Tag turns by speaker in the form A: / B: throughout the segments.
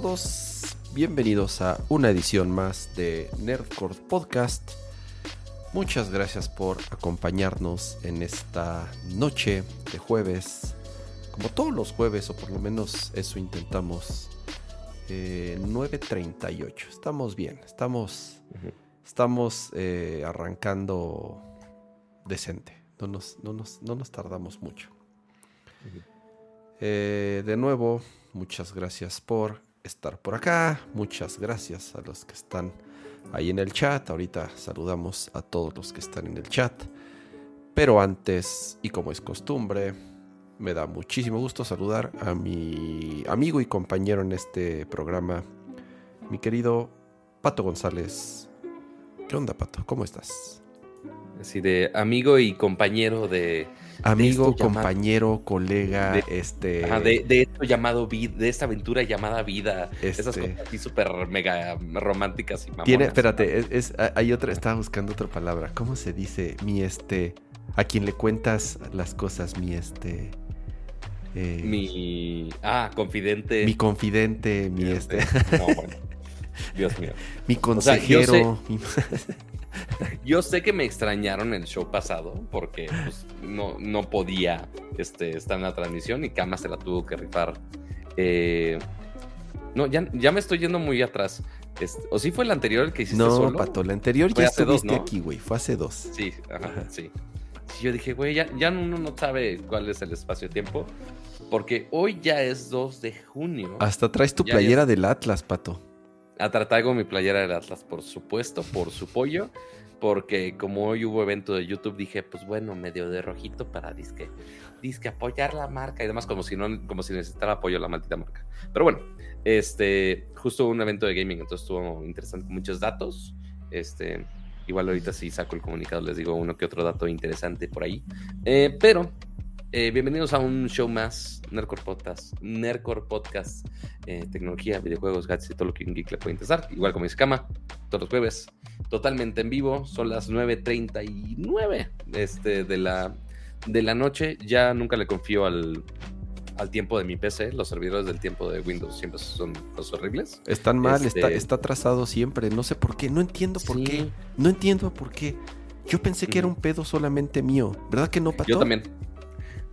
A: Todos, bienvenidos a una edición más de Nerdcore Podcast. Muchas gracias por acompañarnos en esta noche de jueves, como todos los jueves, o por lo menos eso intentamos. eh, 9.38, estamos bien, estamos, estamos eh, arrancando decente, no nos, no nos, no nos tardamos mucho. Eh, de nuevo, muchas gracias por estar por acá. Muchas gracias a los que están ahí en el chat. Ahorita saludamos a todos los que están en el chat. Pero antes, y como es costumbre, me da muchísimo gusto saludar a mi amigo y compañero en este programa, mi querido Pato González. ¿Qué onda, Pato? ¿Cómo estás?
B: Así de amigo y compañero de,
A: Amigo,
B: llamado-
A: compañero, colega,
B: de-
A: este...
B: ajá, de, de esto llamado vida, de esta aventura llamada vida. Esas
A: Este-
B: cosas así súper mega románticas y mamonas.
A: Tiene, espérate, es, es- hay otra, estaba buscando otra palabra. ¿Cómo se dice mi este? A quien le cuentas las cosas, mi este. eh,
B: Mi. Ah, confidente.
A: mi confidente, mi este,
B: No, bueno. Dios mío.
A: mi
B: sea, yo
A: consejero. mi-
B: Yo sé que me extrañaron el show pasado porque pues, no, no podía este, estar en la transmisión y Kama se la tuvo que rifar. Eh, no, ya, ya me estoy yendo muy atrás. Este, ¿O sí fue el anterior el que hiciste
A: no,
B: solo?
A: Pato, la anterior
B: Fue
A: ya
B: dos,
A: estuviste
B: ¿no?
A: aquí, güey. Fue hace dos.
B: Sí, ajá,
A: Ajá.
B: sí. Sí, yo dije, güey, ya, ya uno no sabe cuál es el espacio-tiempo. Porque hoy ya es 2 de junio.
A: Hasta traes tu
B: Ya,
A: playera del Atlas, Pato.
B: A traigo mi playera del Atlas, por supuesto, por su pollo. Porque como hoy hubo evento de YouTube, dije, pues bueno, medio de rojito para disque, disque apoyar la marca y demás, como si no, como si necesitara apoyo la maldita marca. Pero bueno, este, justo un evento de gaming, entonces estuvo interesante, con muchos datos. Este, igual ahorita si saco el comunicado les digo uno que otro dato interesante por ahí. Eh, pero eh, bienvenidos a un show más, Nerdcore Podcast, Nerdcore Podcast, eh, tecnología, videojuegos, gadgets y todo lo que un geek le puede interesar. Igual como dice Kama, todos los jueves, totalmente en vivo, son las 9.39 este, de, la, de la noche. Ya nunca le confío al, al tiempo de mi PC, los servidores del tiempo de Windows siempre son los horribles.
A: Están mal, está,
B: Este-
A: está atrasado siempre. No sé por qué, no entiendo por
B: Sí.
A: qué. No entiendo por qué. Yo pensé que era un pedo solamente mío. ¿Verdad que no, Pato?
B: Yo también.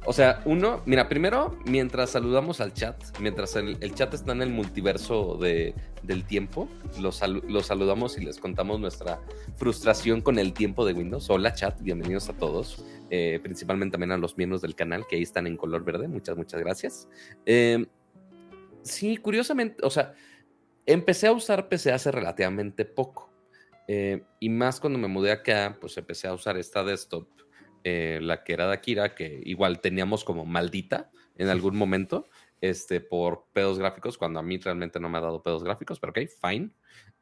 B: O sea, uno, mira, primero, mientras saludamos al chat, mientras el, chat está en el multiverso de, del tiempo, los, los saludamos y les contamos nuestra frustración con el tiempo de Windows. Hola chat, bienvenidos a todos, eh, principalmente también a los miembros del canal que ahí están en color verde, muchas, muchas gracias. Eh, sí, curiosamente, o sea, empecé a usar PC hace relativamente poco. eh, y más cuando me mudé acá, pues empecé a usar esta desktop eh, la que era de Akira, que igual teníamos como maldita en algún momento, este, por pedos gráficos, cuando a mí realmente no me ha dado pedos gráficos, pero ok, fine.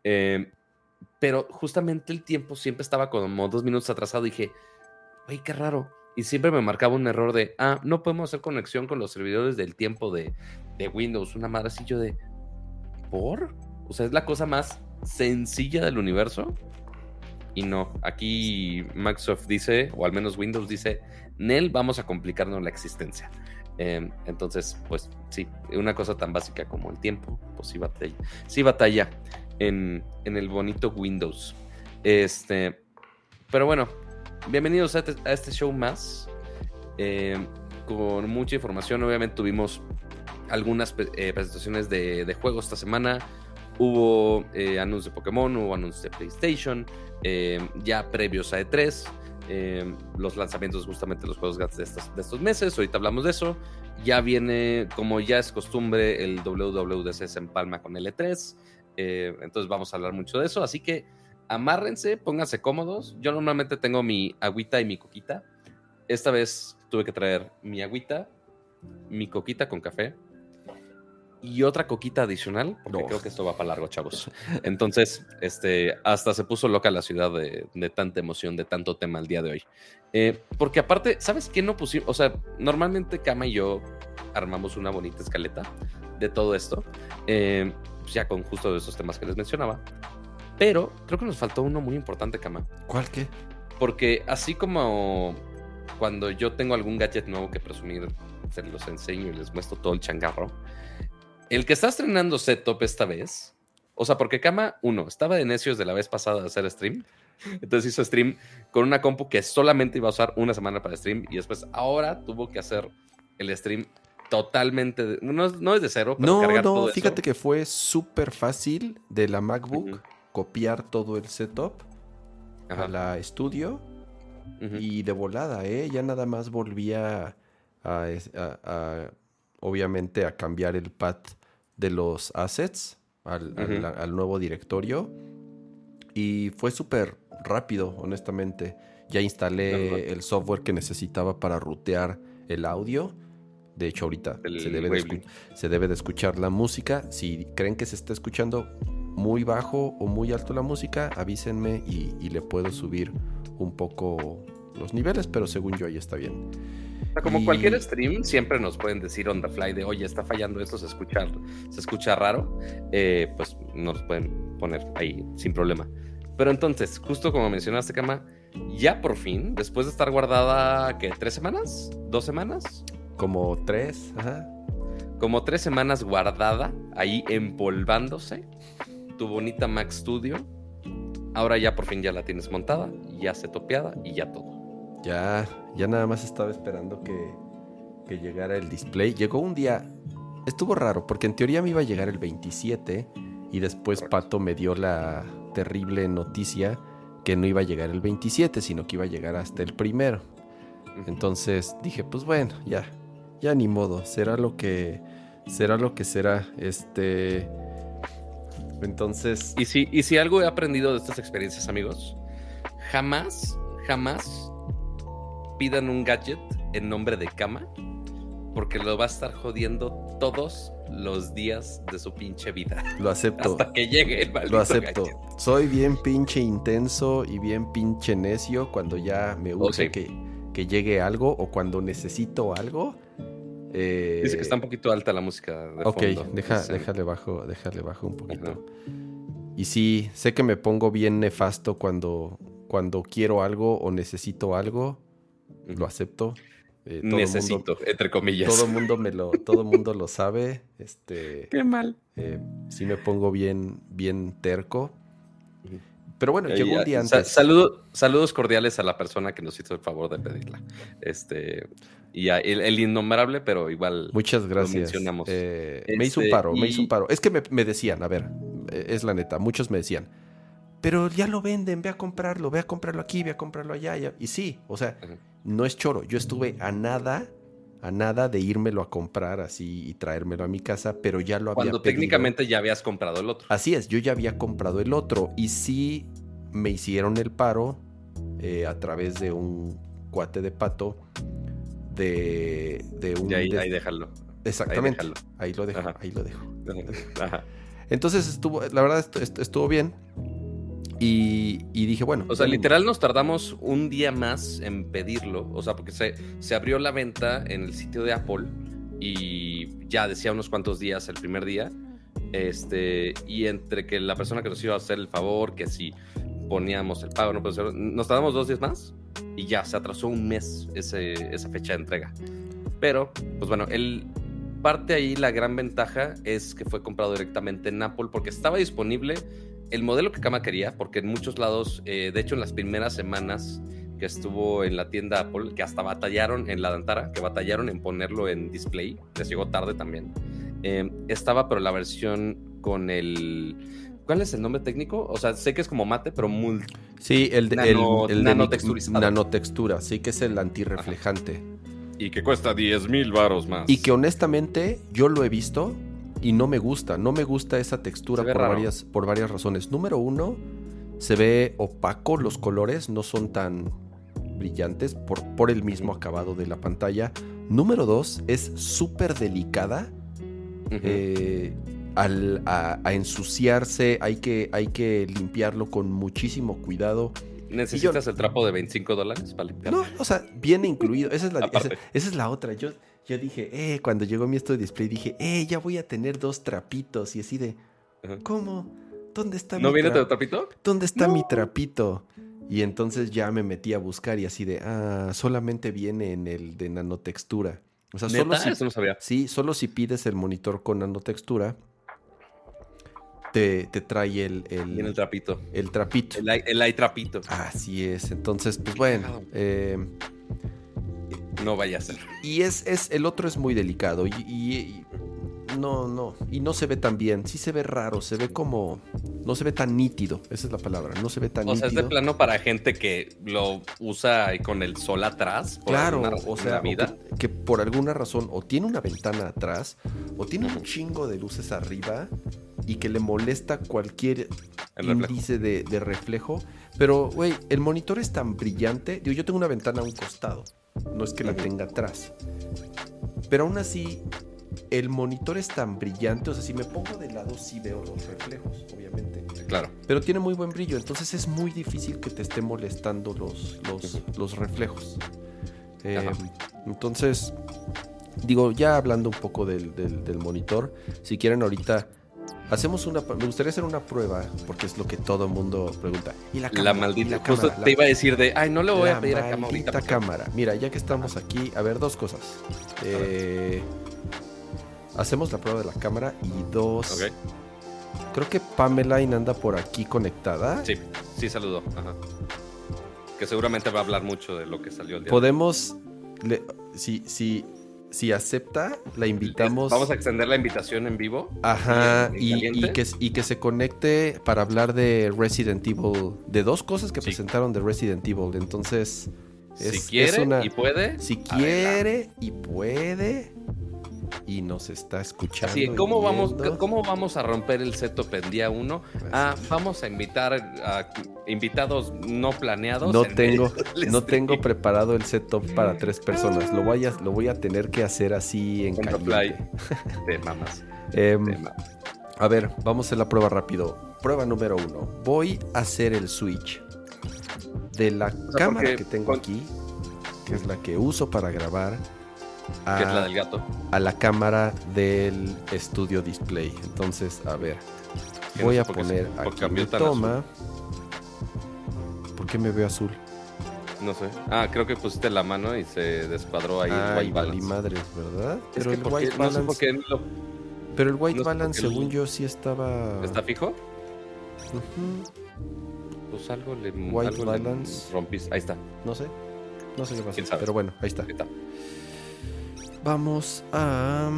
B: Eh, pero justamente el tiempo siempre estaba como dos minutos atrasado. Dije, güey, qué raro. Y siempre me marcaba un error de, ah, no podemos hacer conexión con los servidores del tiempo de, de Windows. Una madre así yo de, ¿por? O sea, es la cosa más sencilla del universo. Y no, aquí Microsoft dice, o al menos Windows dice, Nel, vamos a complicarnos la existencia. Eh, entonces, pues sí, una cosa tan básica como el tiempo, pues sí batalla, sí batalla en, en el bonito Windows. Este, pero bueno, bienvenidos a este, este show más, eh, con mucha información. Obviamente tuvimos algunas eh, presentaciones de, de juegos esta semana. Hubo eh, anuncios de Pokémon, hubo anuncios de PlayStation, eh, ya previos a E3, eh, los lanzamientos justamente los juegos gratis de estos, de estos meses, ahorita hablamos de eso. Ya viene, como ya es costumbre, el WWDC se empalma con el E3, eh, entonces vamos a hablar mucho de eso, así que amárrense, pónganse cómodos. Yo normalmente tengo mi agüita y mi coquita. Esta vez tuve que traer mi agüita, mi coquita con café y otra coquita adicional, porque
A: No.
B: creo que esto va para largo, chavos. Entonces, este, hasta se puso loca la ciudad de, de tanta emoción, de tanto tema el día de hoy. Eh, porque aparte, ¿sabes qué no pusimos? O sea, normalmente Kama y yo armamos una bonita escaleta de todo esto, eh, ya con justo de esos temas que les mencionaba. Pero creo que nos faltó uno muy importante, Kama.
A: ¿Cuál qué?
B: Porque así como cuando yo tengo algún gadget nuevo que presumir se los enseño y les muestro todo el changarro. El que está estrenando setup esta vez, o sea, porque Kama, uno, estaba de necios de la vez pasada de hacer stream. Entonces hizo stream con una compu que solamente iba a usar una semana para stream y después ahora tuvo que hacer el stream totalmente, no, no es de cero,
A: pero no, cargar no, fíjate que fue súper fácil de la MacBook copiar todo el setup a la estudio y de volada, ¿eh? Ya nada más volvía a, obviamente, a cambiar el pad de los assets al, nuevo directorio. Y fue súper rápido, honestamente. Ya instalé el software que necesitaba para rutear el audio. De hecho, ahorita se debe, de se debe, de escuchar la música. Si creen que se está escuchando muy bajo o muy alto la música, avísenme y le puedo subir un poco los niveles, pero según yo ahí está bien.
B: Como cualquier stream, siempre nos pueden decir on the fly de, oye, está fallando esto, se escucha, se escucha raro, eh, pues nos pueden poner ahí sin problema. Pero entonces, justo como mencionaste, Kama, ya por fin, después de estar guardada, ¿qué? ¿Tres semanas? ¿Dos semanas?
A: Como tres, ajá.
B: Como tres semanas guardada, ahí empolvándose, tu bonita Mac Studio. Ahora ya por fin ya la tienes montada, ya se topeada y ya todo.
A: Ya, ya nada más estaba esperando que, que llegara el display. Llegó un día, estuvo raro, porque en teoría me iba a llegar el 27 y después Pato me dio la terrible noticia que no iba a llegar el 27, sino que iba a llegar hasta el primero. Entonces dije, pues bueno, ya, ya ni modo, será lo que será lo que será. Este entonces,
B: y si y si algo he aprendido de estas experiencias, amigos, jamás jamás pidan un gadget en nombre de cama, porque lo va a estar jodiendo todos los días de su pinche vida.
A: Lo acepto.
B: Hasta que llegue el
A: Lo acepto. Soy bien pinche intenso y bien pinche necio cuando ya me gusta que, que, llegue algo o cuando necesito algo.
B: Eh... Dice que está un poquito alta la música. De
A: ok, deja, déjale, bajo, déjale bajo un poquito. Y sí, sé que me pongo bien nefasto cuando, cuando quiero algo o necesito algo lo acepto.
B: Eh, Necesito, entre comillas.
A: Todo el mundo me lo, todo mundo lo sabe. Este,
B: Qué mal.
A: Eh, sí me pongo bien, bien terco. Pero bueno, llegó un día antes.
B: saludos cordiales a la persona que nos hizo el favor de pedirla. Este, y el, innombrable, pero igual.
A: Muchas gracias. mencionamos. Eh, me hizo un este, paro, me hizo un paro. Es que me, me, decían, a ver, es la neta, muchos me decían, pero ya lo venden, ve a comprarlo, ve a comprarlo aquí, ve a comprarlo allá. Y sí, o sea, no es choro. Yo estuve a nada, a nada de írmelo a comprar así y traérmelo a mi casa, pero ya lo había
B: Cuando técnicamente ya habías comprado el otro.
A: Así es, yo ya había comprado el otro y sí me hicieron el paro eh, a través de un cuate de pato de, de un...
B: Y ahí, déjalo.
A: Exactamente. Ahí, lo dejo, ahí lo dejo. Entonces estuvo, la verdad estuvo bien. Y, dije, bueno.
B: O sea, literal nos tardamos un día más en pedirlo. O sea, porque se, se abrió la venta en el sitio de Apple y ya decía unos cuantos días el primer día. Este, y entre que la persona que nos iba a hacer el favor, que si poníamos el pago, no nos tardamos dos días más y ya se atrasó un mes ese, esa fecha de entrega. Pero, pues bueno, el parte ahí la gran ventaja es que fue comprado directamente en Apple porque estaba disponible el modelo que Kama quería, porque en muchos lados, eh, de hecho en las primeras semanas que estuvo en la tienda Apple, que hasta batallaron en la Dantara, que batallaron en ponerlo en display, les llegó tarde también, eh, estaba pero la versión con el... ¿Cuál es el nombre técnico? O sea, sé que es como mate, pero muy...
A: Sí, el, de, el, nanotextura, sí que es el antirreflejante.
B: Y que cuesta 10 mil varos más.
A: Y que honestamente yo lo he visto y no me gusta. No me gusta esa textura por varias, por varias razones. Número uno, se ve opaco los colores, no son tan brillantes por, por el mismo acabado de la pantalla. Número dos, es súper delicada. Eh, al, a, ensuciarse hay que, hay que limpiarlo con muchísimo cuidado.
B: ¿Necesitas el trapo de 25 dólares para limpiarlo?
A: No, o sea, viene incluido. Esa es la, esa, esa es la otra. Yo, yo dije, eh, cuando llegó mi esto de display, dije, eh, ya voy a tener dos trapitos. Y así de, ¿cómo? ¿Dónde está
B: ¿No viene tu trapito?
A: ¿Dónde está mi trapito? Y entonces ya me metí a buscar y así de, ah, solamente viene en el de nanotextura. O sea, solo si,
B: Eso no sabía.
A: sí, solo si pides el monitor con nanotextura, te, te trae el, el,
B: Viene el trapito.
A: el trapito.
B: El, el trapito.
A: Así es. Entonces, pues bueno. eh,
B: No vaya a ser.
A: y es, es, el otro es muy delicado. Y, y- y no, no. Y no se ve tan bien. Sí se ve raro. Se ve como. No se ve tan nítido. Esa es la palabra. No se ve tan
B: O sea, es
A: nítido.
B: de plano para gente que lo usa con el sol atrás. por
A: Claro,
B: razón
A: o sea, o
B: vida.
A: que, que por alguna razón o tiene una ventana atrás o tiene un chingo de luces arriba y que le molesta cualquier índice de, de reflejo. Pero, güey, el monitor es tan brillante. Digo, yo tengo una ventana a un costado, no es que la tenga atrás. Pero aún así, el monitor es tan brillante. O sea, si me pongo de lado, sí veo los reflejos, obviamente.
B: Claro.
A: Pero tiene muy buen brillo, entonces es muy difícil que te esté molestando los, los, los reflejos. Eh, entonces, digo, ya hablando un poco del, del- del monitor, si quieren ahorita, hacemos una... Me gustaría hacer una prueba, porque es lo que todo el mundo pregunta. ¿Y la cámara?
B: La
A: ¿Y
B: maldita.
A: la
B: justo
A: cámara?
B: te iba a decir de, ay, no le voy a pedir a ahorita. porque-
A: cámara. Mira, ya que estamos aquí, a ver, dos cosas. Eh, hacemos la prueba de la cámara y dos...
B: Ok.
A: Creo que Pamela anda por aquí conectada.
B: Sí, sí saludó. Ajá. Que seguramente va a hablar mucho de lo que salió el día. de hoy.
A: Podemos, le- si, si, si acepta, la invitamos.
B: Vamos a extender la invitación en vivo.
A: Ajá, y, que, y que se conecte para hablar de Resident Evil, de dos cosas que
B: Sí.
A: presentaron de Resident Evil. Entonces, es,
B: si
A: es
B: quiere
A: una-
B: y puede.
A: si quiere y puede y nos está escuchando.
B: Así, ¿cómo vamos,
A: viendo.
B: ¿cómo vamos a romper el setup en día uno? Ah, vamos a invitar a invitados no planeados.
A: No
B: en
A: tengo, no tengo preparado el setup para tres personas. Lo voy a, lo voy a tener que hacer así en caliente.
B: De mamas.
A: Em,
B: de mamas.
A: A ver, vamos a hacer la prueba rápido. Prueba número uno. Voy a hacer el switch de la cámara que tengo aquí, que es la que uso para grabar, a,
B: Que es la del gato.
A: a la cámara del estudio display. Entonces, a ver, voy
B: no
A: a
B: sé
A: poner aquí mi toma. ¿Por qué me veo azul?
B: No sé. Ah, creo que pusiste la mano y se descuadró ahí el white balance.
A: madres, ¿verdad?
B: Es
A: Pero
B: que
A: el white
B: no sé
A: balance,
B: lo-
A: pero el white
B: no
A: balance, según yo, sí estaba.
B: ¿Está fijo? Pues algo le,
A: White
B: algo le
A: balance.
B: rompiste. Ahí está.
A: No sé. No sé qué pasó.
B: ¿Quién sabe?
A: Pero bueno, ahí está.
B: Ahí está.
A: Vamos a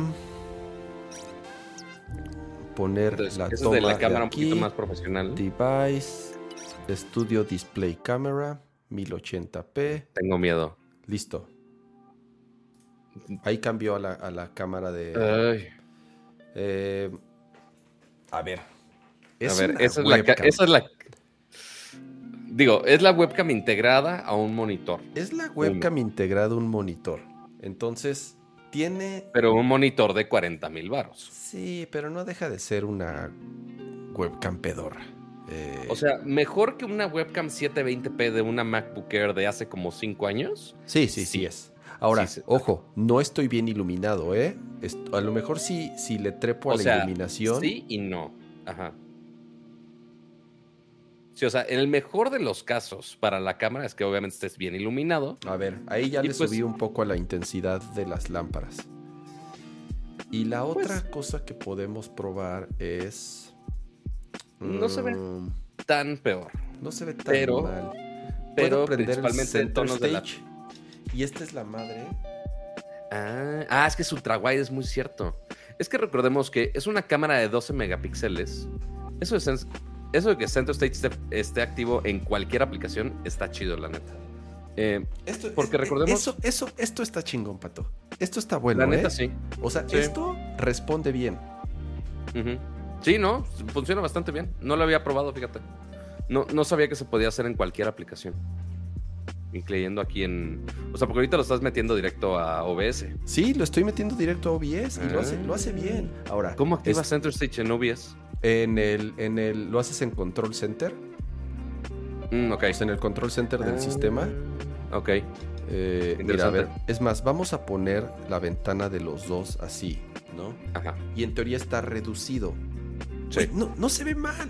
A: poner
B: Entonces,
A: la toma
B: de la cámara un
A: aquí.
B: poquito más profesional.
A: Device, Studio Display Camera, 1080p.
B: Tengo miedo.
A: Listo. Ahí cambió a la, a la cámara de. Eh, a ver.
B: a ver, esa es, la, esa es la. Digo, es la webcam integrada a un monitor.
A: Es la webcam integrada a un monitor. Entonces, tiene.
B: Pero un monitor de 40 mil baros.
A: Sí, pero no deja de ser una webcam pedorra. Eh,
B: O sea, mejor que una webcam 720p de una MacBook Air de hace como 5 años.
A: sí, sí, sí
B: sí.
A: es. Ahora,
B: Sí, sí.
A: ojo, no estoy bien iluminado, ¿eh? Est- a lo mejor sí, si le trepo a
B: O
A: la
B: sea,
A: iluminación.
B: Sí y no. Ajá. Sí, o sea, en el mejor de los casos para la cámara es que obviamente estés bien iluminado.
A: A ver, ahí ya
B: Y
A: le
B: pues-
A: subí un poco a la intensidad de las lámparas. Y la
B: Pues-
A: otra cosa que podemos probar es.
B: No se ve
A: mm,
B: Tan peor.
A: No se ve tan
B: Pero-
A: mal.
B: Pero
A: el
B: principalmente en tonos de la...
A: Y esta es la madre.
B: Ah, ah, es que es ultra wide, es muy cierto. Es que recordemos que es una cámara de 12 megapíxeles. Eso, es, eso de que Center Stage esté, esté activo en cualquier aplicación está chido, la neta. Eh,
A: Esto,
B: Porque
A: es-
B: recordemos-
A: Eso, eso, esto está chingón, pato. Esto está bueno.
B: la neta
A: ¿eh?
B: sí.
A: O sea,
B: Sí.
A: esto responde bien.
B: Sí, no, funciona bastante bien. No lo había probado, fíjate. No, no sabía que se podía hacer en cualquier aplicación. Incluyendo aquí en. O sea, porque ahorita lo estás metiendo directo a OBS.
A: Sí, lo estoy metiendo directo a OBS y lo, hace, lo hace bien. Ahora,
B: ¿Cómo activas
A: es-
B: Center Stage en OBS?
A: En el, en el, lo haces en Control Center.
B: Mm, ok.
A: Pues en el Control Center del
B: Ah,
A: sistema.
B: Ok.
A: Eh, mira, a ver, es más, vamos a poner la ventana de los dos así, ¿no?
B: Ajá.
A: Y en teoría está reducido.
B: Sí.
A: No, no se ve mal.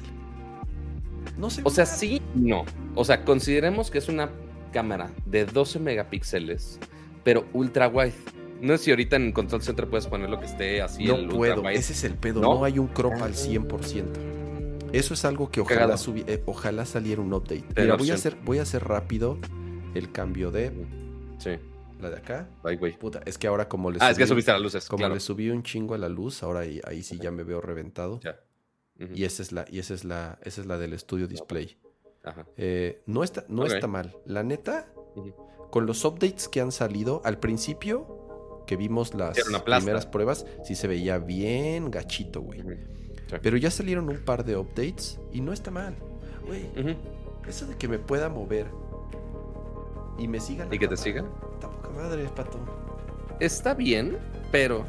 A: No se ve
B: O sea,
A: mal.
B: sí, no. O sea, consideremos que es una cámara de 12 megapíxeles, pero ultra wide. No sé si ahorita en Control Center puedes poner lo que esté así.
A: No
B: el
A: puedo, ese es el pedo.
B: ¿No?
A: ¿No? hay un crop al 100%. Eso es algo que ojalá, subi- eh, ojalá saliera un update. Mira, voy a, hacer, voy a hacer rápido el cambio de
B: Sí,
A: la de acá.
B: ay, güey.
A: Puta, es que ahora como le
B: Ah, es que
A: subí-
B: subiste las luces,
A: como
B: claro.
A: le subí un chingo a la luz, ahora ahí, ahí sí ya me veo reventado.
B: Ya.
A: Y esa es la, y esa es la, esa es la del estudio display.
B: Ajá.
A: Eh, no está, no está mal. La neta, con los updates que han salido, al principio que vimos las primeras pruebas, sí se veía bien gachito, güey. Pero ya salieron un par de updates y no está mal. Güey, eso de que me pueda mover y me siga. la
B: ¿Y que te
A: cámara,
B: siga?
A: Está poca madre, pato.
B: Está bien, pero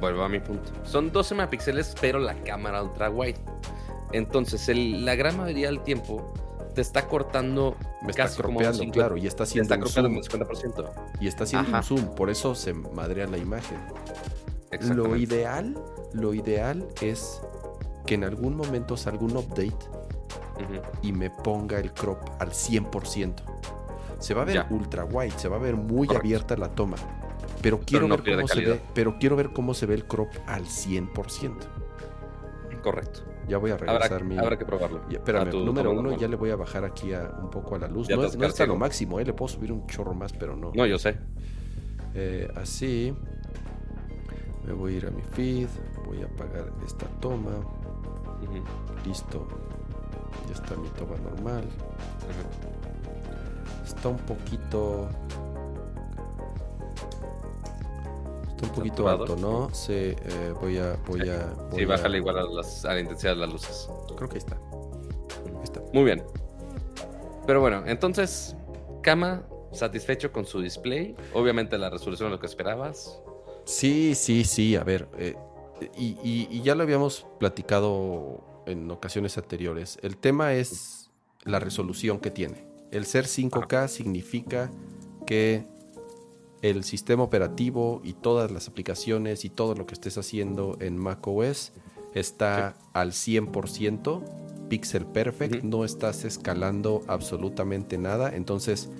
B: vuelvo a mi punto. Son 12 megapíxeles, pero la cámara ultra wide. Entonces, el- la gran mayoría del tiempo te está cortando
A: Me está
B: casi como un
A: cropeando,
B: 50,
A: claro, y está
B: te
A: haciendo
B: está
A: un zoom.
B: un 50%.
A: Y está haciendo
B: Ajá.
A: un zoom, por eso se madrea la imagen. Lo ideal, lo ideal es que en algún momento salga un update y me ponga el crop al 100%. Se va a ver
B: Ya.
A: ultra wide, se va a ver muy abierta la toma. Pero quiero
B: no
A: ver cómo se ve, pero quiero ver cómo se ve el crop al 100%.
B: Correcto.
A: Ya voy a
B: Habrá,
A: regresar mi
B: habrá que probarlo.
A: Ya, espérame,
B: A tu
A: número uno, ya le voy a bajar aquí a, un poco a la luz.
B: Ya
A: No,
B: estás
A: no está lo máximo, ¿eh? le puedo subir un chorro más, pero no.
B: No, yo sé.
A: Eh, así. Me voy a ir a mi feed. Voy a apagar esta toma. Listo. Ya está mi toma normal.
B: Ujú.
A: Está un poquito. Está un poquito alto, ¿no? Sí, eh, voy a. Voy a
B: Sí,
A: voy a-
B: bájale igual a, las- a la intensidad de las luces.
A: Creo que ahí está. Ahí está.
B: Muy bien. Pero bueno, entonces, Kama satisfecho con su display. Obviamente la resolución es lo que esperabas.
A: Sí, sí, sí. A ver. eh, y, y- y ya lo habíamos platicado en ocasiones anteriores. El tema es la resolución que tiene. El ser 5K significa que el sistema operativo y todas las aplicaciones y todo lo que estés haciendo en macOS está al 100%, pixel perfect, no estás escalando absolutamente nada. Entonces,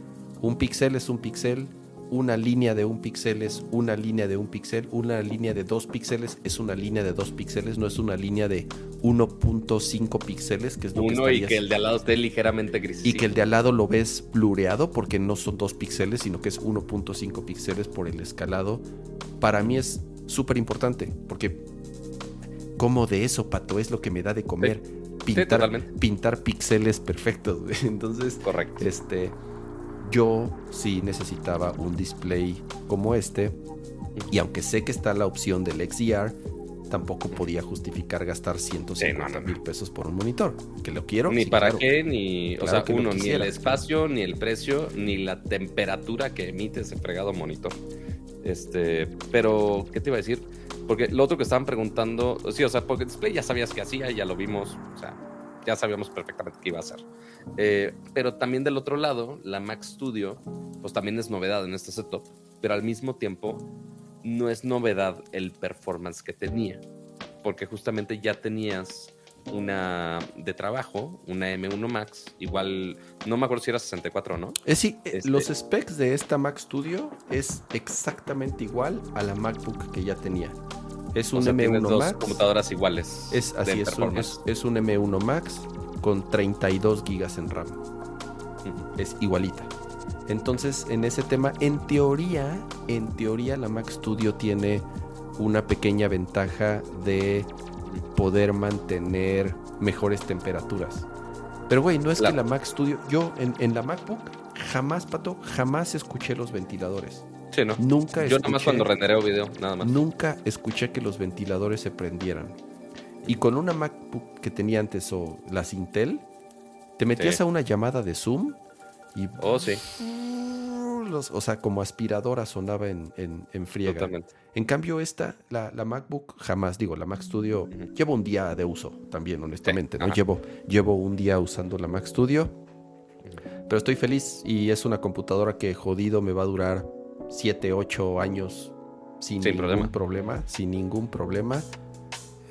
A: un pixel es un pixel, una línea de un pixel es una línea de un pixel, una línea de dos píxeles es una línea de dos píxeles, no es una línea de 1.5 píxeles, que es lo que
B: Uno y
A: estarías-
B: que el de al lado esté ligeramente gris.
A: y que el de al lado lo ves blureado porque no son dos píxeles, sino que es 1.5 píxeles por el escalado. Para mí es súper importante porque como de eso, Pato, es lo que me da de comer. Pintar, pintar píxeles perfectos. Entonces,
B: Correcto.
A: este, yo sí necesitaba un display como este. Y aunque sé que está la opción del XDR, tampoco podía justificar gastar 150
B: Sí, no, no,
A: mil pesos por un monitor. Que lo quiero.
B: Ni
A: sí,
B: para
A: claro.
B: qué, ni.
A: Claro
B: o sea,
A: que lo
B: uno, ni el espacio, ni el precio, ni la temperatura que emite ese fregado monitor. Este. Pero, ¿qué te iba a decir? Porque lo otro que estaban preguntando. Sí, o sea, porque el display ya sabías que hacía, ya lo vimos. O sea, ya sabíamos perfectamente qué iba a hacer. Eh, pero también del otro lado, la Mac Studio, pues también es novedad en este setup. Pero al mismo tiempo, no es novedad el performance que tenía. Porque justamente ya tenías una de trabajo, una M1 Max, igual, no me acuerdo si era 64 o no.
A: Es sí, eh,
B: Este-
A: los specs de esta Mac Studio es exactamente igual a la MacBook que ya tenía. Es un
B: o sea, tienes
A: M1
B: dos
A: Max.
B: computadoras iguales.
A: Es así, es un, es un M1 Max con 32 gigas en RAM. Es igualita. Entonces, en ese tema, en teoría, en teoría la Mac Studio tiene una pequeña ventaja de poder mantener mejores temperaturas. Pero, güey, no es que la Mac Studio, yo en, en la MacBook jamás, Pato, jamás escuché los ventiladores.
B: Sí, ¿no?
A: Nunca
B: Yo nada más
A: escuché-
B: cuando rendereo video, nada más.
A: Nunca escuché que los ventiladores se prendieran. Y con una MacBook que tenía antes o las Intel, te metías
B: Sí.
A: a una llamada de Zoom y...
B: Oh, sí,
A: los- o sea, como aspiradora sonaba en, en, en friega.
B: totalmente.
A: En cambio, esta, la, la MacBook, jamás digo, la Mac Studio, llevo un día de uso también, honestamente, ¿no?
B: ajá.
A: Llevo, llevo un día usando la Mac Studio, pero estoy feliz y es una computadora que jodido me va a durar 7, 8 años sin,
B: Sin
A: ningún
B: problema.
A: problema. sin ningún problema.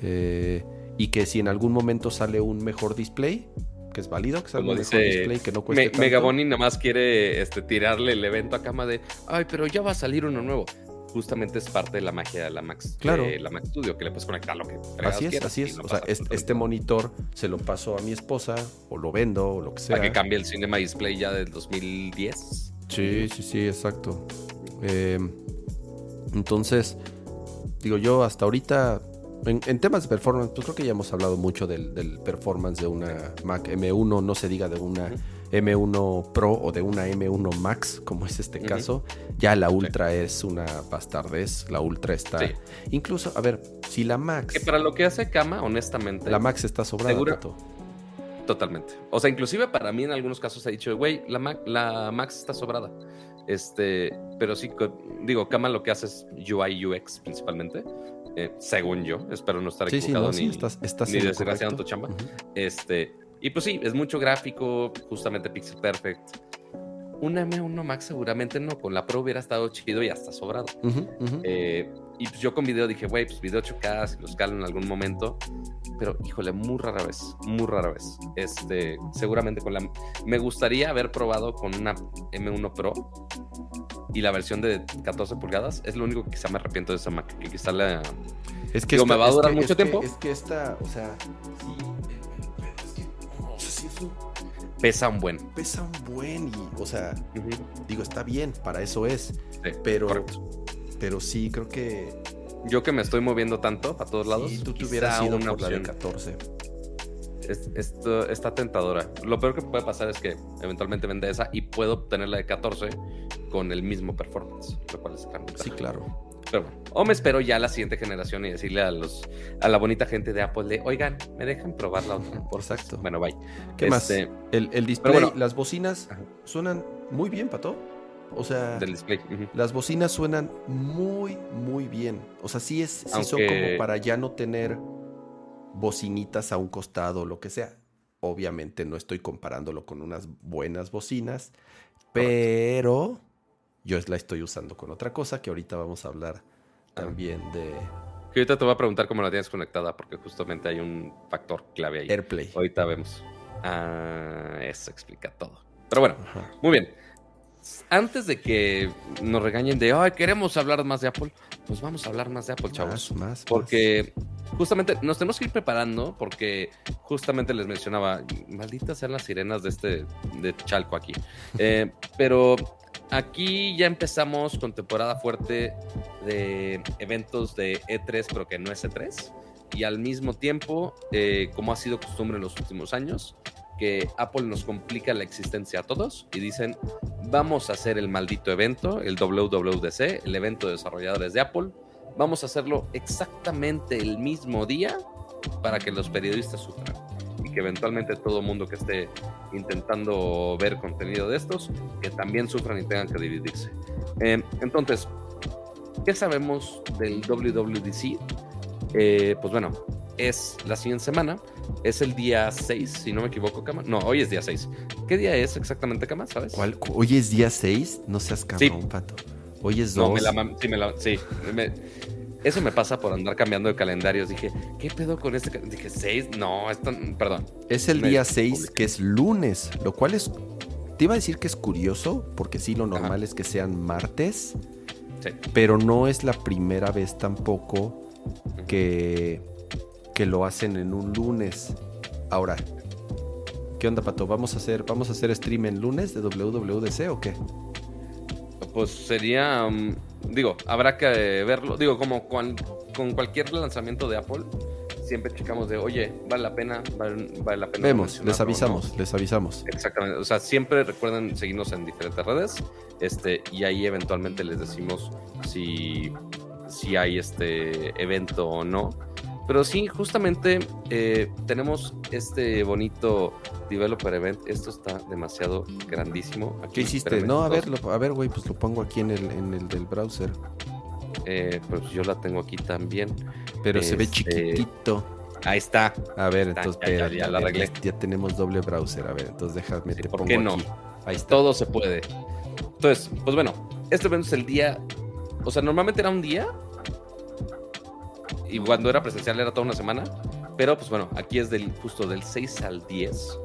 A: Eh, y que si en algún momento sale un mejor display, que es válido, que salga
B: Como
A: un mejor
B: dice
A: display que no cueste
B: Me,
A: tanto.
B: Megaboni nada más quiere este, tirarle el evento a cama de, ay, pero ya va a salir uno nuevo. justamente es parte de la magia de la Max,
A: Claro.
B: de la Mac Studio, que le puedes conectar lo que
A: Así es, así es. O sea, este
B: todo.
A: monitor se lo paso a mi esposa o lo vendo o lo que sea.
B: Para que cambie el Cinema Display ya del 2010.
A: Sí, sí, sí, exacto. Eh, entonces, digo yo, hasta ahorita, en, en temas de performance, pues creo que ya hemos hablado mucho del, del performance de una Mac M1, no se diga de una
B: Ujú.
A: M1 Pro o de una M1 Max, como es este caso. Ya la Ultra es una bastardez, la Ultra está...
B: Sí.
A: Incluso, a ver, si la Max...
B: Que para lo que hace Kama, honestamente,
A: La Max está sobrada,
B: totalmente. O sea, inclusive para mí en algunos casos he dicho, güey, la, Mac, la Max está sobrada. Este, pero sí, digo, Kama lo que hace es UI UX principalmente, eh, según yo. Espero no estar
A: Sí, sí,
B: equivocado
A: no, sí,
B: ni,
A: estás,
B: ni desgraciando tu chamba. Este, y pues sí, es mucho gráfico, justamente Pixel Perfect. Una M1 Max seguramente no, con la Pro hubiera estado chido y hasta sobrado. Eh, y pues yo con video dije, güey, pues video 8K, si lo escalo en algún momento. Pero híjole, muy rara vez, muy rara vez. Este, seguramente con la. Me gustaría haber probado con una M1 Pro y la versión de 14 pulgadas. Es lo único que quizá me arrepiento de esa Mac, que quizá la.
A: Es que
B: Digo,
A: esta-
B: me va a durar
A: que-
B: mucho
A: es que-
B: tiempo.
A: es que esta, o sea, sí, es que, o sea, sí es un-
B: Pesa un buen.
A: pesa un buen y, o sea,
B: Ujú,
A: digo, está bien, para eso es,
B: sí,
A: pero,
B: correcto.
A: Pero sí, creo que
B: Yo que me estoy moviendo tanto para todos lados.
A: si tú te hubieras ido
B: una
A: por la de
B: opción.
A: 14.
B: Es- esto está tentadora. Lo peor que puede pasar es que eventualmente vende esa y puedo obtener la de 14 con el mismo performance, lo cual es gran.
A: Sí, claro.
B: Pero bueno, o me espero ya a la siguiente generación y decirle a los a la bonita gente de Apple de, oigan, me dejan probar la otra. Por
A: Exacto.
B: Bueno, bye.
A: ¿Qué más?
B: Este,
A: El, el display,
B: bueno.
A: las bocinas
B: Ajá.
A: suenan muy bien, Pato. O sea,
B: Del display. ujú.
A: las bocinas suenan muy, muy bien. O sea, sí, es, sí son como para ya no tener bocinitas a un costado o lo que sea. Obviamente no estoy comparándolo con unas buenas bocinas, pero yo la estoy usando con otra cosa que ahorita vamos a hablar también de
B: Que ahorita te voy a preguntar cómo la tienes conectada porque justamente hay un factor clave ahí.
A: AirPlay.
B: Ahorita vemos. Ah, eso explica todo. Pero bueno,
A: Ajá.
B: muy bien. Antes de que nos regañen de, ay, queremos hablar más de Apple, pues vamos a hablar más de Apple, chavos.
A: Más, más,
B: Porque justamente nos tenemos que ir preparando porque justamente les mencionaba, malditas sean las sirenas de este de Chalco aquí. Eh, pero aquí ya empezamos con temporada fuerte de eventos de E3, pero que no es E3. Y al mismo tiempo, eh, como ha sido costumbre en los últimos años, que Apple nos complica la existencia a todos y dicen, vamos a hacer el maldito evento, el WWDC, el evento de desarrolladores de Apple, vamos a hacerlo exactamente el mismo día para que los periodistas sufran y que eventualmente todo mundo que esté intentando ver contenido de estos, que también sufran y tengan que dividirse. Eh, entonces, ¿qué sabemos del WWDC? Eh, pues bueno, es la siguiente semana, es el día 6, si no me equivoco, Cama. No, hoy es día 6. ¿Qué día es exactamente, Cama? ¿Sabes?
A: Hoy es día 6, no seas cabrón, Pato. Hoy es 2.
B: No, me la sí, me la- sí. me- eso me pasa por andar cambiando de calendarios. Dije, ¿qué pedo con este? ca-?" Dije, seis, no, esto, perdón.
A: Es el
B: Me
A: día
B: publica.
A: 6, que es lunes, lo cual es... Te iba a decir que es curioso, porque sí, lo normal
B: Ajá.
A: es que sean martes,
B: Sí.
A: pero no es la primera vez tampoco que, que lo hacen en un lunes. Ahora, ¿qué onda, Pato? ¿Vamos a hacer, vamos a hacer stream en lunes de WWDC o qué?
B: Pues sería, mm, digo, habrá que verlo. Digo, como con cualquier lanzamiento de Apple, siempre checamos de, oye, vale la pena, vale, vale la pena.
A: Vemos, les
B: mencionarlo o no?"
A: avisamos, les avisamos.
B: Exactamente, o sea, siempre recuerden seguirnos en diferentes redes, este, y ahí eventualmente les decimos si, si hay este evento o no. Pero sí, justamente eh, tenemos este bonito developer event. Esto está demasiado grandísimo. Aquí,
A: ¿Qué hiciste? No, a ver, lo- a ver, güey, pues lo pongo aquí en el, en el del browser.
B: Eh, pues yo la tengo aquí también.
A: Pero se ve
B: Este,
A: chiquitito.
B: Ahí está.
A: A ver,
B: está,
A: entonces,
B: ya, la arreglé.
A: Ya, ya tenemos doble browser. A ver, entonces déjame,
B: Sí,
A: te
B: ¿por
A: pongo
B: qué no?
A: aquí. Ahí está.
B: Todo se puede. Entonces, pues bueno, este evento es el día. O sea, normalmente era un día. Y cuando era presencial era toda una semana. Pero pues bueno, aquí es del justo del 6 al 10.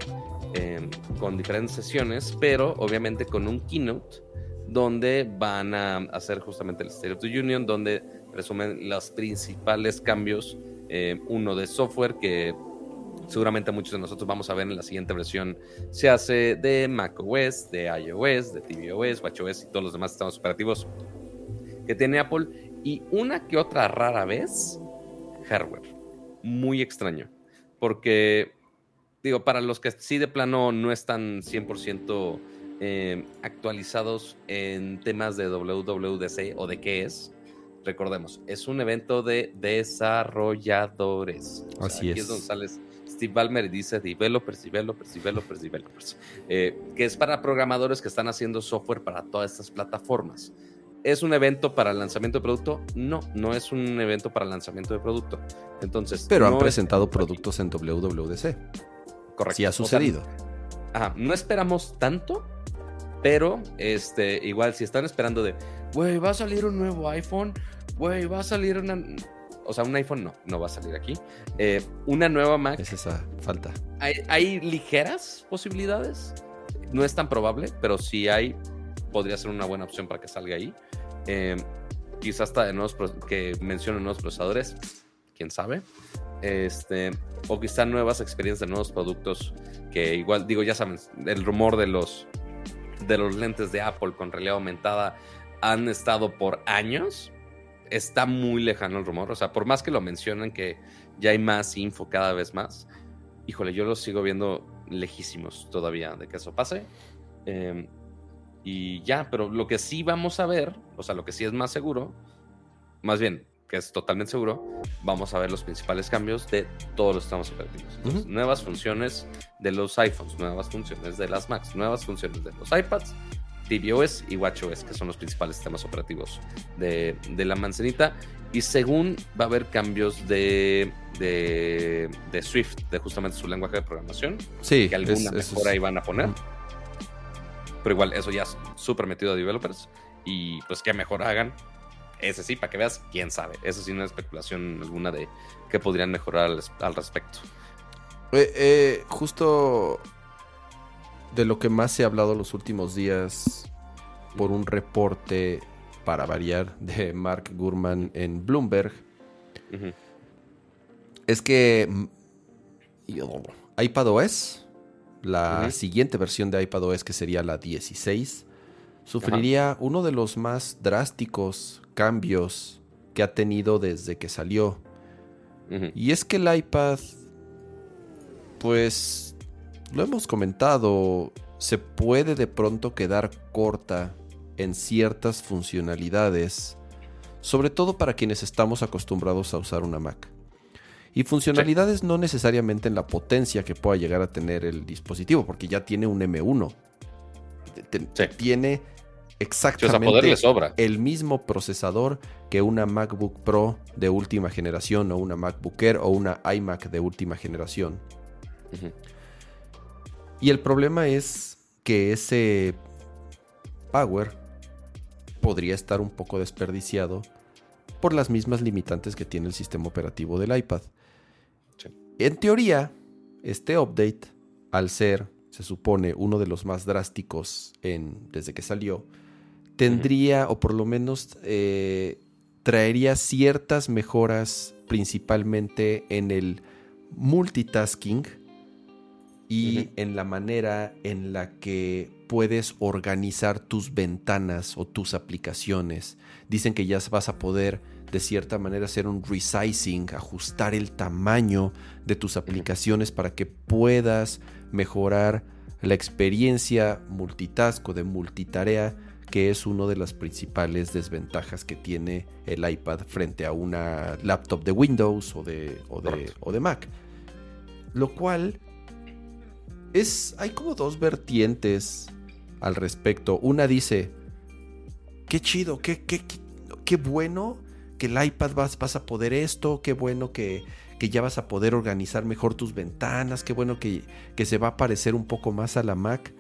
B: eh, con diferentes sesiones. Pero obviamente con un keynote donde van a hacer justamente el State of the Union, donde resumen los principales cambios, eh, uno de software que seguramente muchos de nosotros vamos a ver en la siguiente versión, se hace de macOS, de iOS, de tvOS, watchOS y todos los demás sistemas operativos que tiene Apple, y una que otra rara vez, hardware. Muy extraño, porque digo, para los que sí de plano no están 100% eh, actualizados en temas de WWDC o de qué es, recordemos, es un evento de desarrolladores.
A: Así
B: aquí
A: es.
B: es donde sales Steve Ballmer y dice developers, developers, developers, developers, eh, que es para programadores que están haciendo software para todas estas plataformas. ¿Es un evento para lanzamiento de producto? No, no es un evento para lanzamiento de producto. Entonces,
A: Pero han
B: no es-
A: presentado productos en WWDC.
B: Correcto.
A: Sí ha
B: O sea,
A: sucedido.
B: Ajá, no esperamos tanto, pero este, igual si están esperando de, güey, va a salir un nuevo iPhone, güey, va a salir una... O sea, un iPhone no, no va a salir aquí. Eh, una nueva Mac,
A: Es esa falta.
B: hay, hay ligeras posibilidades, no es tan probable, pero si hay, podría ser una buena opción para que salga ahí. Eh, quizás hasta de nuevos, que mencionen nuevos procesadores, quién sabe. Este, o quizá nuevas experiencias de nuevos productos que igual, digo, ya saben, el rumor de los, de los lentes de Apple con realidad aumentada han estado por años. Está muy lejano el rumor. O sea, por más que lo mencionen que ya hay más info cada vez más, híjole, yo los sigo viendo lejísimos todavía de que eso pase. Eh, y ya, pero lo que sí vamos a ver, o sea, lo que sí es más seguro, más bien, que es totalmente seguro, vamos a ver los principales cambios de todos los sistemas operativos. Entonces. Nuevas funciones de los iPhones, nuevas funciones de las Macs, nuevas funciones de los iPads, tvOS y watchOS, que son los principales sistemas operativos de, de la manzanita. Y según va a haber cambios de, de, de Swift, de justamente su lenguaje de programación,
A: Sí,
B: que alguna
A: es-
B: mejora
A: es-
B: ahí van a poner. Pero igual, eso ya es súper metido a developers. Y pues que mejor hagan. Ese sí, para que veas, quién sabe. Eso sí, no es especulación alguna de qué podrían mejorar al, al respecto.
A: Eh, eh, justo de lo que más se ha hablado los últimos días por un reporte para variar de Mark Gurman en Bloomberg es que mm, iPadOS, la siguiente versión de iPadOS que sería la 16, sufriría uno de los más drásticos cambios que ha tenido desde que salió. Y es que el iPad, pues, lo hemos comentado, se puede de pronto quedar corta en ciertas funcionalidades, sobre todo para quienes estamos acostumbrados a usar una Mac. Y funcionalidades no necesariamente en la potencia que pueda llegar a tener el dispositivo, porque ya tiene un M1. Te- te-
B: Sí.
A: Tiene
B: Sí, o sea,
A: exactamente el mismo procesador que una MacBook Pro de última generación o una MacBook Air o una iMac de última generación. Y el problema es que ese power podría estar un poco desperdiciado por las mismas limitantes que tiene el sistema operativo del iPad. En teoría, este update, al ser, se supone, uno de los más drásticos en, desde que salió, tendría, o por lo menos eh, traería ciertas mejoras, principalmente en el multitasking y en la manera en la que puedes organizar tus ventanas o tus aplicaciones. Dicen que ya vas a poder de cierta manera hacer un resizing, ajustar el tamaño de tus aplicaciones para que puedas mejorar la experiencia multitask o de multitarea, que es una de las principales desventajas que tiene el iPad frente a una laptop de Windows o de, o de, o de Mac. Lo cual es. Hay como dos vertientes al respecto. Una dice. Qué chido, qué, qué, qué, qué bueno que el iPad vas, vas a poder esto, qué bueno que, que ya vas a poder organizar mejor tus ventanas, qué bueno que, que se va a parecer un poco más a la Mac.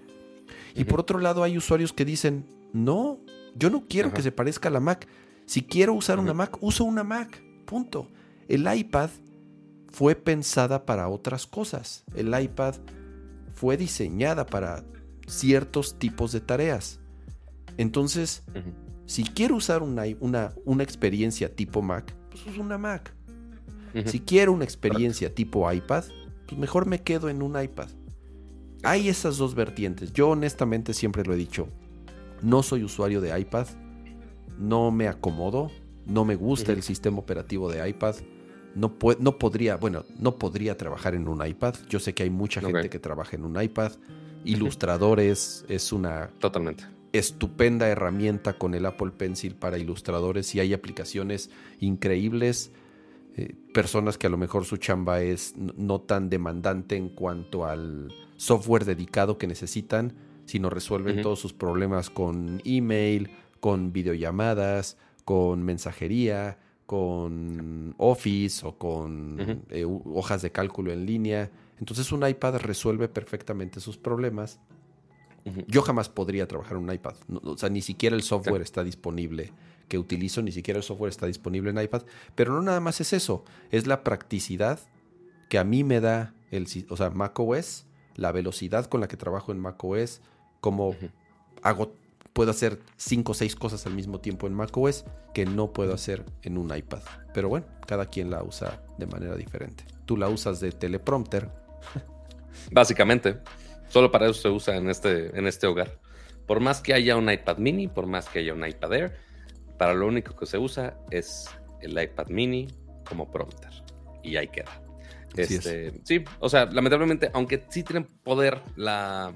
A: Y por otro lado hay usuarios que dicen, no, yo no quiero
B: Ajá.
A: que se parezca a la Mac. Si quiero usar una. Mac, uso una Mac. Punto. El iPad fue pensada para otras cosas. El iPad fue diseñada para ciertos tipos de tareas. Entonces, si quiero usar una, una, una experiencia tipo Mac, pues uso una Mac. Si quiero una experiencia tipo iPad, pues mejor me quedo en un iPad. Hay esas dos vertientes. Yo honestamente siempre lo he dicho. No soy usuario de iPad. No me acomodo. No me gusta el sistema operativo de iPad. No, no podría, bueno, no podría trabajar en un iPad. Yo sé que hay mucha gente que trabaja en un iPad. Ilustradores es una
B: totalmente
A: estupenda herramienta con el Apple Pencil para ilustradores y hay aplicaciones increíbles. Eh, personas que a lo mejor su chamba es no tan demandante en cuanto al software dedicado que necesitan, sino resuelven todos sus problemas con email, con videollamadas, con mensajería, con Office o con eh, hojas de cálculo en línea. Entonces un iPad resuelve perfectamente sus problemas. Yo jamás podría trabajar en un iPad. o sea, ni siquiera el software está disponible que utilizo, ni siquiera el software está disponible en iPad. Pero no nada más es eso, es la practicidad que a mí me da el, o sea, macOS, la velocidad con la que trabajo en macOS, como hago, puedo hacer cinco o seis cosas al mismo tiempo en macOS que no puedo hacer en un iPad. Pero bueno, cada quien la usa de manera diferente. Tú la usas de teleprompter.
B: Básicamente, solo para eso se usa en este, en este hogar. Por más que haya un iPad mini, por más que haya un iPad Air, para lo único que se usa es el iPad mini como prompter. Y ahí queda. Este, sí, o sea, lamentablemente, aunque sí tienen poder la,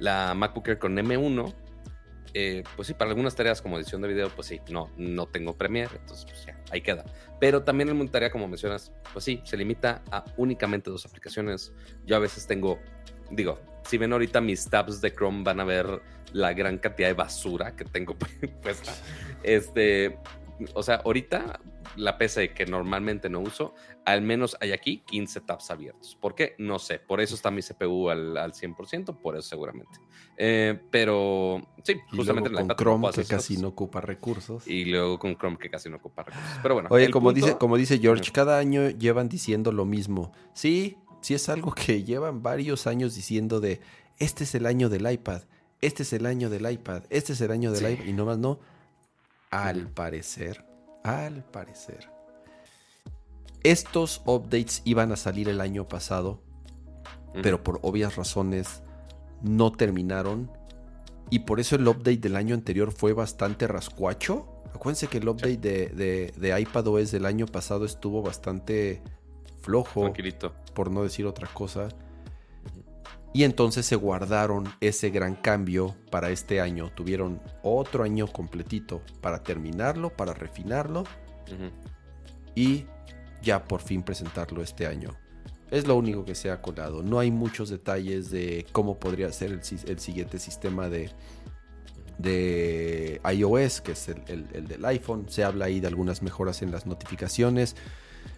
B: la MacBook Air con M1, eh, pues sí, para algunas tareas como edición de video, pues sí, no, no tengo Premiere, entonces pues ya, ahí queda. Pero también en tarea, como mencionas, pues sí, se limita a únicamente dos aplicaciones. Yo a veces tengo, digo, si ven ahorita mis tabs de Chrome van a ver la gran cantidad de basura que tengo puesta. Este, o sea, ahorita la PC que normalmente no uso, al menos hay aquí 15 tabs abiertos. ¿Por qué? No sé. Por eso está mi CPU al, al 100%, por eso seguramente. Eh, pero sí,
A: justamente con Chrome que casi no ocupa recursos.
B: Y luego con Chrome que casi no ocupa recursos. Pero bueno.
A: Oye, como, dice, como dice George, cada año llevan diciendo lo mismo. Sí, sí es algo que llevan varios años diciendo de, este es el año del iPad, este es el año del iPad, este es el año del iPad, y nomás no. Al parecer, al parecer. Estos updates iban a salir el año pasado, pero por obvias razones no terminaron. Y por eso el update del año anterior fue bastante rascuacho. Acuérdense que el update de, de, de iPadOS del año pasado estuvo bastante flojo.
B: Tranquilito.
A: Por no decir otra cosa. Y entonces se guardaron ese gran cambio para este año. Tuvieron otro año completito para terminarlo, para refinarlo. Y ya por fin presentarlo este año. Es lo único que se ha colado. No hay muchos detalles de cómo podría ser el, siguiente sistema de, de iOS, que es el, el, del iPhone. Se habla ahí de algunas mejoras en las notificaciones.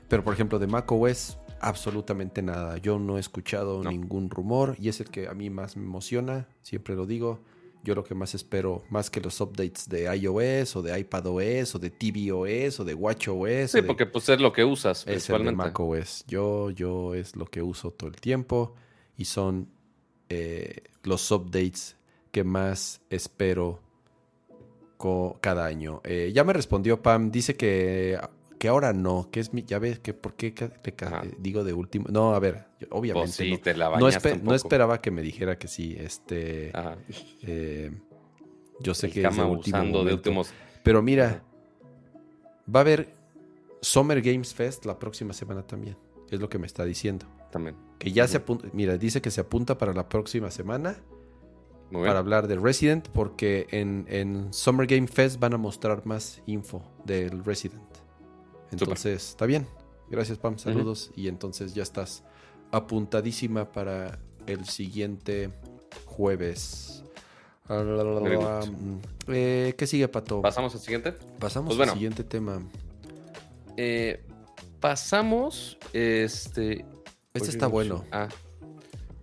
A: Pero por ejemplo de macOS absolutamente nada. Yo no he escuchado ningún rumor y es el que a mí más me emociona, siempre lo digo. Yo lo que más espero, más que los updates de iOS o de iPadOS o de tvOS o de watchOS.
B: Sí, porque pues es lo que usas
A: es el de macOS. Yo, yo es lo que uso todo el tiempo y son eh, los updates que más espero cada año. Eh, ya me respondió Pam, dice que que ahora no, que es mi, ya ves que por qué digo de último. No, a ver, obviamente
B: pues
A: no, no, esperaba que me dijera que sí, este eh, yo sé que es de último, de últimos pero mira, va a haber Summer Games Fest la próxima semana también, es lo que me está diciendo.
B: También.
A: Que ya se apunta, mira, dice que se apunta para la próxima semana. para hablar de Resident, porque en, en Summer Game Fest van a mostrar más info del Resident. Entonces, está bien. Gracias, Pam. Saludos. Y entonces ya estás apuntadísima para el siguiente jueves. Eh, ¿Qué sigue, Pato?
B: ¿Pasamos al siguiente?
A: Pasamos pues al siguiente tema.
B: Eh, pasamos. Este.
A: Este está bueno.
B: Ah,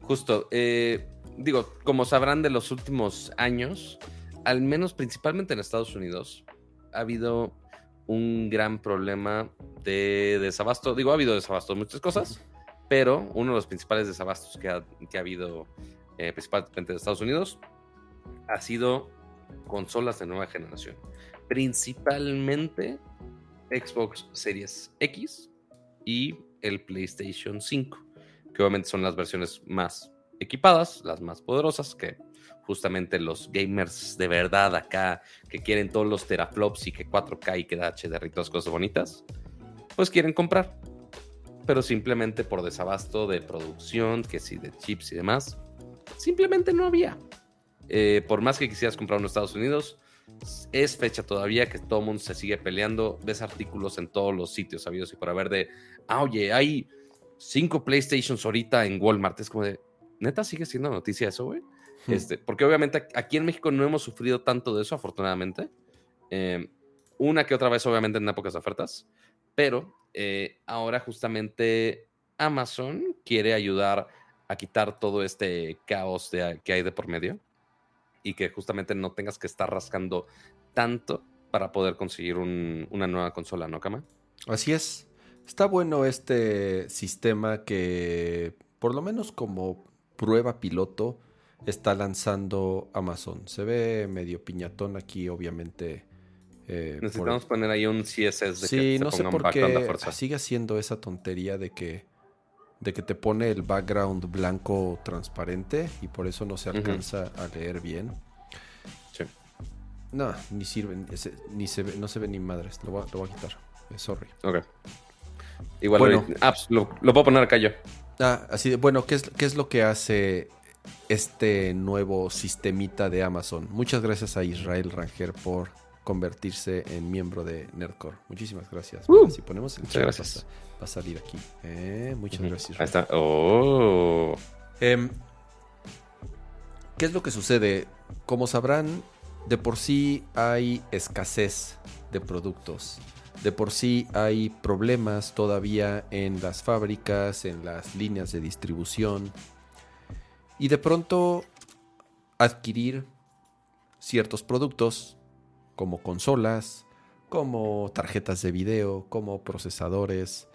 B: justo. Eh, digo, como sabrán de los últimos años, al menos principalmente en Estados Unidos, ha habido un gran problema de desabasto. Digo, ha habido desabasto de muchas cosas, pero uno de los principales desabastos que ha, que ha habido, eh, principalmente en Estados Unidos, ha sido consolas de nueva generación, principalmente Xbox Series X y el PlayStation 5, que obviamente son las versiones más equipadas, las más poderosas, que justamente los gamers de verdad acá, que quieren todos los teraflops y que 4K y que HDR y todas cosas bonitas, pues quieren comprar. Pero simplemente por desabasto de producción, que sí, de chips y demás, simplemente no había. Eh, por más que quisieras comprar en Estados Unidos, es fecha todavía que todo mundo se sigue peleando. Ves artículos en todos los sitios sabidos y por haber de, ah, oye, hay cinco PlayStations ahorita en Walmart. Es como de, neta, sigue siendo noticia eso, güey. Hmm. Este, porque obviamente aquí en México no hemos sufrido tanto de eso, afortunadamente. Eh, una que otra vez, obviamente, en épocas de ofertas. Pero eh, ahora justamente Amazon quiere ayudar a quitar todo este caos que hay de por medio y que justamente no tengas que estar rascando tanto para poder conseguir una nueva consola, ¿no, Kama?
A: Así es. Está bueno este sistema que, por lo menos como prueba piloto, está lanzando Amazon. Se ve medio piñatón aquí, obviamente.
B: Eh, Necesitamos poner ahí un CSS
A: de sí, no sé por qué sigue haciendo esa tontería de que de que te pone el background blanco transparente y por eso no se alcanza a leer bien. Sí. No, ni sirve, ni se ve, no se ve ni madres. Lo voy, a quitar. Eh, sorry.
B: Ok. Igual bueno, lo, puedo poner acá yo.
A: Ah, así de, bueno, ¿qué es, ¿qué es lo que hace este nuevo sistemita de Amazon? Muchas gracias a Israel Ranger por convertirse en miembro de Nerdcore. Muchísimas gracias.
B: Uh,
A: si ponemos el
B: chat, gracias.
A: Va, a, salir aquí. Eh, muchas gracias.
B: Ahí está. Oh.
A: Em, ¿Qué es lo que sucede? Como sabrán, de por sí hay escasez de productos. De por sí hay problemas todavía en las fábricas, en las líneas de distribución. Y de pronto adquirir ciertos productos como consolas, como tarjetas de video, como procesadores,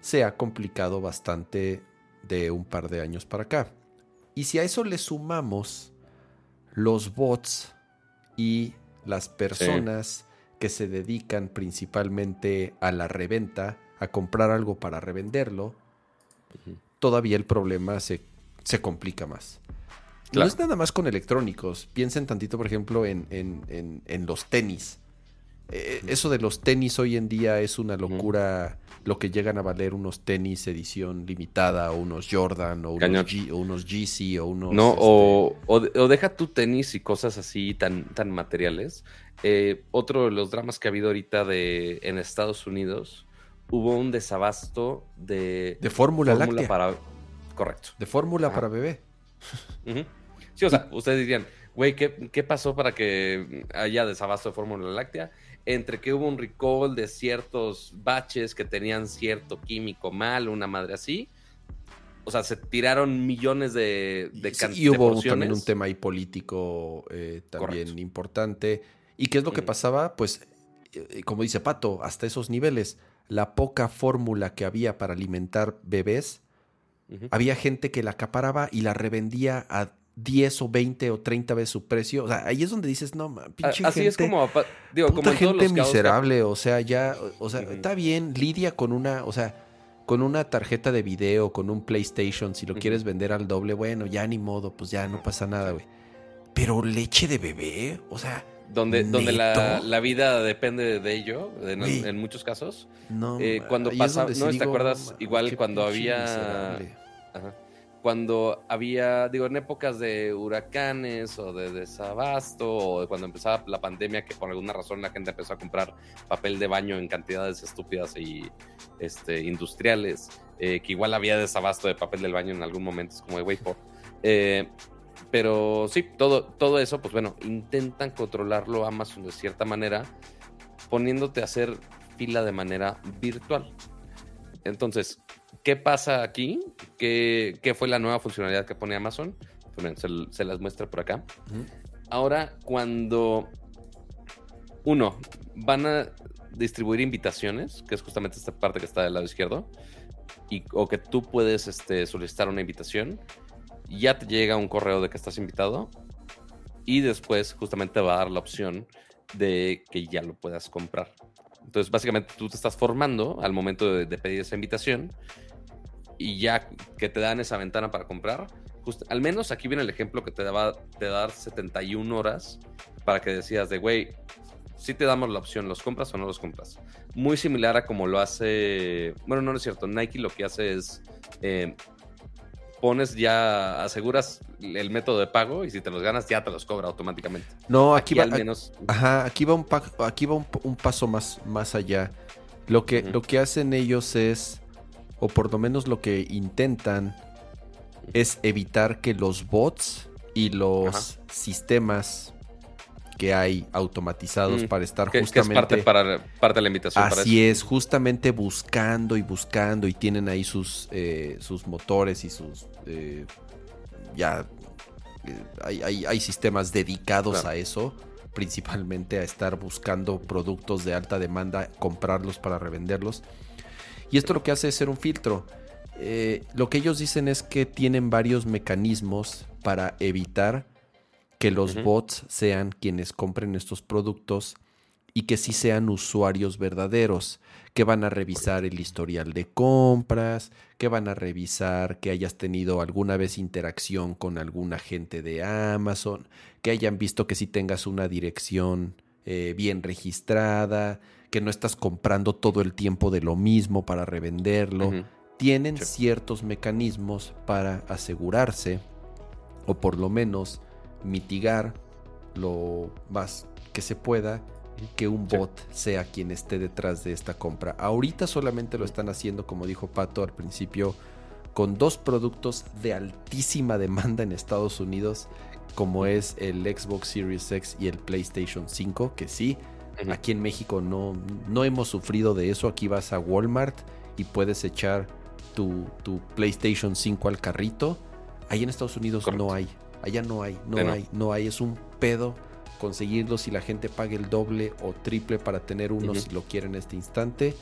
A: se ha complicado bastante de un par de años para acá. Y si a eso le sumamos los bots y las personas que se dedican principalmente a la reventa, a comprar algo para revenderlo, todavía el problema se, se complica más. No es nada más con electrónicos. Piensen tantito, por ejemplo, en, en, los tenis. Eh, eso de los tenis hoy en día es una locura. Lo que llegan a valer unos tenis edición limitada, o unos Jordan, o unos, G, o unos GC, o unos.
B: No, o, este o, deja tu tenis y cosas así tan, tan materiales. Eh, otro de los dramas que ha habido ahorita de, en Estados Unidos, hubo un desabasto de.
A: De fórmula láctea.
B: Para... Correcto.
A: De fórmula para bebé.
B: Sí, o sea, ustedes dirían, güey, ¿qué, pasó para que haya desabasto de fórmula láctea? Entre que hubo un recall de ciertos baches que tenían cierto químico mal, una madre así. O sea, se tiraron millones de, de
A: Y hubo también un tema ahí político eh, también importante. ¿Y qué es lo que pasaba? Pues, eh, como dice Pato, hasta esos niveles, la poca fórmula que había para alimentar bebés había gente que la acaparaba y la revendía a 10 o 20 o 30 veces su precio. O sea, ahí es donde dices, no, pinche
B: Así
A: gente,
B: es como, digo, como
A: gente miserable. O sea, ya, o sea, está bien, lidia con una, o sea, con una tarjeta de video, con un PlayStation, si lo quieres vender al doble, bueno, ya ni modo, pues ya no pasa nada, güey. Pero leche de bebé, o sea.
B: Donde, donde la, la, vida depende de ello, en, muchos casos. No, eh, cuando pasa, no te acuerdas, igual cuando había cuando había, digo, en épocas de huracanes o de desabasto o de cuando empezaba la pandemia que por alguna razón la gente empezó a comprar papel de baño en cantidades estúpidas y este, industriales, eh, que igual había desabasto de papel del baño en algún momento, es como de wait eh, pero sí, todo, todo eso, pues bueno, intentan controlarlo Amazon de cierta manera, poniéndote a hacer fila de manera virtual. Entonces, ¿Qué pasa aquí? ¿Qué, fue la nueva funcionalidad que pone Amazon? Pues se, las muestra por acá. Ahora, cuando uno, van a distribuir invitaciones, que es justamente esta parte que está del lado izquierdo, y, o que tú puedes este, solicitar una invitación, ya te llega un correo de que estás invitado, y después justamente va a dar la opción de que ya lo puedas comprar. Entonces, básicamente tú te estás formando al momento de, pedir esa invitación y ya que te dan esa ventana para comprar, al menos aquí viene el ejemplo que te, daba, te dar 71 horas para que decidas de, güey, si te damos la opción, ¿los compras o no los compras? Muy similar a como lo hace, bueno, no, es cierto, Nike lo que hace es, eh, pones ya, aseguras el método de pago y si te los ganas ya te los cobra automáticamente.
A: No, aquí, va, al menos... Ajá, aquí va un, aquí va un, paso más, más allá. Lo que, lo que hacen ellos es, o por lo menos lo que intentan, es evitar que los bots y los sistemas que hay automatizados mm, para estar justamente.
B: parte, para, parte de la invitación.
A: Así es, justamente buscando y buscando y tienen ahí sus, eh, sus motores y sus. Eh, ya. Eh, hay, sistemas dedicados a eso, principalmente a estar buscando productos de alta demanda, comprarlos para revenderlos. Y esto lo que hace es ser un filtro. lo que ellos dicen es que tienen varios mecanismos para evitar que los bots sean quienes compren estos productos y que sí sean usuarios verdaderos, que van a revisar el historial de compras, que van a revisar que hayas tenido alguna vez interacción con algún agente de Amazon, que hayan visto que sí tengas una dirección eh, bien registrada, que no estás comprando todo el tiempo de lo mismo para revenderlo. Tienen ciertos mecanismos para asegurarse, o por lo menos mitigar lo más que se pueda que un bot sea quien esté detrás de esta compra. Ahorita solamente lo están haciendo, como dijo Pato al principio, con dos productos de altísima demanda en Estados Unidos, como es el Xbox Series X y el PlayStation 5, que sí, aquí en México no, no hemos sufrido de eso. Aquí vas a Walmart y puedes echar tu, tu PlayStation 5 al carrito. Ahí en Estados Unidos no hay. Allá no hay, no hay, no hay. Es un pedo conseguirlo si la gente pague el doble o triple para tener uno si lo quiere en este instante.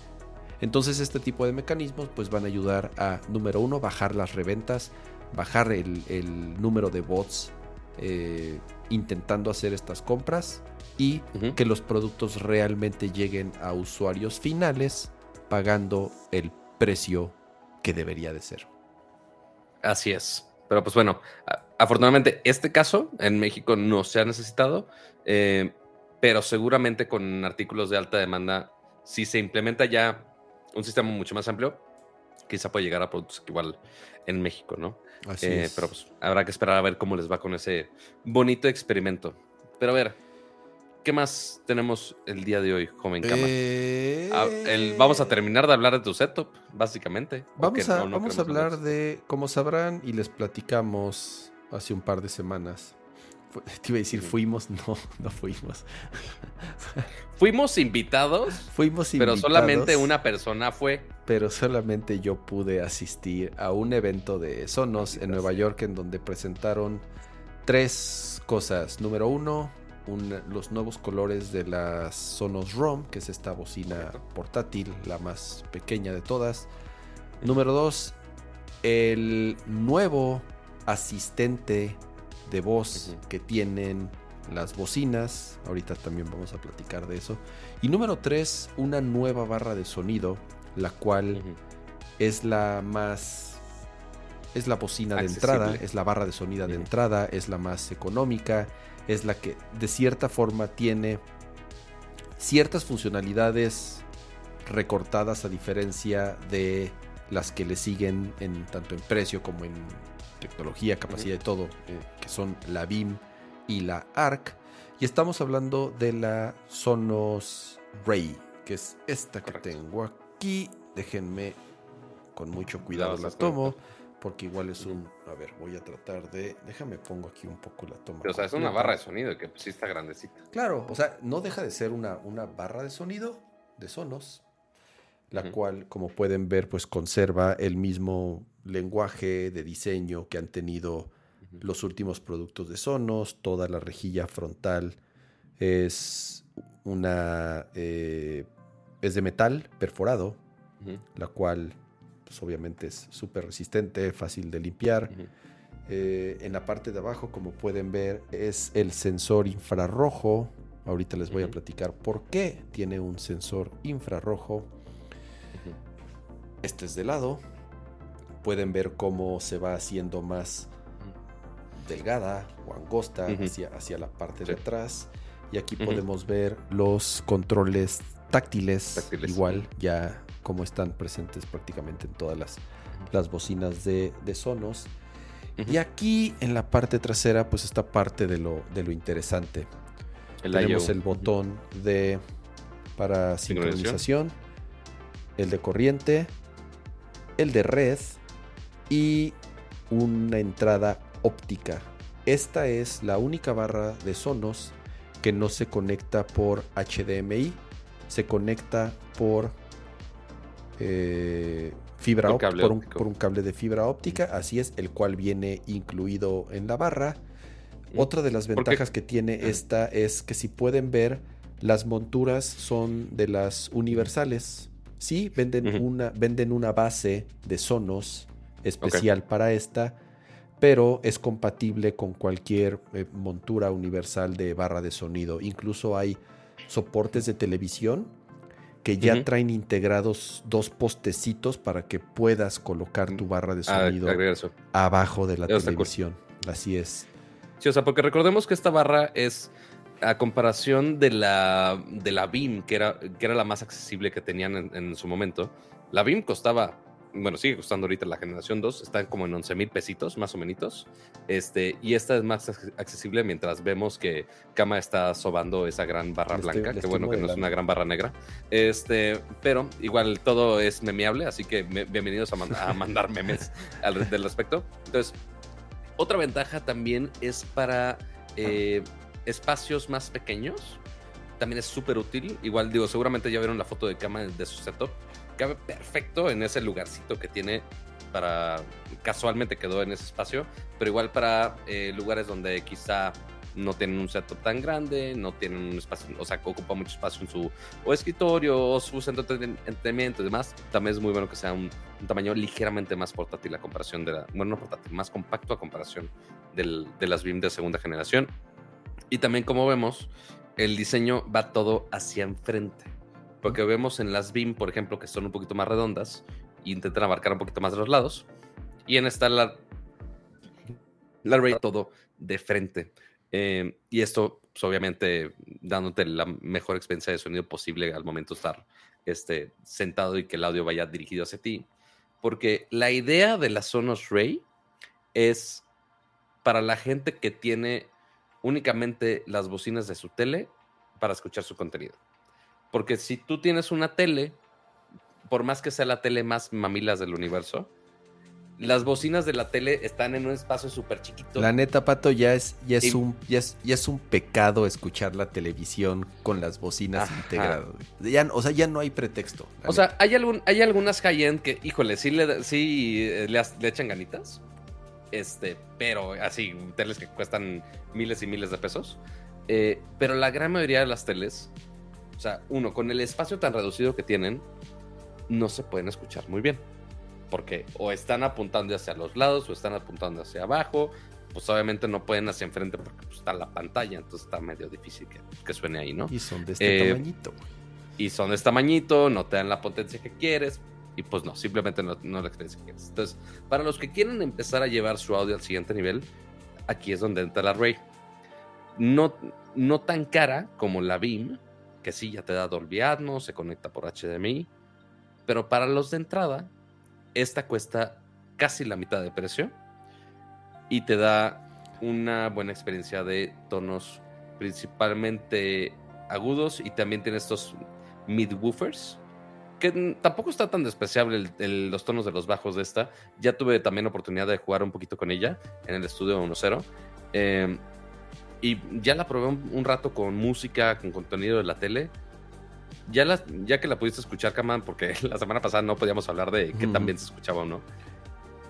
A: Entonces este tipo de mecanismos pues van a ayudar a, número uno, bajar las reventas, bajar el, número de bots eh, intentando hacer estas compras y que los productos realmente lleguen a usuarios finales pagando el precio que debería de ser.
B: Así es. Pero pues bueno, afortunadamente este caso en México no se ha necesitado, eh, pero seguramente con artículos de alta demanda, si se implementa ya un sistema mucho más amplio, quizá puede llegar a productos igual en México, ¿no? Así eh, Pero pues habrá que esperar a ver cómo les va con ese bonito experimento. Pero a ver, ¿Qué más tenemos el día de hoy, joven cama? Eh, vamos a terminar de hablar de tu setup, básicamente.
A: Vamos a, vamos a hablar de, como sabrán y les platicamos hace un par de semanas. Te iba a decir, fuimos, no, no fuimos.
B: Fuimos invitados.
A: Fuimos invitados.
B: Pero solamente una persona fue.
A: Pero solamente yo pude asistir a un evento de Sonos en Nueva York en donde presentaron tres cosas. Número uno, los nuevos colores de la Sonos ROM, que es esta bocina portátil, la más pequeña de todas. Número 2, el nuevo asistente de voz que tienen las bocinas. Ahorita también vamos a platicar de eso. Y número 3, una nueva barra de sonido, la cual es la más... Es la bocina de entrada, es la barra de sonido de entrada, es la más económica, es la que de cierta forma tiene ciertas funcionalidades recortadas a diferencia de las que le siguen en tanto en precio como en tecnología, capacidad y todo, eh, que son la BIM y la ARC. Y estamos hablando de la Sonos Ray, que es esta que tengo aquí. Déjenme con mucho cuidado la tomo porque igual es un... A ver, voy a tratar de... Déjame pongo aquí un poco la toma.
B: o sea, es una barra de sonido que sí está grandecita.
A: Claro, o sea, no deja de ser una, una barra de sonido de Sonos, la cual, como pueden ver, pues conserva el mismo lenguaje de diseño que han tenido los últimos productos de Sonos, toda la rejilla frontal es una... Eh, es de metal perforado, la cual pues, obviamente es súper resistente, fácil de limpiar. Eh, en la parte de abajo, como pueden ver, es el sensor infrarrojo. Ahorita les voy a platicar por qué tiene un sensor infrarrojo. Este es de lado. Pueden ver cómo se va haciendo más delgada o angosta hacia, hacia, la parte de atrás. Y aquí podemos ver los controles táctiles, igual, ya como están presentes prácticamente en todas las, las bocinas de, Sonos. Y aquí en la parte trasera, pues está parte de lo, de lo interesante. Tenemos el botón de para sincronización, el de corriente, el de red y una entrada óptica. Esta es la única barra de Sonos que no se conecta por HDMI, se conecta por eh, fibra óptica, por, un, cable de fibra óptica, así es, el cual viene incluido en la barra. Otra de las ventajas que tiene esta es que si pueden ver, las monturas son de las universales. Sí, venden, una, venden una base de Sonos especial para esta, pero es compatible con cualquier eh, montura universal de barra de sonido. Incluso hay soportes de televisión que ya traen integrados dos postecitos para que puedas colocar tu barra de ah, sonido abajo de la televisión. Así es.
B: Sí, o sea, porque recordemos que esta barra es a comparación de la, de la BIM, que era, que era la más accesible que tenían en, en su momento. La BIM costaba bueno, sigue costando ahorita la generación 2, están como en 11 mil pesitos, más o menos. Este, y esta es más accesible mientras vemos que Kama está sobando esa gran barra blanca, que bueno que no es una gran barra negra. Este, pero igual todo es memeable, así que bienvenidos a, mandar memes al, del respecto. Entonces, otra ventaja también es para eh, espacios más pequeños. También es súper útil. Igual digo, seguramente ya vieron la foto de Kama de su setup cabe perfecto en ese lugarcito que tiene para casualmente quedó en ese espacio, pero igual para eh, lugares donde quizá no tienen un setup tan grande, no tienen un espacio, o sea, que ocupa mucho espacio en su o escritorio o su centro de entretenimiento y demás, también es muy bueno que sea un, tamaño ligeramente más portátil a comparación de la, bueno, no portátil, más compacto a comparación del, de las BIM de segunda generación. Y también como vemos, el diseño va todo hacia enfrente. Porque vemos en las BIM, por ejemplo, que son un poquito más redondas e intentan abarcar un poquito más de los lados. Y en esta la, la Ray todo de frente. Eh, y esto, pues, obviamente, dándote la mejor experiencia de sonido posible al momento de estar este, sentado y que el audio vaya dirigido hacia ti. Porque la idea de la Sonos Ray es para la gente que tiene únicamente las bocinas de su tele para escuchar su contenido. Porque si tú tienes una tele, por más que sea la tele más mamilas del universo, las bocinas de la tele están en un espacio súper chiquito.
A: La neta, Pato, ya es, ya es un, ya es, un pecado escuchar la televisión con las bocinas integradas. Ya, o sea, ya no hay pretexto.
B: O sea, hay algún, hay algunas high-end que, híjole, sí le, sí eh, le, echan ganitas. Este, pero así, teles que cuestan miles y miles de pesos. Eh, pero la gran mayoría de las teles o sea, uno, con el espacio tan reducido que tienen, no se pueden escuchar muy bien. Porque o están apuntando hacia los lados o están apuntando hacia abajo. Pues obviamente no pueden hacia enfrente porque pues, está la pantalla, entonces está medio difícil que, suene ahí, ¿no?
A: Y son de este eh, tamañito.
B: Y son de este tamañito, no te dan la potencia que quieres. Y pues no, simplemente no, no la experiencia que quieres. Entonces, para los que quieren empezar a llevar su audio al siguiente nivel, aquí es donde entra la Ray. No, no tan cara como la Beam, que sí, ya te da Dolby Atmos, se conecta por HDMI, pero para los de entrada, esta cuesta casi la mitad de precio y te da una buena experiencia de tonos principalmente agudos y también tiene estos mid-woofers que tampoco está tan despreciable los tonos de los bajos de esta. Ya tuve también oportunidad de jugar un poquito con ella en el estudio 1.0. Eh, y ya la probé un, rato con música, con contenido de la tele. Ya, la, ya que la pudiste escuchar, Kaman, porque la semana pasada no podíamos hablar de qué tan bien se escuchaba o no.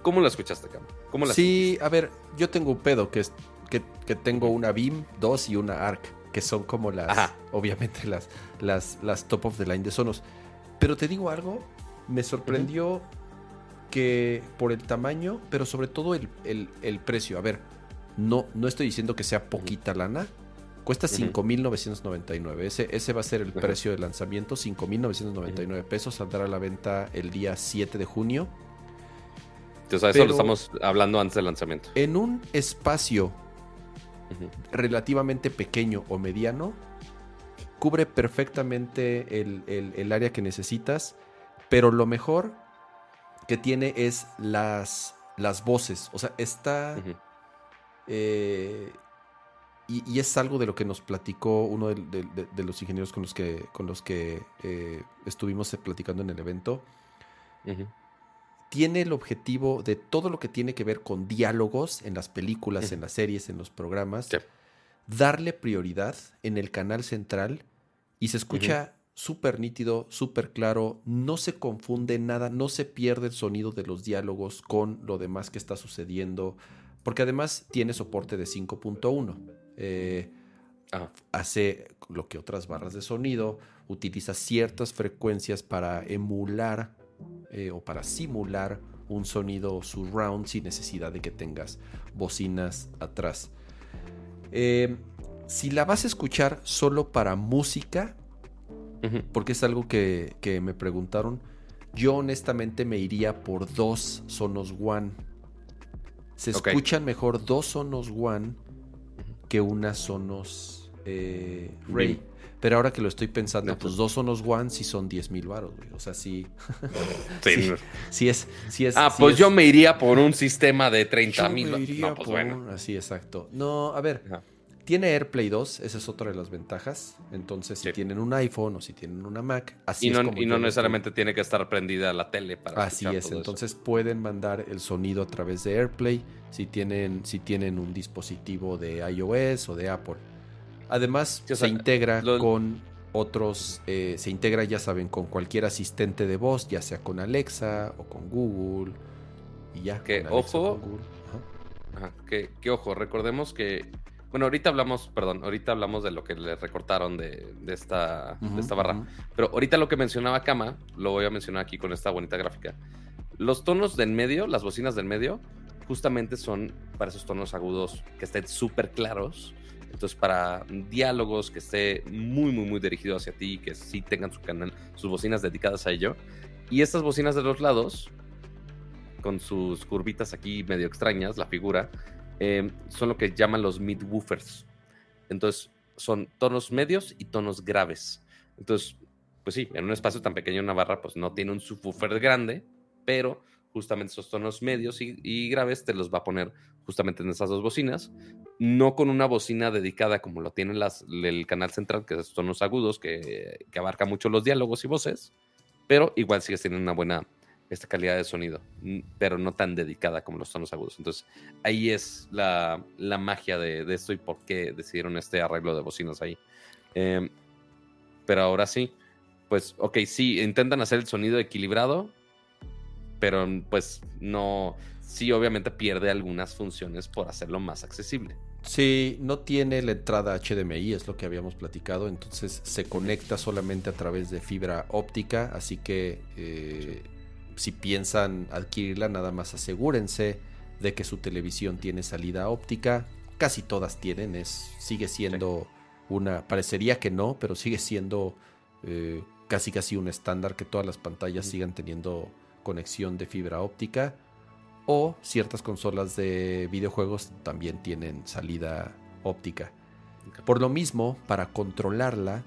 B: ¿Cómo la escuchaste, Kaman? ¿Cómo la
A: sí, a ver, yo tengo un pedo que es que, que tengo una BIM 2 y una ARC, que son como las, obviamente, las, las, las top of the line de Sonos. Pero te digo algo, me sorprendió que por el tamaño, pero sobre todo el, el- el precio. A ver, no, no estoy diciendo que sea poquita lana. Cuesta
B: Ujú.
A: 5.999. Ese, ese va a ser el precio de lanzamiento. 5.999 pesos. Saldrá a la venta el día 7 de junio.
B: Entonces, a eso
A: Pero-
B: lo estamos hablando antes del lanzamiento.
A: En un espacio relativamente pequeño o mediano, cubre perfectamente el, el- el área que necesitas, pero lo mejor que tiene es las, las voces. O sea, está... eh, y, y es algo de lo que nos platicó uno de, de- de- de los ingenieros con los que, con los que eh, estuvimos platicando en el evento. Tiene el objetivo de todo lo que tiene que ver con diálogos en las películas, en las series, en los programas,
B: Sí.
A: darle prioridad en el canal central y se escucha súper nítido, súper claro, no se confunde nada, no se pierde el sonido de los diálogos con lo demás que está sucediendo, porque además tiene soporte de 5.1. Eh,
B: Ajá.
A: hace lo que otras barras de sonido, utiliza ciertas frecuencias para emular eh, o para simular un sonido surround sin necesidad de que tengas bocinas atrás. Eh, si la vas a escuchar solo para música, porque es algo que, que me preguntaron, yo honestamente me iría por dos Sonos One. Se escuchan mejor dos Sonos One que una Sonos eh, Ray. Pero ahora que lo estoy pensando,
B: No,
A: pues dos Sonos One sí son 10 mil baros, güey. O sea, sí,
B: Sí.
A: Sí. sí es... Sí es
B: Ah,
A: sí
B: pues
A: es-
B: yo me iría por un sistema de 30
A: yo
B: mil. No, pues bueno.
A: un- Así, exacto. No, a ver,
B: Ajá.
A: Tiene AirPlay 2, esa es otra de las ventajas. Entonces, si tienen un iPhone o si tienen una Mac, así
B: Y
A: es como
B: y no necesariamente tiene que estar prendida la tele para
A: Así es,
B: todo eso.
A: entonces pueden mandar el sonido a través de AirPlay si tienen, si tienen un dispositivo de iOS o de Apple. Además,
B: Sí, o sea,
A: se integra
B: lo-
A: con otros, eh, se integra, ya saben, con cualquier asistente de voz, ya sea con Alexa o con Google. Y ya.
B: Que, ojo.
A: Ajá.
B: Ajá, que, que ojo, recordemos que. Bueno, ahorita hablamos, perdón, ahorita hablamos de lo que le recortaron de, de esta, de
A: Ujú,
B: esta barra.
A: ujú.
B: Pero ahorita lo que mencionaba Kama, lo voy a mencionar aquí con esta bonita gráfica. Los tonos del medio, las bocinas del medio, justamente son para esos tonos agudos que estén súper claros. Entonces, para diálogos que esté muy, muy, muy dirigido hacia ti, que sí tengan su canal, sus bocinas dedicadas a ello. Y estas bocinas de los lados, con sus curvitas aquí medio extrañas, la figura, eh, son lo que llaman los mid-woofers. Entonces, son tonos medios y tonos graves. Entonces, pues sí, en un espacio tan pequeño, una barra, pues no tiene un subwoofer grande, pero justamente esos tonos medios y, graves te los va a poner justamente en esas dos bocinas. No con una bocina dedicada como lo tiene las, el canal central, que es tonos agudos, que, que abarca mucho los diálogos y voces, pero igual sigues teniendo una buena esta calidad de sonido, mm, pero no tan dedicada como los tonos agudos. Entonces, ahí es la, la magia de, de esto y por qué decidieron este arreglo de bocinas ahí. Eh, pero ahora sí, pues, ok, sí, intentan hacer el sonido equilibrado, pero pues no, sí, obviamente pierde algunas funciones por hacerlo más accesible.
A: Sí, no tiene la entrada HDMI, es lo que habíamos platicado, entonces se conecta solamente a través de fibra óptica, así que eh, si piensan adquirirla, nada más asegúrense de que su televisión tiene salida óptica. Casi todas tienen, es, sigue siendo una, parecería que no, pero sigue siendo eh, casi casi un estándar que todas las pantallas sigan teniendo conexión de fibra óptica. O ciertas consolas de videojuegos también tienen salida óptica. Por lo mismo, para controlarla,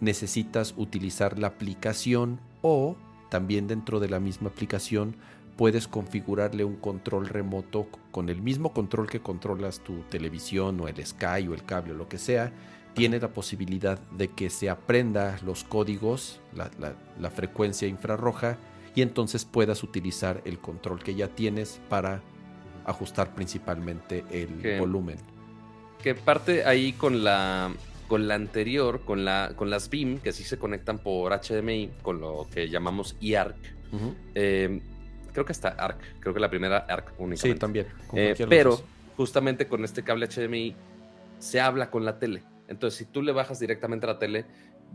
A: necesitas utilizar la aplicación o también dentro de la misma aplicación puedes configurarle un control remoto con el mismo control que controlas tu televisión o el Sky o el cable o lo que sea. Tiene la posibilidad de que se aprenda los códigos, la, la- la frecuencia infrarroja y entonces puedas utilizar el control que ya tienes para ajustar principalmente el
B: Que-
A: volumen.
B: que parte ahí con la con la anterior, con la con las BIM que sí se conectan por HDMI con lo que llamamos eARC. Eh, creo que hasta ARC, creo que la primera ARC únicamente.
A: Sí, también.
B: Eh, pero justamente con este cable HDMI se habla con la tele. Entonces, si tú le bajas directamente a la tele,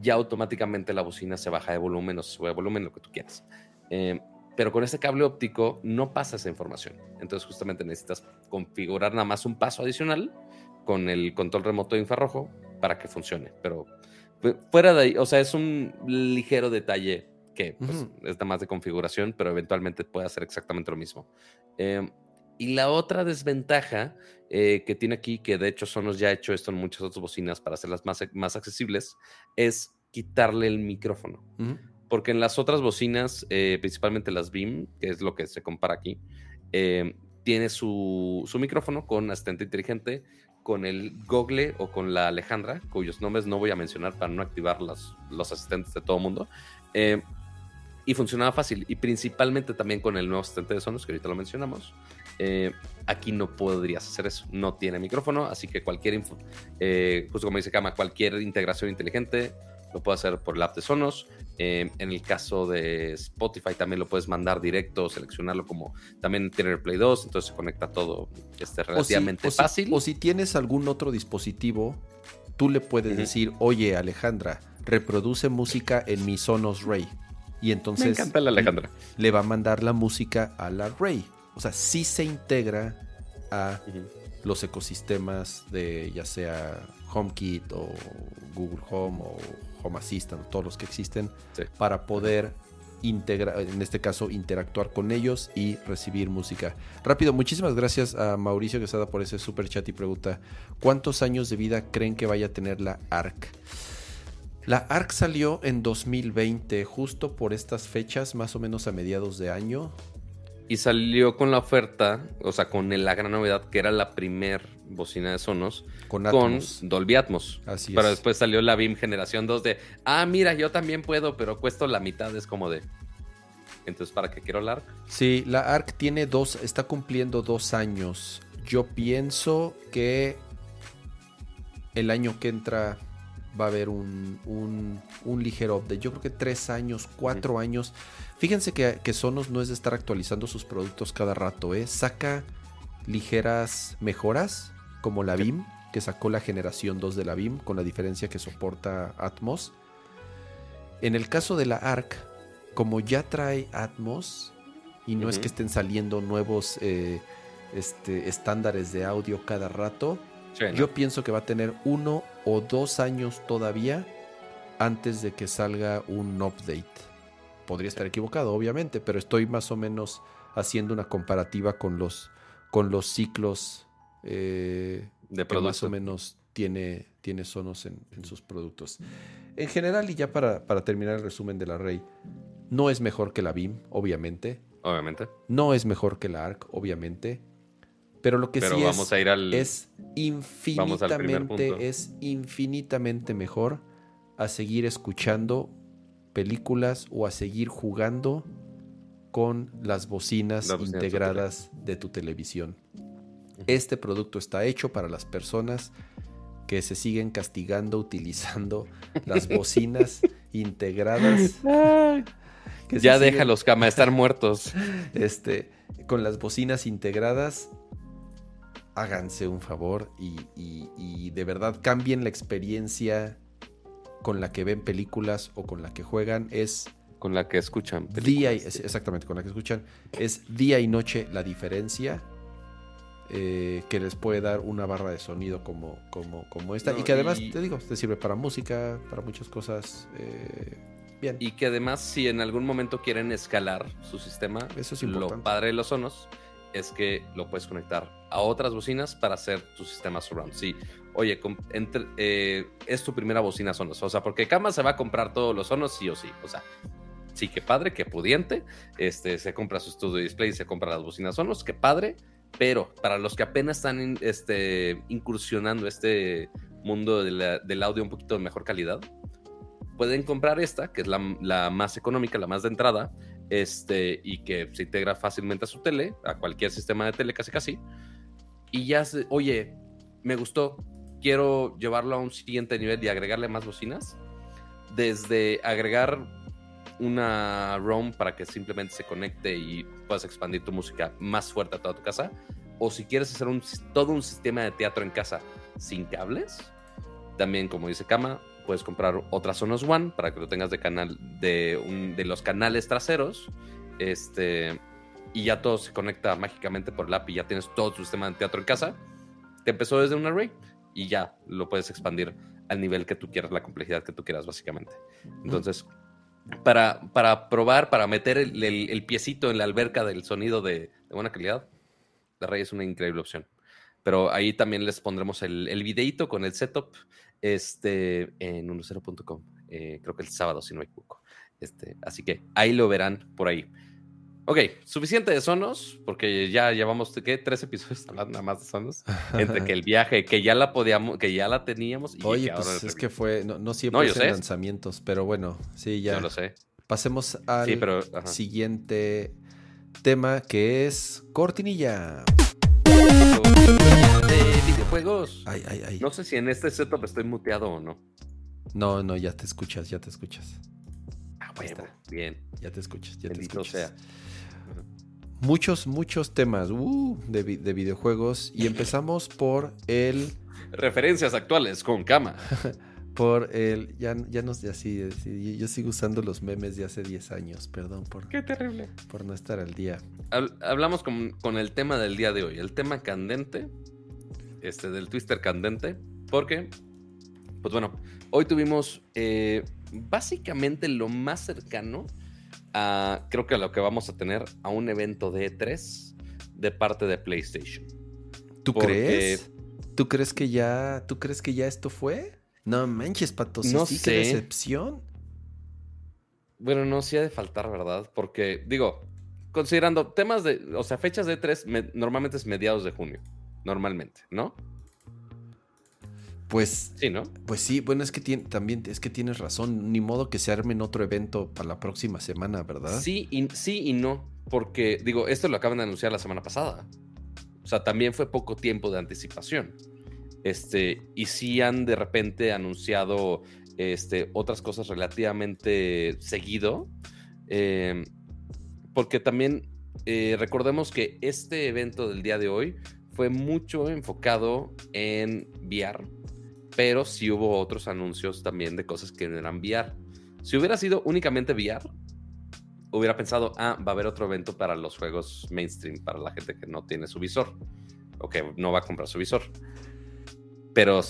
B: ya automáticamente la bocina se baja de volumen o se sube de volumen, lo que tú quieras. Eh, pero con este cable óptico no pasa esa información. Entonces justamente necesitas configurar nada más un paso adicional con el control remoto de infrarrojo para que funcione. Pero fuera de ahí, o sea, es un ligero detalle que pues, es nada más de configuración, pero eventualmente puede hacer exactamente lo mismo. Em, y la otra desventaja eh, que tiene aquí, que de hecho Sonos ya ha hecho esto en muchas otras bocinas para hacerlas más, más accesibles, es quitarle el micrófono. Porque en las otras bocinas, eh, principalmente las BIM, que es lo que se compara aquí, em, tiene su, su, micrófono con asistente inteligente, con el Google o con la Alejandra, cuyos nombres no voy a mencionar para no activar los, los asistentes de todo el mundo. Em, y funcionaba fácil. Y principalmente también con el nuevo asistente de Sonos, que ahorita lo mencionamos. Eh, aquí no podrías hacer eso. No tiene micrófono, así que cualquier info, eh, justo como dice Kama, cualquier integración inteligente lo puede hacer por el app de Sonos. Eh, en el caso de Spotify también lo puedes mandar directo, seleccionarlo como también tiene Play 2, entonces se conecta todo este, relativamente fácil.
A: o si tienes algún otro dispositivo, tú le puedes decir, oye Alejandra, reproduce música en mi Sonos Ray. Y entonces
B: Me encanta la Alejandra.
A: le va a mandar la música a la Ray. O sea, sí se integra a los ecosistemas de ya sea HomeKit o Google Home o Home Assistant, todos los que existen, para poder integrar, en este caso, interactuar con ellos y recibir música. Rápido, muchísimas gracias a Mauricio Quesada por ese super chat y pregunta: ¿Cuántos años de vida creen que vaya a tener la ARC? La ARC salió en 2020, justo por estas fechas, más o menos a mediados de año.
B: Y salió con la oferta, o sea, con la gran novedad que era la primer bocina de Sonos con, Dolby Atmos. Así pero después salió la BIM Generación 2 de, ah, mira, yo también puedo, pero cuesto la mitad, es como de... Entonces, ¿para qué quiero la ARC?
A: Sí, la ARC tiene dos, está cumpliendo dos años. Yo pienso que el año que entra va a haber un, un, ligero update. Yo creo que tres años, cuatro años. Fíjense que, que, Sonos no es de estar actualizando sus productos cada rato, ¿eh? Saca ligeras mejoras, como la BIM, que sacó la generación 2 de la BIM, con la diferencia que soporta Atmos. En el caso de la ARC, como ya trae Atmos, y no es que estén saliendo nuevos eh, este, estándares de audio cada rato, yo pienso que va a tener uno o dos años todavía antes de que salga un update. Podría estar equivocado, obviamente, pero estoy más o menos haciendo una comparativa con los, con los ciclos eh, de que más o menos tiene, tiene Sonos en, sus productos. En general, y ya para, para terminar el resumen de la Rey, no es mejor que la BIM, obviamente.
B: Obviamente.
A: No es mejor que la ARC, obviamente. Pero lo que sí
B: es, a ir al,
A: es infinitamente, es infinitamente mejor a seguir escuchando películas o a seguir jugando con las bocinas integradas de tu televisión. Este producto está hecho para las personas que se siguen castigando utilizando las bocinas integradas.
B: ya déjalos, cama, estar muertos.
A: Este, con las bocinas integradas háganse un favor y, de verdad cambien la experiencia con la que ven películas o con la que juegan. Es
B: con la que escuchan.
A: Día exactamente, con la que escuchan. Es día y noche la diferencia eh, que les puede dar una barra de sonido como, como, como esta. y que además, te digo, te sirve para música, para muchas cosas. Eh, bien.
B: Y que además, si en algún momento quieren escalar su sistema,
A: Eso es
B: lo padre de los sonos es que lo puedes conectar a otras bocinas para hacer tu sistema surround. Sí, oye, eh, es tu primera bocina Sonos. O sea, porque Kama se va a comprar todos los Sonos sí o sí. O sea, sí, qué padre, qué pudiente. Este, se compra su estudio display, se compra las bocinas Sonos, qué padre. Pero para los que apenas están este, incursionando este mundo del audio un poquito de mejor calidad, pueden comprar esta, que es la, la más económica, la más de entrada, este, y que se integra fácilmente a su tele, a cualquier sistema de tele casi casi. Y ya, se, oye, me gustó, quiero llevarlo a un siguiente nivel y agregarle más bocinas. Desde agregar una ROM para que simplemente se conecte y puedas expandir tu música más fuerte a toda tu casa. O si quieres hacer un, todo un sistema de teatro en casa sin cables, también como dice Kama, puedes comprar otra Sonos One para que lo tengas de canal de, de los canales traseros este, y ya todo se conecta mágicamente por el app y ya tienes todo tu sistema de teatro en casa. Te empezó desde un array y ya lo puedes expandir al nivel que tú quieras, la complejidad que tú quieras, básicamente. Entonces, para, para probar, para meter el, piecito en la alberca del sonido de, buena calidad, la Ray es una increíble opción. Pero ahí también les pondremos el, el videito con el setup este, en 10.com. Eh, creo que el sábado, si no me equivoco. Este, así que ahí lo verán por ahí. Ok, suficiente de Sonos, porque ya llevamos, ¿qué? Tres episodios hablando nada más de Sonos. Entre que el viaje, que ya la podíamos, que ya la teníamos. Y
A: Oye, pues es que fue, no, siempre no, lanzamientos, pero bueno, sí, ya.
B: No lo sé.
A: Pasemos al siguiente tema que es cortinilla.
B: De videojuegos.
A: Ay, ay, ay.
B: No sé si en este setup estoy muteado o no.
A: No, no, ya te escuchas, ya te escuchas.
B: Ah, bueno, bien.
A: Ya te escuchas, ya te escuchas. sea. Muchos, muchos temas uh, de, videojuegos y empezamos por el...
B: Referencias actuales con cama.
A: por el... Ya, ya no sé, así, yo sigo usando los memes de hace 10 años, perdón por...
B: Qué terrible.
A: Por no estar al día.
B: Hablamos con, con el tema del día de hoy, el tema candente, este del Twister candente, porque, pues bueno, hoy tuvimos eh, básicamente lo más cercano a, creo que a lo que vamos a tener, a un evento de E3 de parte de PlayStation.
A: ¿Tú crees? ¿Tú crees que ya, tú crees que ya esto fue? No manches, Pato, no sí, sé. decepción.
B: Bueno, no, sí ha de faltar, ¿verdad? Porque, digo, considerando temas de, o sea, fechas de E3 normalmente es mediados de junio, normalmente, ¿no?
A: Pues
B: sí, ¿no?
A: Pues sí, bueno, es que también es que tienes razón, ni modo que se armen otro evento para la próxima semana, ¿verdad?
B: Sí y, sí y no, porque digo, esto lo acaban de anunciar la semana pasada. O sea, también fue poco tiempo de anticipación. Este, y sí han de repente anunciado este, otras cosas relativamente seguido. Em, porque también eh, recordemos que este evento del día de hoy fue mucho enfocado en VR pero sí hubo otros anuncios también de cosas que eran VR. Si hubiera sido únicamente VR, hubiera pensado, ah, va a haber otro evento para los juegos mainstream, para la gente que no tiene su visor o que no va a comprar su visor. Pero,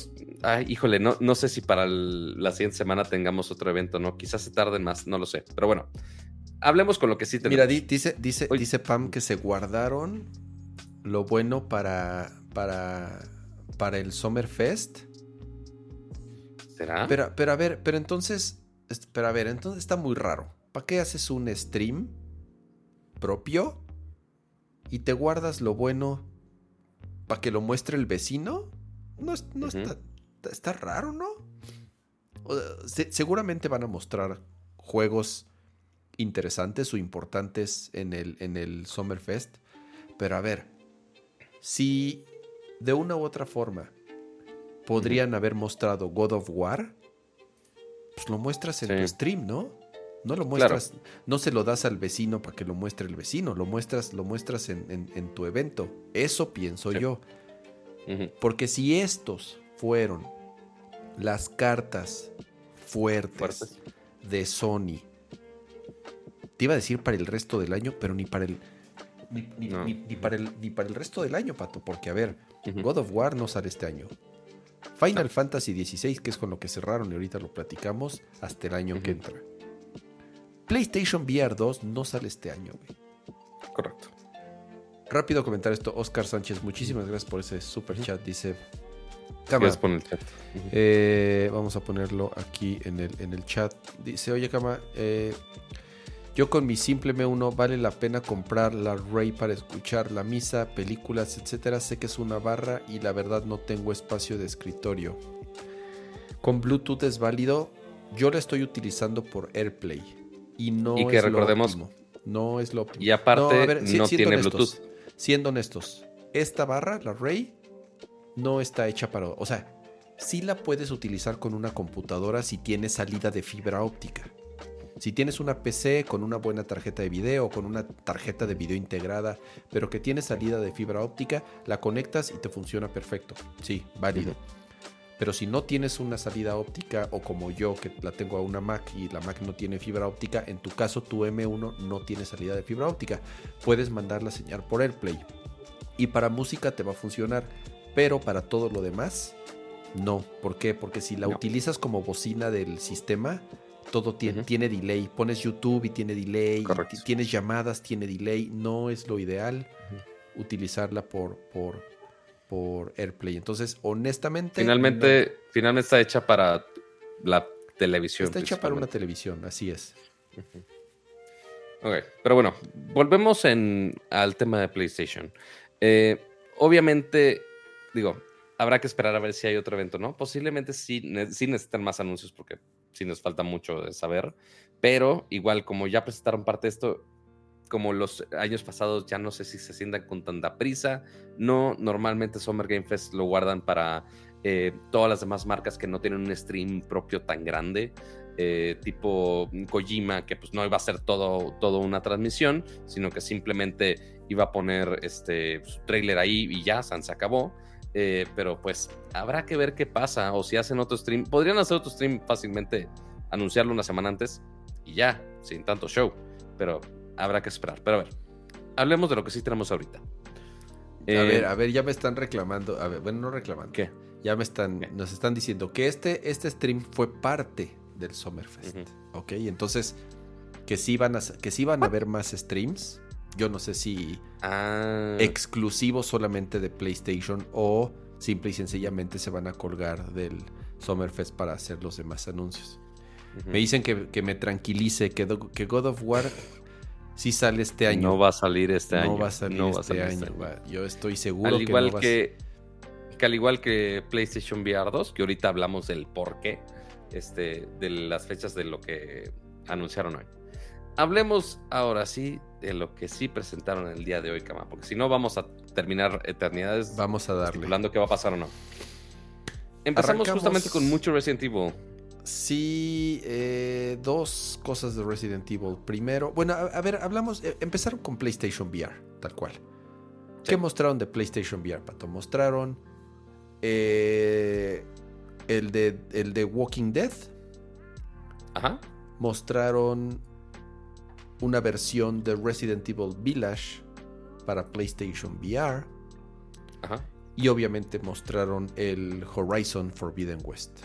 B: ay, híjole, no, no sé si para la siguiente semana tengamos otro evento, ¿no? Quizás se tarden más, no lo sé. Pero bueno, hablemos con lo que sí
A: tenemos. Mira, dice, dice, dice Pam que se guardaron lo bueno para, para, para el Summer Pero, pero a ver, pero entonces, pero a ver, entonces está muy raro. ¿Para qué haces un stream propio y te guardas lo bueno para que lo muestre el vecino? No, no está, está raro, ¿no? seguramente van a mostrar juegos interesantes o importantes en el, en el Summerfest. Pero a ver, si de una u otra forma podrían haber mostrado God of War, pues lo muestras en tu stream, ¿no? No lo muestras, no se lo das al vecino para que lo muestre el vecino, lo muestras, lo muestras en, tu evento. Eso pienso yo. Porque si estos fueron las cartas fuertes, de Sony, te iba a decir para el resto del año, pero ni para el ni, para el ni para el resto del año, Pato, porque a ver, God of War no sale este año. Final Fantasy XVI, que es con lo que cerraron y ahorita lo platicamos, hasta el año que entra. PlayStation VR 2 no sale este año, güey.
B: Correcto.
A: Rápido comentar esto, Oscar Sánchez, muchísimas gracias por ese super chat. Dice,
B: Cama, el chat.
A: Eh, vamos a ponerlo aquí en el, en el chat. Dice, oye Cama, eh, yo con mi simple M1 vale la pena comprar la Ray para escuchar la misa, películas, etcétera. Sé que es una barra y la verdad no tengo espacio de escritorio. Con Bluetooth es válido. Yo la estoy utilizando por AirPlay y no
B: y que es recordemos,
A: lo óptimo. No es lo
B: óptimo. Y aparte no, tiene Bluetooth.
A: Siendo honestos, esta barra, la Ray, no está hecha para, o sea, sí la puedes utilizar con una computadora si tiene salida de fibra óptica si tienes una PC con una buena tarjeta de video o con una tarjeta de video integrada, pero que tiene salida de fibra óptica, la conectas y te funciona perfecto. Sí, válido. Pero si no tienes una salida óptica o como yo que la tengo a una Mac y la Mac no tiene fibra óptica, en tu caso tu M1 no tiene salida de fibra óptica. Puedes mandar la señal por AirPlay. Y para música te va a funcionar, pero para todo lo demás no. ¿Por qué? Porque si la
B: No.
A: utilizas como bocina del sistema, todo tiene, tiene delay. Pones YouTube y tiene delay. y tienes llamadas, tiene delay. No es lo ideal utilizarla por, por, por AirPlay. Entonces, honestamente.
B: Finalmente, finalmente está hecha para la
A: no.
B: televisión.
A: está hecha para una televisión, así es.
B: Ok, pero bueno, volvemos en, al tema de PlayStation. Eh, obviamente, digo, habrá que esperar a ver si hay otro evento, ¿no? Posiblemente sí, sí necesitan más anuncios porque sí nos falta mucho de saber, pero igual como ya presentaron parte de esto, como los años pasados, ya no sé si se sientan con tanta prisa. No, normalmente Summer Game Fest lo guardan para eh, todas las demás marcas que no tienen un stream propio tan grande eh, tipo Kojima, que pues no iba a ser todo, todo una transmisión, sino que simplemente iba a poner este su trailer ahí y ya, se acabó. Eh, pero pues habrá que ver qué pasa o si hacen otro stream. Podrían hacer otro stream fácilmente, anunciarlo una semana antes y ya, sin tanto show. Pero habrá que esperar. Pero a ver, hablemos de lo que sí tenemos ahorita.
A: a
B: Eh,
A: ver, a ver, ya me están reclamando. A ver, bueno, no reclamando.
B: ¿Qué?
A: Ya me están,
B: ¿Qué?
A: nos están diciendo que este, este stream fue parte del Summerfest.
B: Ujú.
A: Ok, entonces que sí van a, que sí van a haber más streams. Yo no sé si
B: Ah,
A: exclusivos solamente de PlayStation o simple y sencillamente se van a colgar del Summerfest para hacer los demás anuncios. Me dicen que, que me tranquilice, que, do- que God of War sí sale este año.
B: No va a salir este
A: No
B: año.
A: va a salir
B: no va a
A: este
B: salir
A: año.
B: este año.
A: Yo estoy seguro
B: al igual
A: que no va a
B: que, que al igual que PlayStation VR 2, que ahorita hablamos del por qué, este, de las fechas de lo que anunciaron hoy. Hablemos ahora sí de lo que sí presentaron el día de hoy, Kama, porque si no vamos a terminar eternidades
A: Vamos a darle.
B: hablando qué va a pasar o no. Empezamos
A: Arrancamos-
B: justamente con mucho Resident Evil.
A: Sí, eh, dos cosas de Resident Evil. Primero, bueno, a, a ver, hablamos, eh, empezaron con PlayStation VR, tal cual. ¿Qué mostraron de PlayStation VR, Pato? Mostraron eh, el, de, el de Walking Dead,
B: Ajá.
A: mostraron una versión de Resident Evil Village para PlayStation VR
B: Ajá.
A: y obviamente mostraron el Horizon Forbidden West.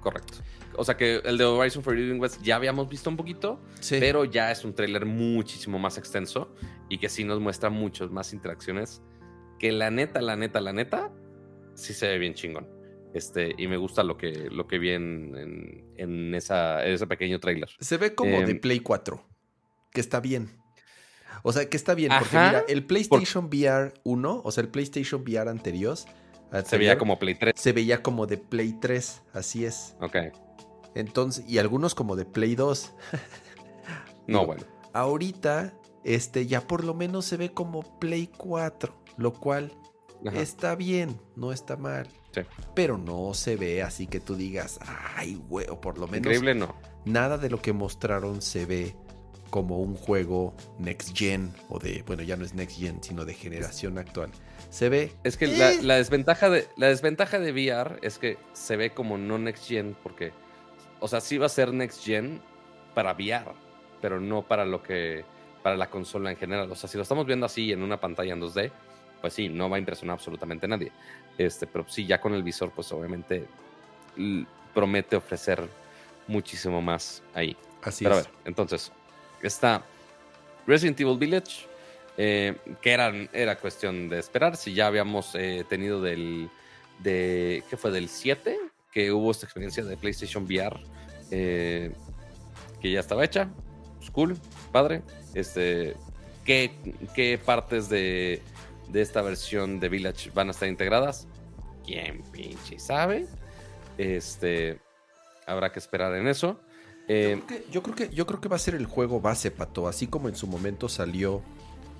B: Correcto. O sea que el de Horizon Forbidden West ya habíamos visto un poquito,
A: Sí.
B: pero ya es un tráiler muchísimo más extenso y que sí nos muestra muchas más interacciones que la neta, la neta, la neta, sí se ve bien chingón. Este, y me gusta lo que, lo que vi en, en- en esa, en ese pequeño tráiler.
A: Se ve como de
B: Em,
A: Play 4, que está bien. O sea, que está bien, porque mira, el PlayStation VR 1, o sea, el PlayStation VR anterior,
B: Se veía como Play 3.
A: se veía como de Play 3, así es.
B: Ok.
A: Entonces, y algunos como de Play 2.
B: No, bueno.
A: Ahorita, este ya por lo menos se ve como Play 4, lo cual
B: Ajá.
A: está bien, no está mal.
B: Sí.
A: Pero no se ve así que tú digas, ay, güey, o por lo menos
B: Increíble, no.
A: nada de lo que mostraron se ve como un juego next gen o de, bueno, ya no es next gen, sino de generación actual. Se ve
B: Es que
A: Eh.
B: la, la desventaja de, la desventaja de VR es que se ve como no next gen porque, o sea, sí va a ser next gen para VR, pero no para lo que, para la consola en general. O sea, si lo estamos viendo así en una pantalla en 2D, pues sí, no va a impresionar absolutamente a nadie. Este, pero sí, ya con el visor, pues obviamente promete ofrecer muchísimo más ahí.
A: así
B: Pero a
A: es.
B: ver, entonces, está Resident Evil Village, eh, que era, era cuestión de esperar. Si ya habíamos eh, tenido del. De, ¿Qué fue? Del 7, que hubo esta experiencia de PlayStation VR, eh, que ya estaba hecha. Pues cool, padre. Este, ¿qué, qué partes de, de esta versión de Village van a estar integradas? ¿Quién pinche sabe? Este, habrá que esperar en eso. Eh,
A: Yo creo, que, yo, creo que, yo creo que va a ser el juego base, Pato. Así como en su momento salió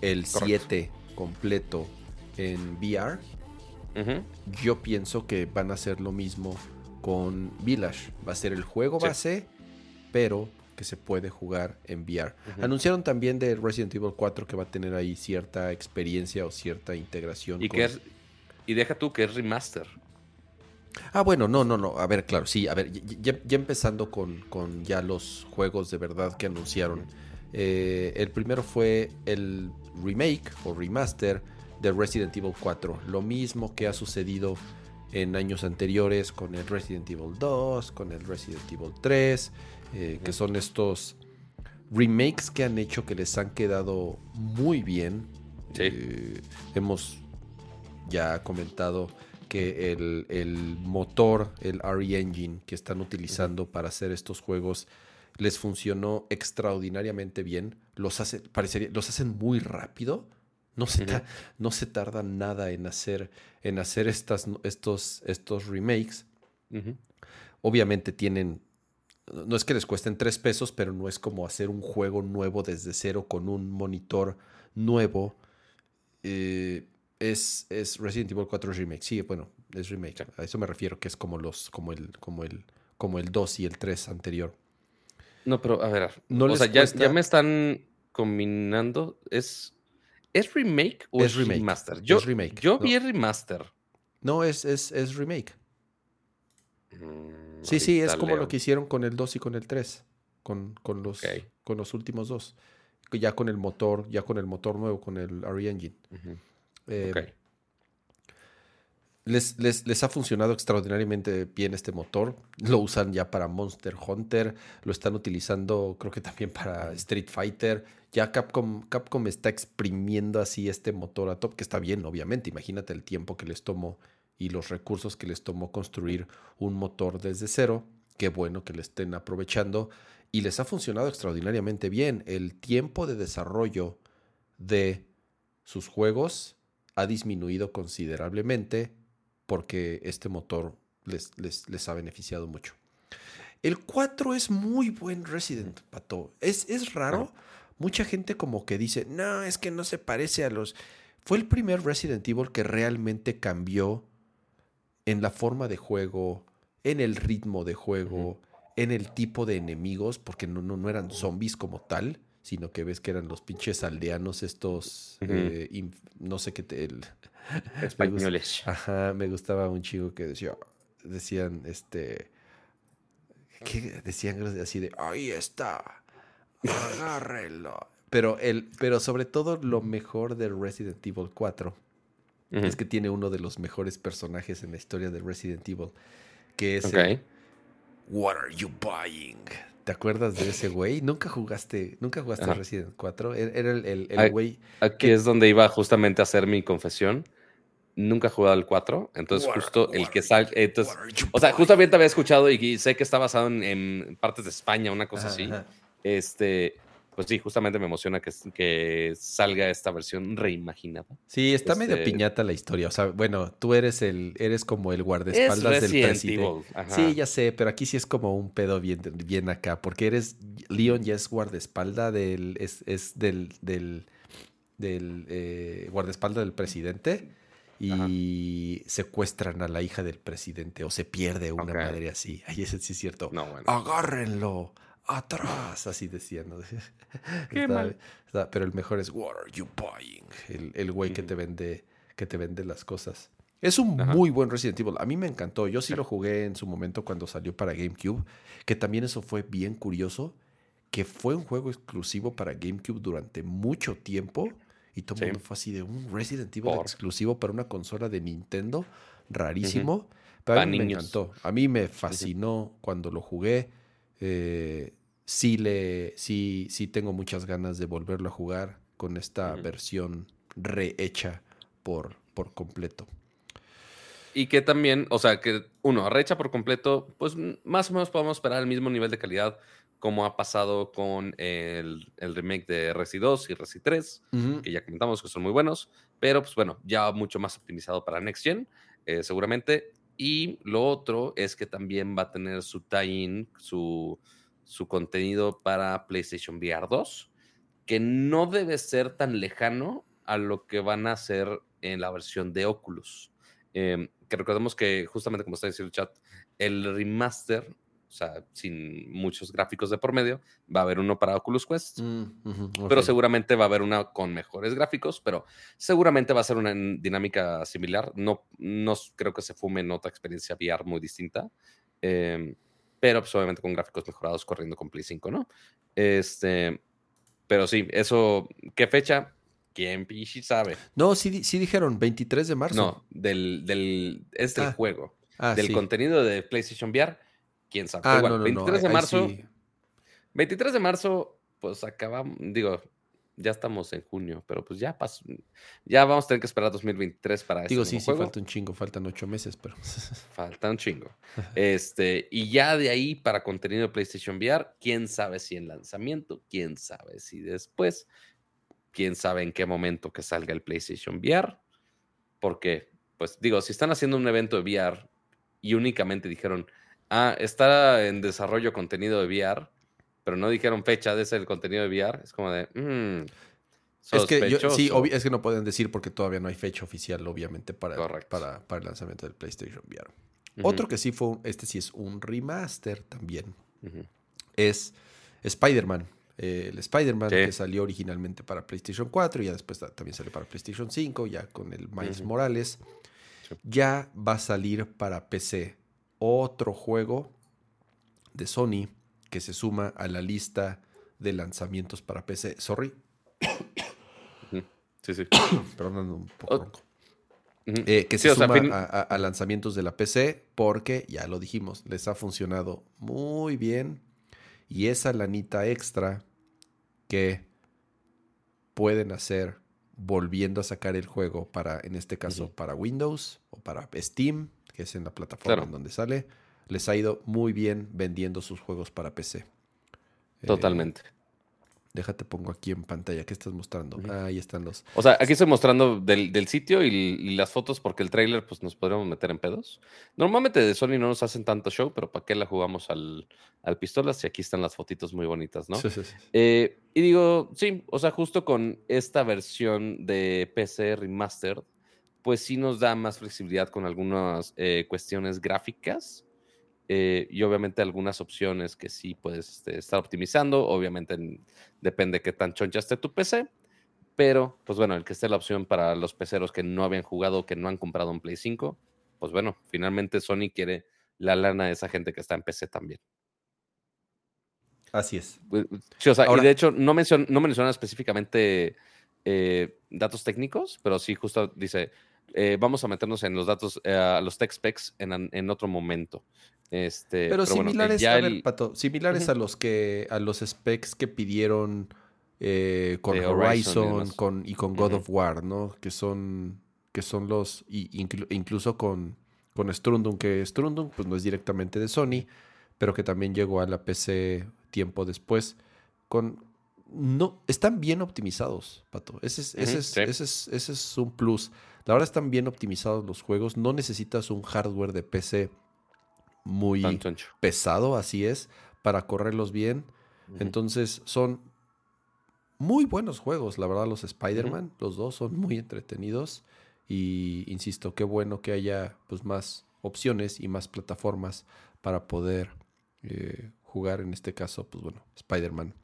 A: el
B: Correcto.
A: 7 completo en VR, yo pienso que van a hacer lo mismo con Village. Va a ser el juego
B: Sí.
A: base, pero que se puede jugar en VR. Anunciaron también de Resident Evil 4 que va a tener ahí cierta experiencia o cierta integración.
B: Y
A: con-
B: que es, y deja tú que es remaster.
A: Ah, bueno, no, no, no. A ver, claro, sí. A ver, ya, empezando con, con, ya los juegos de verdad que anunciaron. Eh, el primero fue el remake o remaster de Resident Evil 4. Lo mismo que ha sucedido en años anteriores con el Resident Evil 2, con el Resident Evil 3, eh, que son estos remakes que han hecho que les han quedado muy bien. Eh, hemos ya comentado que el, motor, el RE Engine que están utilizando para hacer estos juegos les funcionó extraordinariamente bien. Los, hace, parecería, los hacen muy rápido. No se, no se tarda nada en hacer, en hacer estas, estos, estos remakes. Obviamente tienen. No es que les cuesten tres pesos, pero no es como hacer un juego nuevo desde cero con un monitor nuevo. Eh, es, es Resident Evil 4 Remake. Sí, bueno, es remake. A eso me refiero, que es como los, como el, como el, como el 2 y el 3 anterior.
B: No, pero a ver. No o sea, ya, me están combinando. ¿Es, ¿es remake o es, remaster? Yo, remake. Yo vi el remaster.
A: No, es, es, es remake. Mm, sí, sí, es como lo que hicieron con el 2 y con el 3. Con, con los, con los últimos dos. Ya con el motor, ya con el motor nuevo, con el RE Engine. Eh, les, les, ha funcionado extraordinariamente bien este motor. Lo usan ya para Monster Hunter. Lo están utilizando, creo que también para Street Fighter. Ya Capcom, Capcom está exprimiendo así este motor a top, que está bien, obviamente. Imagínate el tiempo que les tomó y los recursos que les tomó construir un motor desde cero. Qué bueno que le estén aprovechando. Y les ha funcionado extraordinariamente bien. El tiempo de desarrollo de sus juegos ha disminuido considerablemente porque este motor les, les, ha beneficiado mucho. El 4 es muy buen Resident, Pato. Es, es raro. Mucha gente como que dice, no, es que no se parece a los... Fue el primer Resident Evil que realmente cambió en la forma de juego, en el ritmo de juego, en el tipo de enemigos, porque no, no, no eran zombies como tal, sino que ves que eran los pinches aldeanos estos, eh, no sé qué, te,
B: españoles.
A: ajá, me gustaba un chico que decía, decían, este, ¿qué decían así de, ahí está, agárrelo. Pero, el, pero sobre todo lo mejor de Resident Evil 4 es que tiene uno de los mejores personajes en la historia de Resident Evil, que es el, What are you buying? ¿Te acuerdas de ese güey? Nunca jugaste, nunca jugaste Resident 4. E-, era el, güey.
B: Aquí es donde iba justamente a hacer mi confesión. Nunca he jugado el 4. Entonces, justo el que sale. Entonces, o sea, justamente había escuchado y sé que está basado en, partes de España, una cosa así. Este pues sí, justamente me emociona que, que salga esta versión reimaginada.
A: Sí, está medio este piñata la historia. O sea, bueno, tú eres el, eres como el guardaespaldas del presidente. Sí, ya sé, pero aquí sí es como un pedo bien, bien acá, porque eres, Leon ya es guardaespaldas del, es, es del, del, del eh, guardaespaldas del presidente y secuestran a la hija del presidente o se pierde una madre así. Ahí ese sí es cierto. No, bueno. Agárrenlo atrás, así decían. Qué mal. pero el mejor es What are you buying? El, güey que te vende que te vende las cosas. Es un muy buen Resident Evil. A mí me encantó. Yo sí lo jugué en su momento cuando salió para GameCube, que también eso fue bien curioso, que fue un juego exclusivo para GameCube durante mucho tiempo y todo el mundo fue así de un Resident Evil exclusivo para una consola de Nintendo, rarísimo. Pero a mí me encantó. A mí me fascinó cuando lo jugué. Eh, sí, le, sí, sí tengo muchas ganas de volverlo a jugar con esta versión rehecha por, por completo.
B: Y que también, o sea, que uno, rehecha por completo, pues más o menos podemos esperar el mismo nivel de calidad como ha pasado con el, remake de Resi 2 y Resi 3, que ya comentamos que son muy buenos, pero pues bueno, ya mucho más optimizado para Next Gen, eh, seguramente. Y lo otro es que también va a tener su tie-in, su, su contenido para PlayStation VR 2, que no debe ser tan lejano a lo que van a hacer en la versión de Oculus. Em, que recordemos que justamente como está diciendo el chat, el remaster o sea, sin muchos gráficos de por medio. Va a haber uno para Oculus Quest,
A: Mm,
B: pero seguramente va a haber una con mejores gráficos, pero seguramente va a ser una dinámica similar. No, no creo que se fume en otra experiencia VR muy distinta, em, pero pues, obviamente con gráficos mejorados corriendo con Play 5, ¿no? Este, pero sí, eso, ¿qué fecha? ¿Quién pichi sabe?
A: No, sí, sí dijeron 23 de marzo.
B: No, del, del, es del
A: Ah,
B: juego.
A: Ah,
B: del
A: sí.
B: contenido de PlayStation VR, quién sabe.
A: Ah,
B: Igual,
A: no, no, no,
B: 23 de marzo,
A: sí.
B: 23 de marzo, pues acabamos, digo, ya estamos en junio, pero pues ya pasó, ya vamos a tener que esperar 2023 para ese
A: Digo, sí, sí, falta un chingo, faltan ocho meses, pero.
B: Falta un chingo. Este, y ya de ahí para contenido de PlayStation VR, quién sabe si en lanzamiento, quién sabe si después, quién sabe en qué momento que salga el PlayStation VR, porque, pues digo, si están haciendo un evento de VR y únicamente dijeron, ah, está en desarrollo contenido de VR, pero no dijeron fecha de ese el contenido de VR, es como de, mmm,
A: Es que yo- sí, es que no pueden decir porque todavía no hay fecha oficial, obviamente, para, para, para el lanzamiento del PlayStation VR. Otro que sí fue, este sí es un remaster también, es Spider-Man. Eh, el Spider-Man
B: Sí.
A: que salió originalmente para PlayStation 4 y ya después ta- también salió para PlayStation 5, ya con el Miles. Morales.
B: Sí.
A: Ya va a salir para PC otro juego de Sony que se suma a la lista de lanzamientos para PC. Sorry,
B: Sí, sí.
A: perdón, un poco ronco. Eh, que
B: Sí,
A: se
B: sea,
A: suma
B: fin-
A: a, lanzamientos de la PC porque, ya lo dijimos, les ha funcionado muy bien. Y esa lanita extra que pueden hacer volviendo a sacar el juego para, en este caso, para Windows o para Steam, que es en la plataforma
B: Claro.
A: en donde sale, les ha ido muy bien vendiendo sus juegos para PC. Eh,
B: Totalmente.
A: déjate pongo aquí en pantalla. ¿Qué estás mostrando? Ah, ahí están los.
B: O sea, aquí estoy mostrando del, del sitio y, y las fotos porque el trailer pues nos podríamos meter en pedos. Normalmente de Sony no nos hacen tanto show, pero ¿para qué la jugamos al, al pistolas? Y aquí están las fotitos muy bonitas, ¿no?
A: Sí, sí, sí.
B: Eh, y digo, sí, o sea, justo con esta versión de PC Remastered, pues sí nos da más flexibilidad con algunas eh, cuestiones gráficas eh, y obviamente algunas opciones que sí puedes este, estar optimizando. Obviamente en- depende qué tan choncha esté tu PC, pero pues bueno, el que esté la opción para los peceros que no habían jugado, que no han comprado un Play 5, pues bueno, finalmente Sony quiere la lana de esa gente que está en PC también.
A: Así es.
B: Pues, Sí, o sea,
A: Ahora-
B: y de hecho no, mencion- no menciona específicamente eh, datos técnicos, pero sí justo dice, eh, vamos a meternos en los datos, eh, a los tech specs en, en otro momento. Este,
A: Pero,
B: bueno, eh,
A: similares,
B: ya
A: a ver,
B: el-
A: Pato, similares a los que a los specs que pidieron eh, con
B: Horizon y
A: Horizon, con, y con God of War, ¿no? Que son que son los y inclu- incluso con con Strundum, que Strundum pues no es directamente de Sony, pero que también llegó a la PC tiempo después con no están bien optimizados, Pato. Ese es, ese
B: Ujú,
A: es,
B: sí.
A: ese es, ese es un plus. La verdad están bien optimizados los juegos. No necesitas un hardware de PC muy pesado, así es, para correrlos bien. Entonces son muy buenos juegos, la verdad, los Spider-Man, los dos son muy entretenidos. Y insisto, qué bueno que haya pues, más opciones y más plataformas para poder eh, jugar, en este caso, pues bueno, Spider-Man.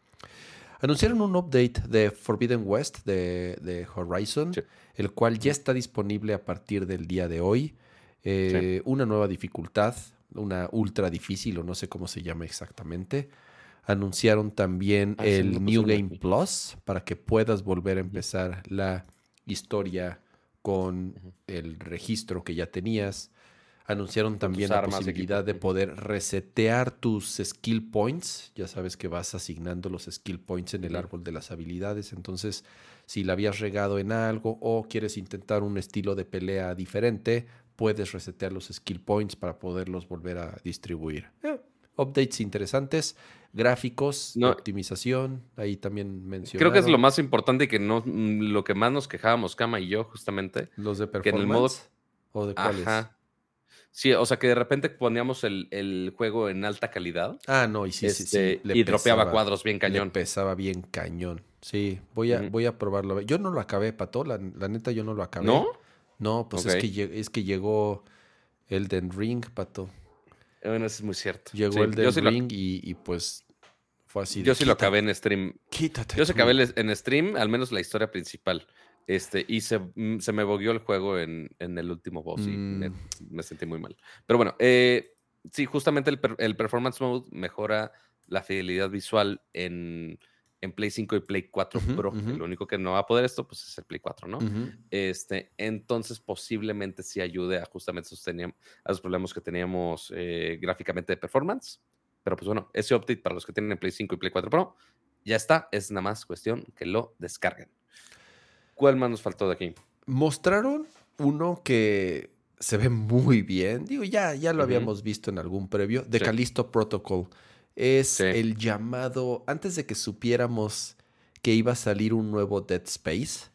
A: Anunciaron un update de Forbidden West de, de Horizon,
B: Sí.
A: el cual ya está disponible a partir del día de hoy. Eh, Una nueva dificultad, una ultra difícil, o no sé cómo se llama exactamente. Anunciaron también
B: Ah,
A: el
B: no
A: New Game
B: aquí.
A: Plus para que puedas volver a empezar la historia con el registro que ya tenías. Anunciaron también la posibilidad de
B: Ujú.
A: poder resetear tus skill points. Ya sabes que vas asignando los skill points en el árbol de las habilidades. Entonces, si la habías regado en algo o quieres intentar un estilo de pelea diferente, puedes resetear los skill points para poderlos volver a distribuir. Eh, updates interesantes, gráficos,
B: No.
A: optimización, ahí también mencionaron.
B: Creo que es lo más importante y que no, lo que más nos quejábamos, Kama y yo, justamente.
A: Los de
B: que en
A: performance.
B: el modo-
A: ¿O de cuáles?
B: Ajá. Sí, o sea que de repente poníamos el, el juego en alta calidad
A: Ah, no, y sí, sí, sí.
B: este,
A: le
B: y dropeaba
A: pesaba-
B: cuadros bien
A: Le
B: cañón.
A: pesaba bien cañón. Sí, voy a, voy a probarlo. Yo no lo acabé, Pato. La, la neta, yo no lo acabé.
B: ¿No?
A: No, pues es, que, es que llegó Elden Ring, Pato.
B: Bueno, eso es muy cierto.
A: Llegó
B: Sí,
A: el
B: yo
A: del
B: sí lo-
A: Ring y, y, pues fue así. de,
B: Yo sí lo
A: "Quítate,
B: acabé en stream.
A: Quítate.
B: Yo sí
A: tú".
B: acabé en stream, al menos la historia principal. Este, y se, mm, se me bogueó el juego en, en el último boss y me,
A: Mm.
B: me sentí muy mal. Pero bueno, eh, sí, justamente el, el Performance Mode mejora la fidelidad visual en, en Play 5 y Play 4
A: Ujú,
B: Pro.
A: ujú.
B: El único que no va a poder esto, pues es el Play 4, ¿no?
A: Ujú.
B: Este, entonces posiblemente sí ayude a justamente esos, teníam- a los problemas que teníamos eh, gráficamente de performance. Pero pues bueno, ese update para los que tienen Play 5 y Play 4 Pro ya está. Es nada más cuestión que lo descarguen. ¿Cuál más nos faltó de aquí?
A: Mostraron uno que se ve muy bien. Digo, ya, ya lo habíamos visto en algún previo. De
B: Sí.
A: Callisto Protocol. Es
B: Sí.
A: el llamado. Antes de que supiéramos que iba a salir un nuevo Dead Space.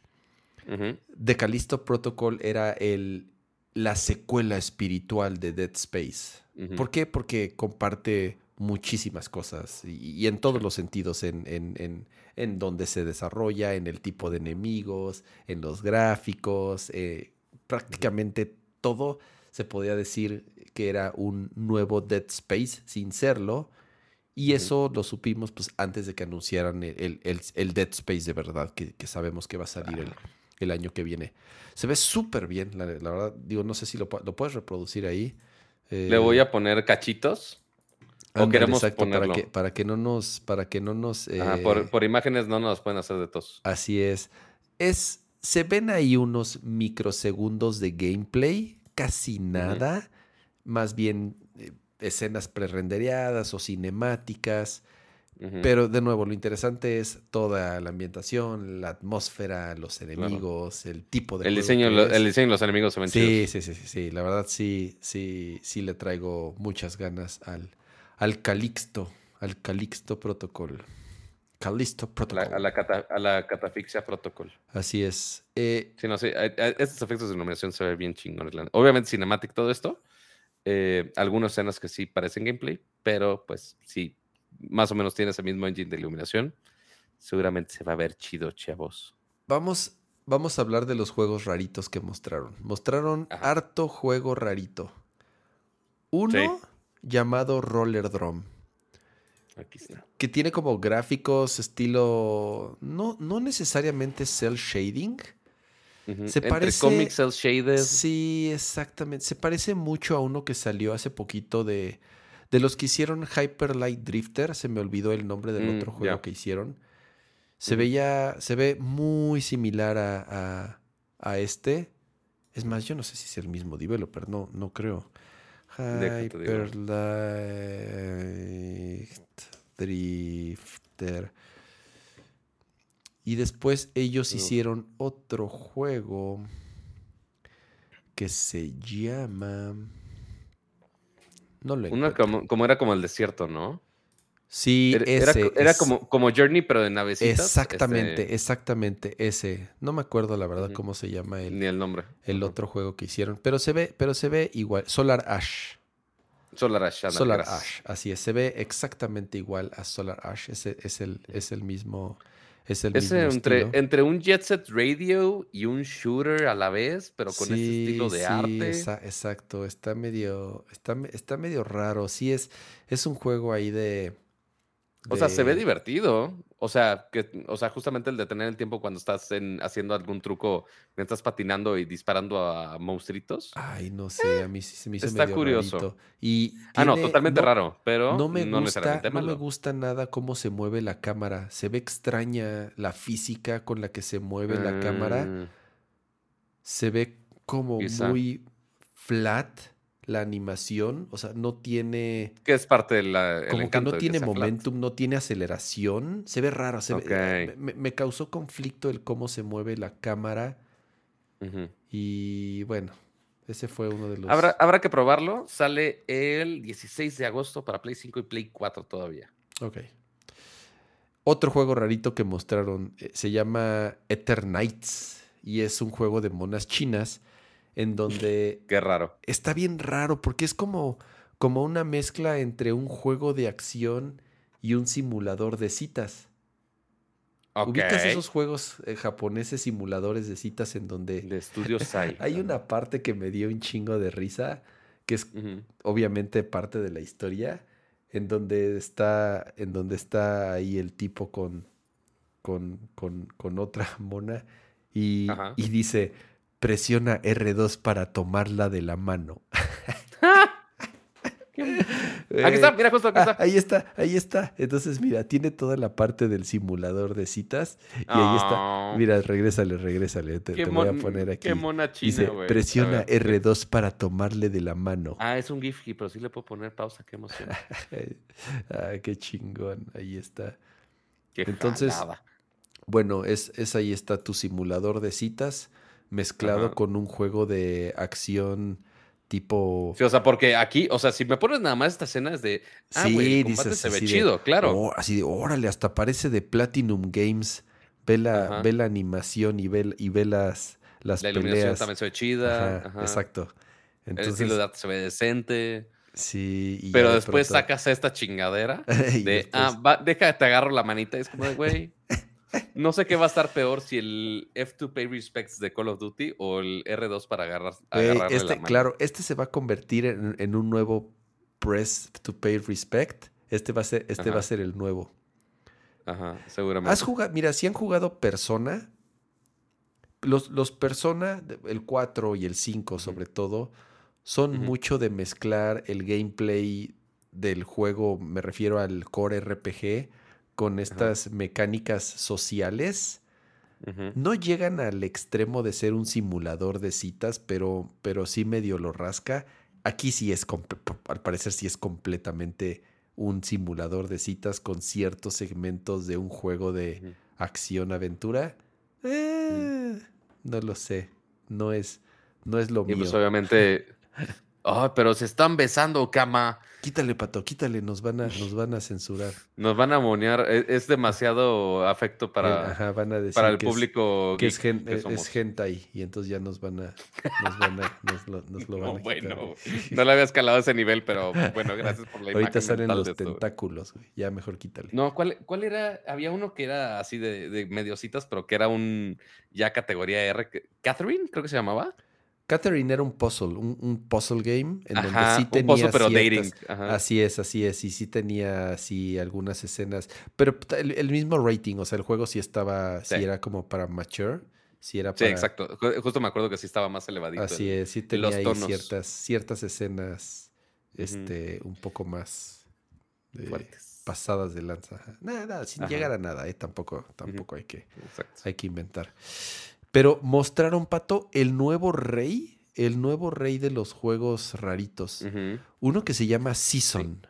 B: Ujú,
A: The Callisto Protocol era el, la secuela espiritual de Dead Space. ¿Por qué? Porque comparte muchísimas cosas y, y en todos los sentidos, en, en, en, en donde se desarrolla, en el tipo de enemigos, en los gráficos, eh, prácticamente todo se podía decir que era un nuevo Dead Space sin serlo. Y eso lo supimos pues, antes de que anunciaran el, el- el- Dead Space de verdad, que, que sabemos que va a salir el, el año que viene. Se ve súper bien, la, la verdad. Digo, no sé si lo, lo puedes reproducir ahí.
B: Le voy a poner cachitos. o queremos
A: exacto, para
B: ponerlo.
A: que, para que no nos, para que no nos.
B: Ajá,
A: eh,
B: por, por imágenes no nos pueden hacer de tos.
A: Así es. Es. Se ven ahí unos microsegundos de gameplay, casi nada. Más bien eh, escenas prerendereadas o cinemáticas. Pero de nuevo, lo interesante es toda la ambientación, la atmósfera, los enemigos, el tipo de
B: el, diseño, lo- el diseño de los enemigos se ven
A: Sí, sí, sí, sí, sí. La verdad sí, sí, sí le traigo muchas ganas al, al Calixto, al Calixto Protocol. Calixto
B: la,
A: Protocol.
B: a la cata- a la catafixia protocol.
A: Así es. Eh,
B: Sí, no, sí, a- a- estos efectos de iluminación se ven bien chingones. Obviamente, cinematic todo esto. Eh, algunas escenas que sí parecen gameplay, pero pues sí, más o menos tiene ese mismo engine de iluminación. Seguramente se va a ver chido, chavos.
A: vamos, vamos a hablar de los juegos raritos que mostraron. Mostraron
B: Ajá.
A: harto juego rarito. Uno llamado Roller Drum.
B: Aquí está.
A: que tiene como gráficos estilo no, no necesariamente cel shading. Se
B: Entre
A: parece-
B: comics, cel shaded.
A: Sí, exactamente. Se parece mucho a uno que salió hace poquito de, de los que hicieron Hyper Light Drifter. Se me olvidó el nombre del
B: Mm,
A: otro juego que hicieron. Se veía, se ve muy similar a, a- a este. Es más, yo no sé si es el mismo developer, no, no creo. Hyper Light Drifter. Y después ellos hicieron otro juego que se llama. No lo encuentro.
B: como, como era como el desierto, ¿no?
A: Sí,
B: Era, era
A: ese.
B: como, como Journey, pero de navecitas.
A: Exactamente,
B: este,
A: exactamente, ese. No me acuerdo la verdad cómo se llama el,
B: ni el nombre.
A: el otro juego que hicieron. Pero se ve, pero se ve igual. Solar Ash.
B: Solar Ash.
A: Solar. Ash, así es. Se ve exactamente igual a Solar Ash. Ese es el, es el mismo. Es el
B: Es
A: mismo
B: entre,
A: estilo.
B: entre un Jet Set Radio y un shooter a la vez, pero con este estilo de
A: sí,
B: arte.
A: esa- exacto. Está medio. Está, está medio raro. Sí, es, es un juego ahí de.
B: O sea, se ve
A: de-
B: divertido. O sea, que, o sea, justamente el de tener el tiempo cuando estás en- haciendo algún truco, estás patinando y disparando a monstruitos.
A: Ay, no sé, a mí sí se me hizo
B: está
A: medio
B: curioso.
A: rarito. Y
B: ah, no,
A: tiene-
B: totalmente
A: no-
B: raro, pero
A: No me gusta,
B: necesariamente
A: no me gusta nada cómo se mueve la cámara. Se ve extraña la física con la que se mueve la cámara.
B: Mm,
A: Se ve como
B: Quizá.
A: muy flat la animación. O sea, no tiene.
B: Que es parte de la.
A: Como que no tiene
B: flat.
A: momentum, no tiene aceleración. Se ve raro. Se ve-
B: Ok.
A: me, me causó conflicto el cómo se mueve la cámara. Y bueno, ese fue uno de los.
B: Habrá, habrá que probarlo. Sale el 16 de agosto para Play 5 y Play 4 todavía.
A: Ok. Otro juego rarito que mostraron eh, se llama Eternights y es un juego de monas chinas en donde
B: Qué raro.
A: está bien raro porque es como, como una mezcla entre un juego de acción y un simulador de citas.
B: Ok.
A: ¿Ubicas esos juegos eh, japoneses simuladores de citas en donde
B: De Studio Sai.
A: hay una parte que me dio un chingo de risa que es obviamente parte de la historia, en donde está, en donde está ahí el tipo con, con, con, con otra mona y, y dice, presiona R2 para tomarla de la mano.
B: Aquí está, mira, justo aquí
A: Ah,
B: está.
A: ahí está, ahí está. Entonces, mira, tiene toda la parte del simulador de citas. Y ahí está.
B: Ah,
A: Mira, regrésale, regrésale. Te, voy a poner aquí.
B: Qué mona china,
A: Dice,
B: güey. A
A: presiona
B: ver.
A: R2 para tomarle de la mano.
B: Ah, es un GIF, pero sí le puedo poner pausa, qué emoción.
A: ah, qué chingón. Ahí está.
B: Qué
A: Entonces,
B: jalada.
A: Bueno, es, es ahí está tu simulador de citas mezclado
B: Ajá.
A: con un juego de acción tipo...
B: Sí, o sea, porque aquí, o sea, si me pones nada más esta escena es de. Ah,
A: Sí,
B: el combate
A: dices
B: se ve
A: de,
B: chido, claro.
A: "Oh", así de, órale, hasta parece de Platinum Games. Ve la,
B: Ajá.
A: ve la animación y ve, y ve las, las
B: la iluminación
A: peleas.
B: también se ve chida.
A: Ajá,
B: ajá.
A: Exacto.
B: El
A: Entonces,
B: estilo de arte se ve decente.
A: sí. y
B: Pero
A: de
B: después
A: pronto-
B: sacas esta chingadera de.
A: después-
B: Ah, va, deja, te agarro la manita. y Es como de, güey. No sé qué va a estar peor si el F2 Pay Respects de Call of Duty o el R2 para agarrar, agarrarle
A: este,
B: la
A: claro, este se va a convertir en, en un nuevo Press to Pay Respect. Este va a ser, este va a ser el nuevo.
B: Ajá, seguramente.
A: ¿Has jugado? Mira, si han jugado Persona, los, los Persona, el 4 y el 5 sobre todo, son mucho de mezclar el gameplay del juego, me refiero al core RPG, con estas mecánicas sociales. No llegan al extremo de ser un simulador de citas, pero, pero sí medio lo rasca. Aquí sí es, al parecer sí es completamente un simulador de citas con ciertos segmentos de un juego de acción-aventura. Eh, no lo sé. No es, no es lo
B: Y
A: mío.
B: pues obviamente. Ay, pero se están besando, cama.
A: Quítale, pato, quítale, nos van a, nos van a censurar.
B: Nos van a monear. Es, es demasiado afecto
A: Eh,
B: para,
A: Ajá, van a decir
B: para el
A: que es-
B: público
A: que es, gen-
B: que
A: es- es hentai y entonces ya nos van a nos van a nos lo, nos lo van
B: No,
A: a
B: bueno,
A: quitar.
B: no le había escalado a ese nivel, pero bueno, gracias por la
A: Ahorita salen los
B: esto.
A: tentáculos, güey. Ya mejor quítale.
B: No, ¿cuál, ¿cuál era? Había uno que era así de, de mediocitas, pero que era un ya categoría R. Catherine, creo que se llamaba.
A: Catherine era un puzzle, un, un puzzle game en donde sí
B: un
A: tenía
B: pozo, pero
A: ciertas-
B: dating. Ajá.
A: Así es, así es, y sí tenía así algunas escenas, pero el, el mismo rating, o sea, el juego sí estaba, sí,
B: Sí.
A: era como para mature, sí era
B: Sí,
A: para,
B: exacto. Ju- Justo me acuerdo que sí estaba más elevadito.
A: así es, sí
B: los
A: tenía ahí ciertas, ciertas escenas, este, un poco más eh,
B: Fuertes.
A: pasadas de lanza. Nada, nada, sin
B: Ajá.
A: llegar a nada, eh, tampoco, tampoco hay que,
B: Exacto.
A: hay que inventar. Pero mostraron, Pato, el nuevo rey, el nuevo rey de los juegos raritos. Uno que se llama Season.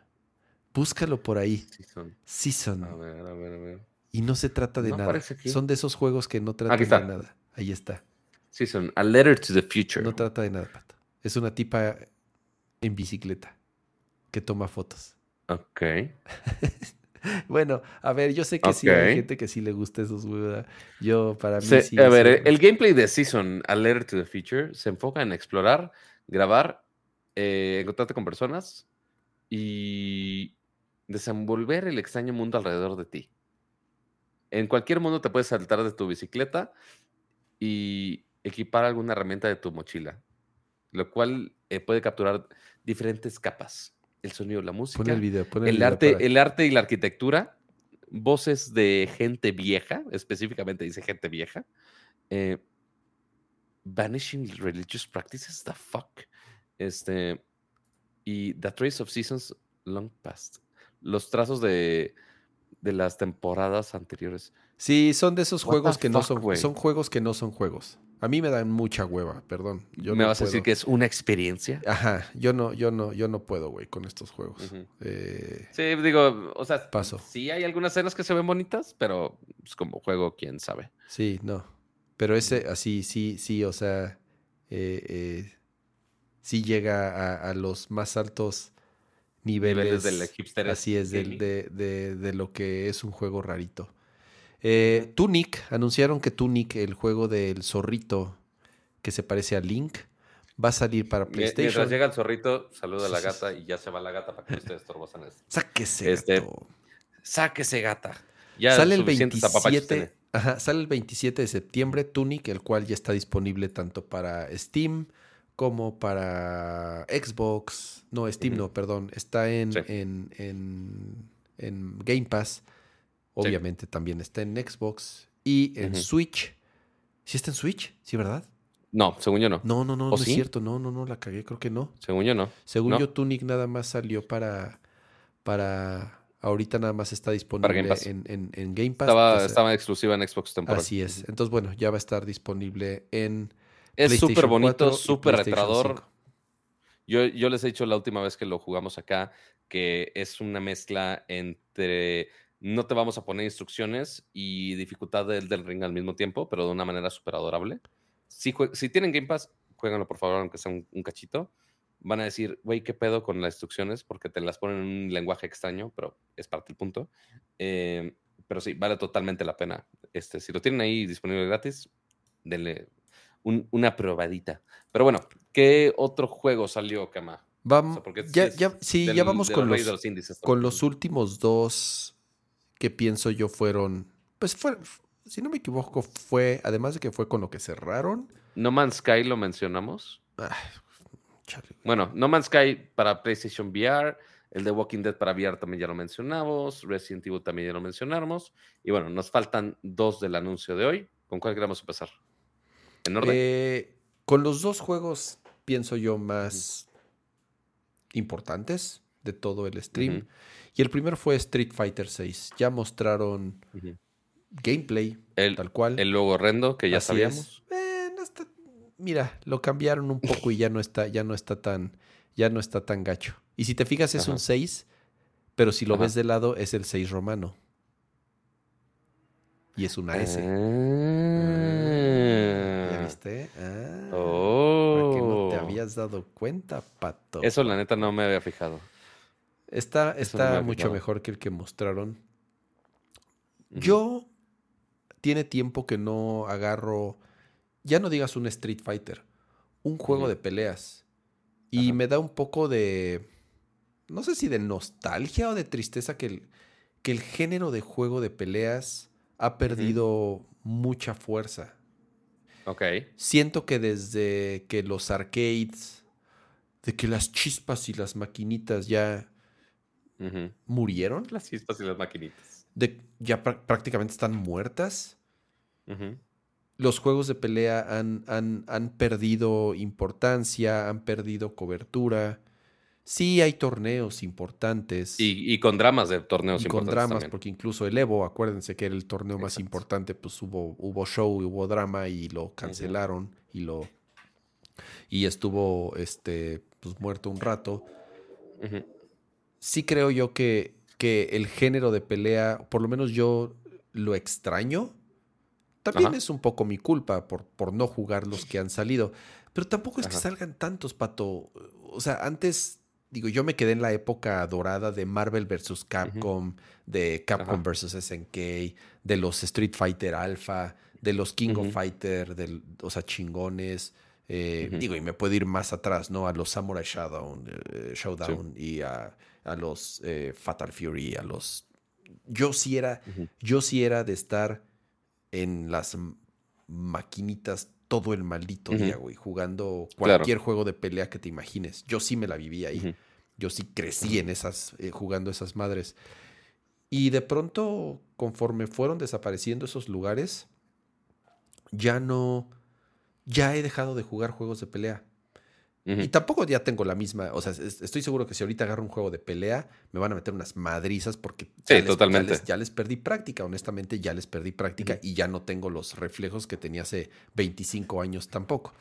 A: Búscalo por ahí.
B: Sí, son.
A: Season.
B: A ver, a ver, a ver.
A: Y no se trata de
B: No
A: nada. Son de esos juegos que no tratan de nada. Ahí está.
B: Sí, son. A Letter to the Future.
A: No trata de nada, Pato. Es una tipa en bicicleta que toma fotos.
B: Ok.
A: Bueno, a ver, yo sé que sí hay gente que sí le gusta esos. Yo, para mí
B: Se-
A: sí.
B: a ver,
A: sí
B: eh, el gameplay de Season, A Letter to the Future, se enfoca en explorar, grabar, eh, encontrarte con personas y desenvolver el extraño mundo alrededor de ti. En cualquier mundo te puedes saltar de tu bicicleta y equipar alguna herramienta de tu mochila, lo cual eh, puede capturar diferentes capas. El sonido, la música,
A: Pon el video, pon el,
B: el
A: video
B: arte,
A: para-
B: el arte y la arquitectura, voces de gente vieja, específicamente dice gente vieja, eh, vanishing religious practices, the fuck, este, y the trace of seasons long past, los trazos de, de las temporadas anteriores.
A: Sí, son de esos
B: What
A: juegos que no son
B: güey?
A: son juegos que no son juegos. A mí me dan mucha hueva, perdón. Yo
B: ¿Me
A: no
B: vas a decir que es una experiencia?
A: Ajá, yo no, yo no, yo no puedo, güey, con estos juegos. Eh,
B: Sí, digo, o sea,
A: Paso.
B: sí hay algunas escenas que se ven bonitas, pero pues, como juego, quién sabe.
A: sí, no. Pero ese, así, sí, sí, o sea, eh, eh, sí llega a, a los más altos niveles.
B: Niveles del hipster
A: Así es, del- de, de- de lo que es un juego rarito. Eh, Tunic, anunciaron que Tunic, el juego del zorrito que se parece a Link, va a salir para
B: Mie- Mientras
A: PlayStation.
B: llega el zorrito, saluda a la gata y ya se va la gata para que no esté estorbosa en esto.
A: Sáquese,
B: Este,
A: gato.
B: Sáquese, gata. Ya
A: sale el
B: suficientes apapachos
A: 27, ajá, sale el 27 de septiembre Tunic, el cual ya está disponible tanto para Steam como para Xbox, no, Steam no, perdón, está en,
B: Sí.
A: en, en- en Game Pass, obviamente también está en Xbox y en
B: Ujú.
A: Switch. ¿Sí está en Switch? ¿Sí, verdad?
B: No, según yo no.
A: No, no, no,
B: ¿O
A: no es
B: sí?
A: cierto, no, no, no, la cagué, creo que no.
B: Según yo no.
A: Según
B: ¿No?
A: yo, Tunic nada más salió para, para, ahorita nada más está disponible
B: Game.
A: En, en- en Game Pass.
B: Estaba,
A: Entonces,
B: estaba exclusiva en Xbox temporal.
A: Así es. Entonces, bueno, ya va a estar disponible en
B: Es súper
A: 4
B: bonito, súper retrador.
A: 5.
B: Yo, yo les he dicho la última vez que lo jugamos acá que es una mezcla entre no te vamos a poner instrucciones y dificultad del, del ring al mismo tiempo, pero de una manera súper adorable. Si, si tienen Game Pass, jueguenlo por favor, aunque sea un, un cachito. Van a decir, güey, ¿qué pedo con las instrucciones? Porque te las ponen en un lenguaje extraño, pero es parte del punto. Eh, pero sí, vale totalmente la pena. Este, si lo tienen ahí disponible gratis, denle un- una probadita. Pero bueno, ¿qué otro juego salió, Kama?
A: Vam-
B: O sea,
A: ya,
B: sí
A: ya- vamos con los,
B: de los índices
A: con los últimos dos que pienso yo fueron, pues fue, si no me equivoco, fue, además de que fue con lo que cerraron.
B: No Man's Sky lo mencionamos. Bueno, No Man's Sky para PlayStation VR, el de Walking Dead para VR también ya lo mencionamos, Resident Evil también ya lo mencionamos. Y bueno, nos faltan dos del anuncio de hoy. ¿Con cuál queremos empezar? ¿En orden?
A: Eh, con los dos juegos, pienso yo, más importantes de todo el stream. Y el primero fue Street Fighter VI. Ya mostraron gameplay,
B: el,
A: tal cual.
B: el logo horrendo que ya
A: Así
B: sabíamos.
A: Eh, no está- mira, lo cambiaron un poco y ya no está, ya no está tan, ya no está tan gacho. Y si te fijas es
B: Ajá.
A: un 6, pero si lo
B: Ajá.
A: ves de lado es el 6 romano. Y es una S. Ah, ¿Ya viste? Ah,
B: Oh.
A: ¿por qué no te habías dado cuenta, pato?
B: Eso la neta no me había fijado.
A: Está,
B: no
A: está
B: me
A: mucho mejor que el que mostraron. Yo tiene tiempo que no agarro, ya no digas un Street Fighter, un juego de peleas. Y me da un poco de, no sé si de nostalgia o de tristeza que el, que el género de juego de peleas ha perdido mucha fuerza.
B: Ok.
A: Siento que desde que los arcades, de que las chispas y las maquinitas ya Murieron,
B: Las chispas y las maquinitas.
A: de, ya prá- prácticamente están muertas. Los juegos de pelea han, han- han perdido importancia, han perdido cobertura. Sí hay torneos importantes
B: Y, y con dramas de torneos
A: y con
B: importantes
A: dramas,
B: también.
A: porque incluso el Evo, acuérdense que era el torneo más importante, pues hubo, hubo show, hubo drama y lo cancelaron y lo y estuvo este pues muerto un rato. Sí creo yo que, que el género de pelea, por lo menos yo lo extraño. También
B: Ajá.
A: es un poco mi culpa por, por no jugar los que han salido. Pero tampoco es que salgan tantos, Pato. O sea, antes, digo, yo me quedé en la época dorada de Marvel vs. Capcom, de Capcom vs. SNK, de los Street Fighter Alpha, de los King of Fighter, del, o sea, chingones. Eh. Digo, y me puedo ir más atrás, ¿no? A los Samurai Showdown, eh, Showdown y a, a los eh, Fatal Fury, a los... Yo sí era, yo sí era de estar en las maquinitas todo el maldito día, güey, jugando
B: Claro.
A: cualquier juego de pelea que te imagines. Yo sí me la viví ahí. Yo sí crecí en esas, eh, jugando esas madres. Y de pronto, conforme fueron desapareciendo esos lugares, ya no, ya he dejado de jugar juegos de pelea. Y tampoco ya tengo la misma, o sea, es- estoy seguro que si ahorita agarro un juego de pelea, me van a meter unas madrizas porque
B: Sí,
A: ya les- ya
B: totalmente.
A: les, ya les perdí práctica, honestamente ya les perdí práctica y ya no tengo los reflejos que tenía hace 25 años tampoco.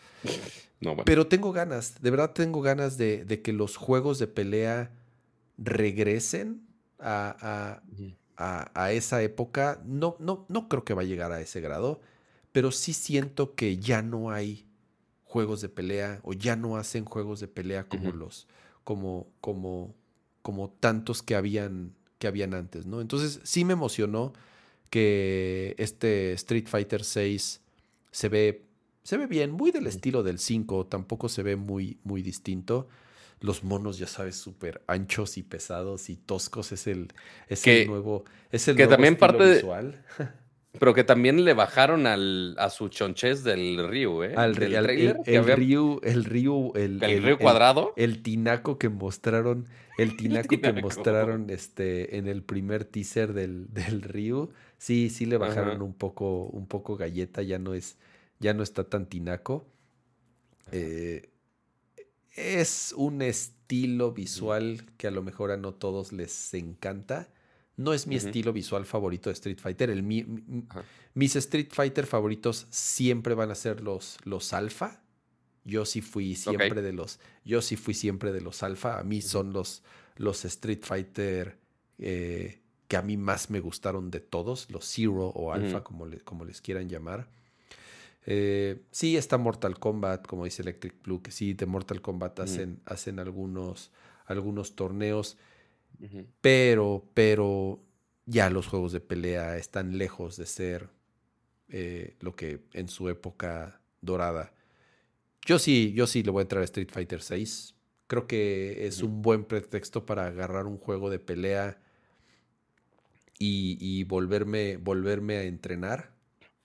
B: No, bueno.
A: Pero tengo ganas, de verdad tengo ganas de, de que los juegos de pelea regresen a, a- a esa época. No, no, no creo que va a llegar a ese grado, pero sí siento que ya no hay juegos de pelea o ya no hacen juegos de pelea como los, como, como, como tantos que habían, que habían antes, ¿no? Entonces sí me emocionó que este Street Fighter 6 se ve, se ve bien, muy del estilo del 5, tampoco se ve muy, muy distinto. Los monos, ya sabes, súper anchos y pesados y toscos. Es el, es
B: Que-
A: el nuevo. Es el
B: que
A: nuevo
B: también parte de-
A: visual.
B: Pero que también le bajaron al, a su chonchez del Ryu, ¿eh?
A: Al,
B: del
A: al-
B: trailer
A: el, el
B: había-
A: Ryu, el Ryu, el,
B: el Ryu cuadrado.
A: el tinaco que mostraron, el tinaco que mostraron este en el primer teaser del, del Ryu, sí, sí le bajaron
B: Ajá.
A: un poco, un poco galleta, ya no es, ya no está tan tinaco. Eh, es un estilo visual que a lo mejor a no todos les encanta. No es mi estilo visual favorito de Street Fighter. El, mi- mis Street Fighter favoritos siempre van a ser los, los alfa. Yo sí fui siempre de los. Yo sí fui siempre de los alfa. A mí son los, los Street Fighter eh, que a mí más me gustaron de todos, los Zero o Alpha, como, le- como les quieran llamar. Eh, sí, está Mortal Kombat, como dice Electric Blue, que sí, de Mortal Kombat hacen, hacen algunos, algunos torneos. Pero, pero ya los juegos de pelea están lejos de ser eh, lo que en su época dorada. Yo sí, yo sí le voy a entrar a Street Fighter 6. Creo que es un buen pretexto para agarrar un juego de pelea y, y volverme, volverme a entrenar.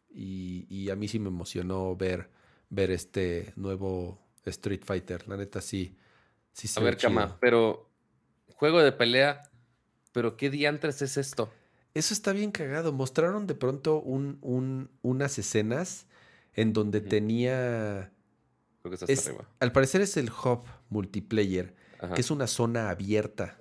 A: Y, y a mí sí me emocionó ver, ver este nuevo Street Fighter. La neta sí. sí se
B: A
A: ve
B: ver, Cama,
A: chido.
B: pero juego de pelea, pero ¿qué diantres es esto?
A: Eso está bien cagado. Mostraron de pronto un, un- unas escenas en donde tenía.
B: Creo que está hasta
A: es-
B: arriba.
A: al parecer es el hub multiplayer,
B: Ajá.
A: que es una zona abierta.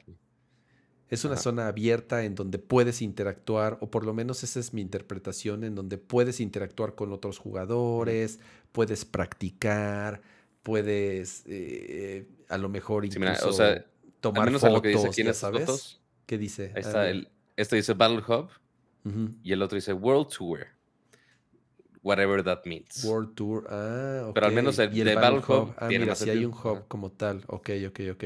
A: Es una
B: Ajá.
A: zona abierta en donde puedes interactuar, o por lo menos esa es mi interpretación, en donde puedes interactuar con otros jugadores, puedes practicar, puedes eh, a lo mejor
B: Sí, mira,
A: incluso
B: o sea, Al
A: tomar
B: menos a lo que dice
A: fotos,
B: aquí en estas fotos,
A: ¿Qué dice?
B: ahí está el, este dice Battle Hub
A: Ujú.
B: y el otro dice World Tour. Whatever that means.
A: World Tour, ah, ok.
B: Pero al menos el
A: y el
B: de
A: Battle
B: Battle
A: Hub,
B: Hub
A: ah,
B: tiene
A: mira,
B: más
A: si hay un hub
B: Ajá.
A: como tal, ok, ok, ok.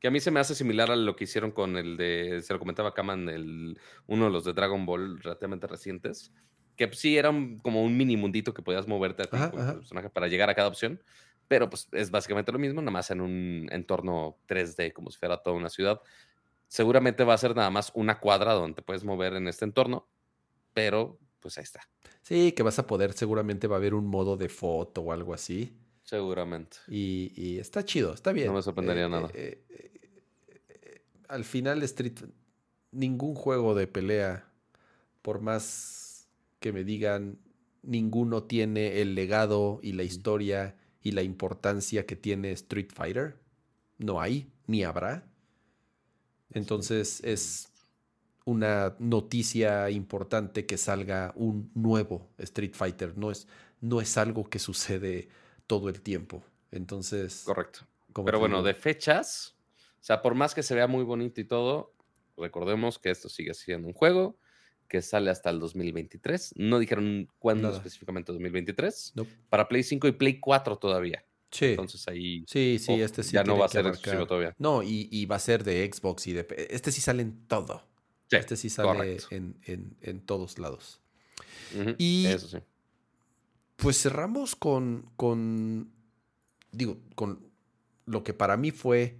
B: Que a mí se me hace similar a lo que hicieron con el de, se lo comentaba Kaman, el, uno de los de Dragon Ball relativamente recientes, que pues, sí era un- como un mini mundito que podías moverte a ti
A: Ajá,
B: con
A: ajá.
B: tu personaje para llegar a cada opción, pero pues es básicamente lo mismo, nada más en un entorno 3D, como si fuera toda una ciudad. Seguramente va a ser nada más una cuadra donde te puedes mover en este entorno, pero pues ahí está,
A: Sí, que vas a poder, seguramente va a haber un modo de foto o algo así.
B: seguramente.
A: Y, y está chido, está bien.
B: me sorprendería nada.
A: eh, eh, eh, al final, Street, ningún juego de pelea, por más que me digan, ninguno tiene el legado y la historia y la importancia que tiene Street Fighter. No hay, ni habrá. Entonces es una noticia importante que salga un nuevo Street Fighter. No es, no es algo que sucede todo el tiempo. Entonces,
B: Correcto. Pero bueno,
A: digo,
B: de fechas, o sea, por más que se vea muy bonito y todo, recordemos que esto sigue siendo un juego que sale hasta el 2023. No dijeron cuándo
A: Nada.
B: específicamente 2023.
A: Nope.
B: Para Play 5 y Play 4 todavía.
A: Sí,
B: Entonces ahí
A: sí, sí, este sí
B: ya no va a ser exclusivo todavía.
A: No, y, y va a ser de Xbox y de... Este sí sale en todo.
B: Sí,
A: este sí sale en, en- en todos lados. Y-
B: Eso sí.
A: Pues cerramos con, con, digo, con lo que para mí fue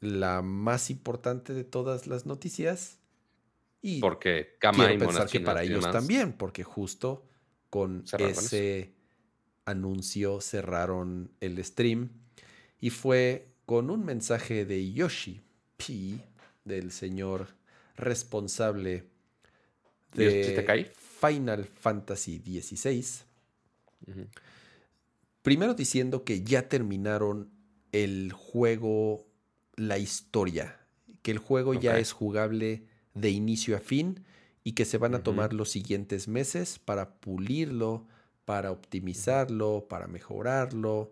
A: la más importante de todas las noticias. Y
B: Porque Kama
A: quiero
B: y
A: pensar que para ellos también, porque justo con
B: Cerraron con
A: ese anuncio cerraron el stream y fue con un mensaje de Yoshi P, del señor responsable de Final Fantasy XVI. Primero diciendo que ya terminaron el juego, la historia, que el juego ya es jugable de inicio a fin y que se van a tomar los siguientes meses para pulirlo, para optimizarlo, para mejorarlo,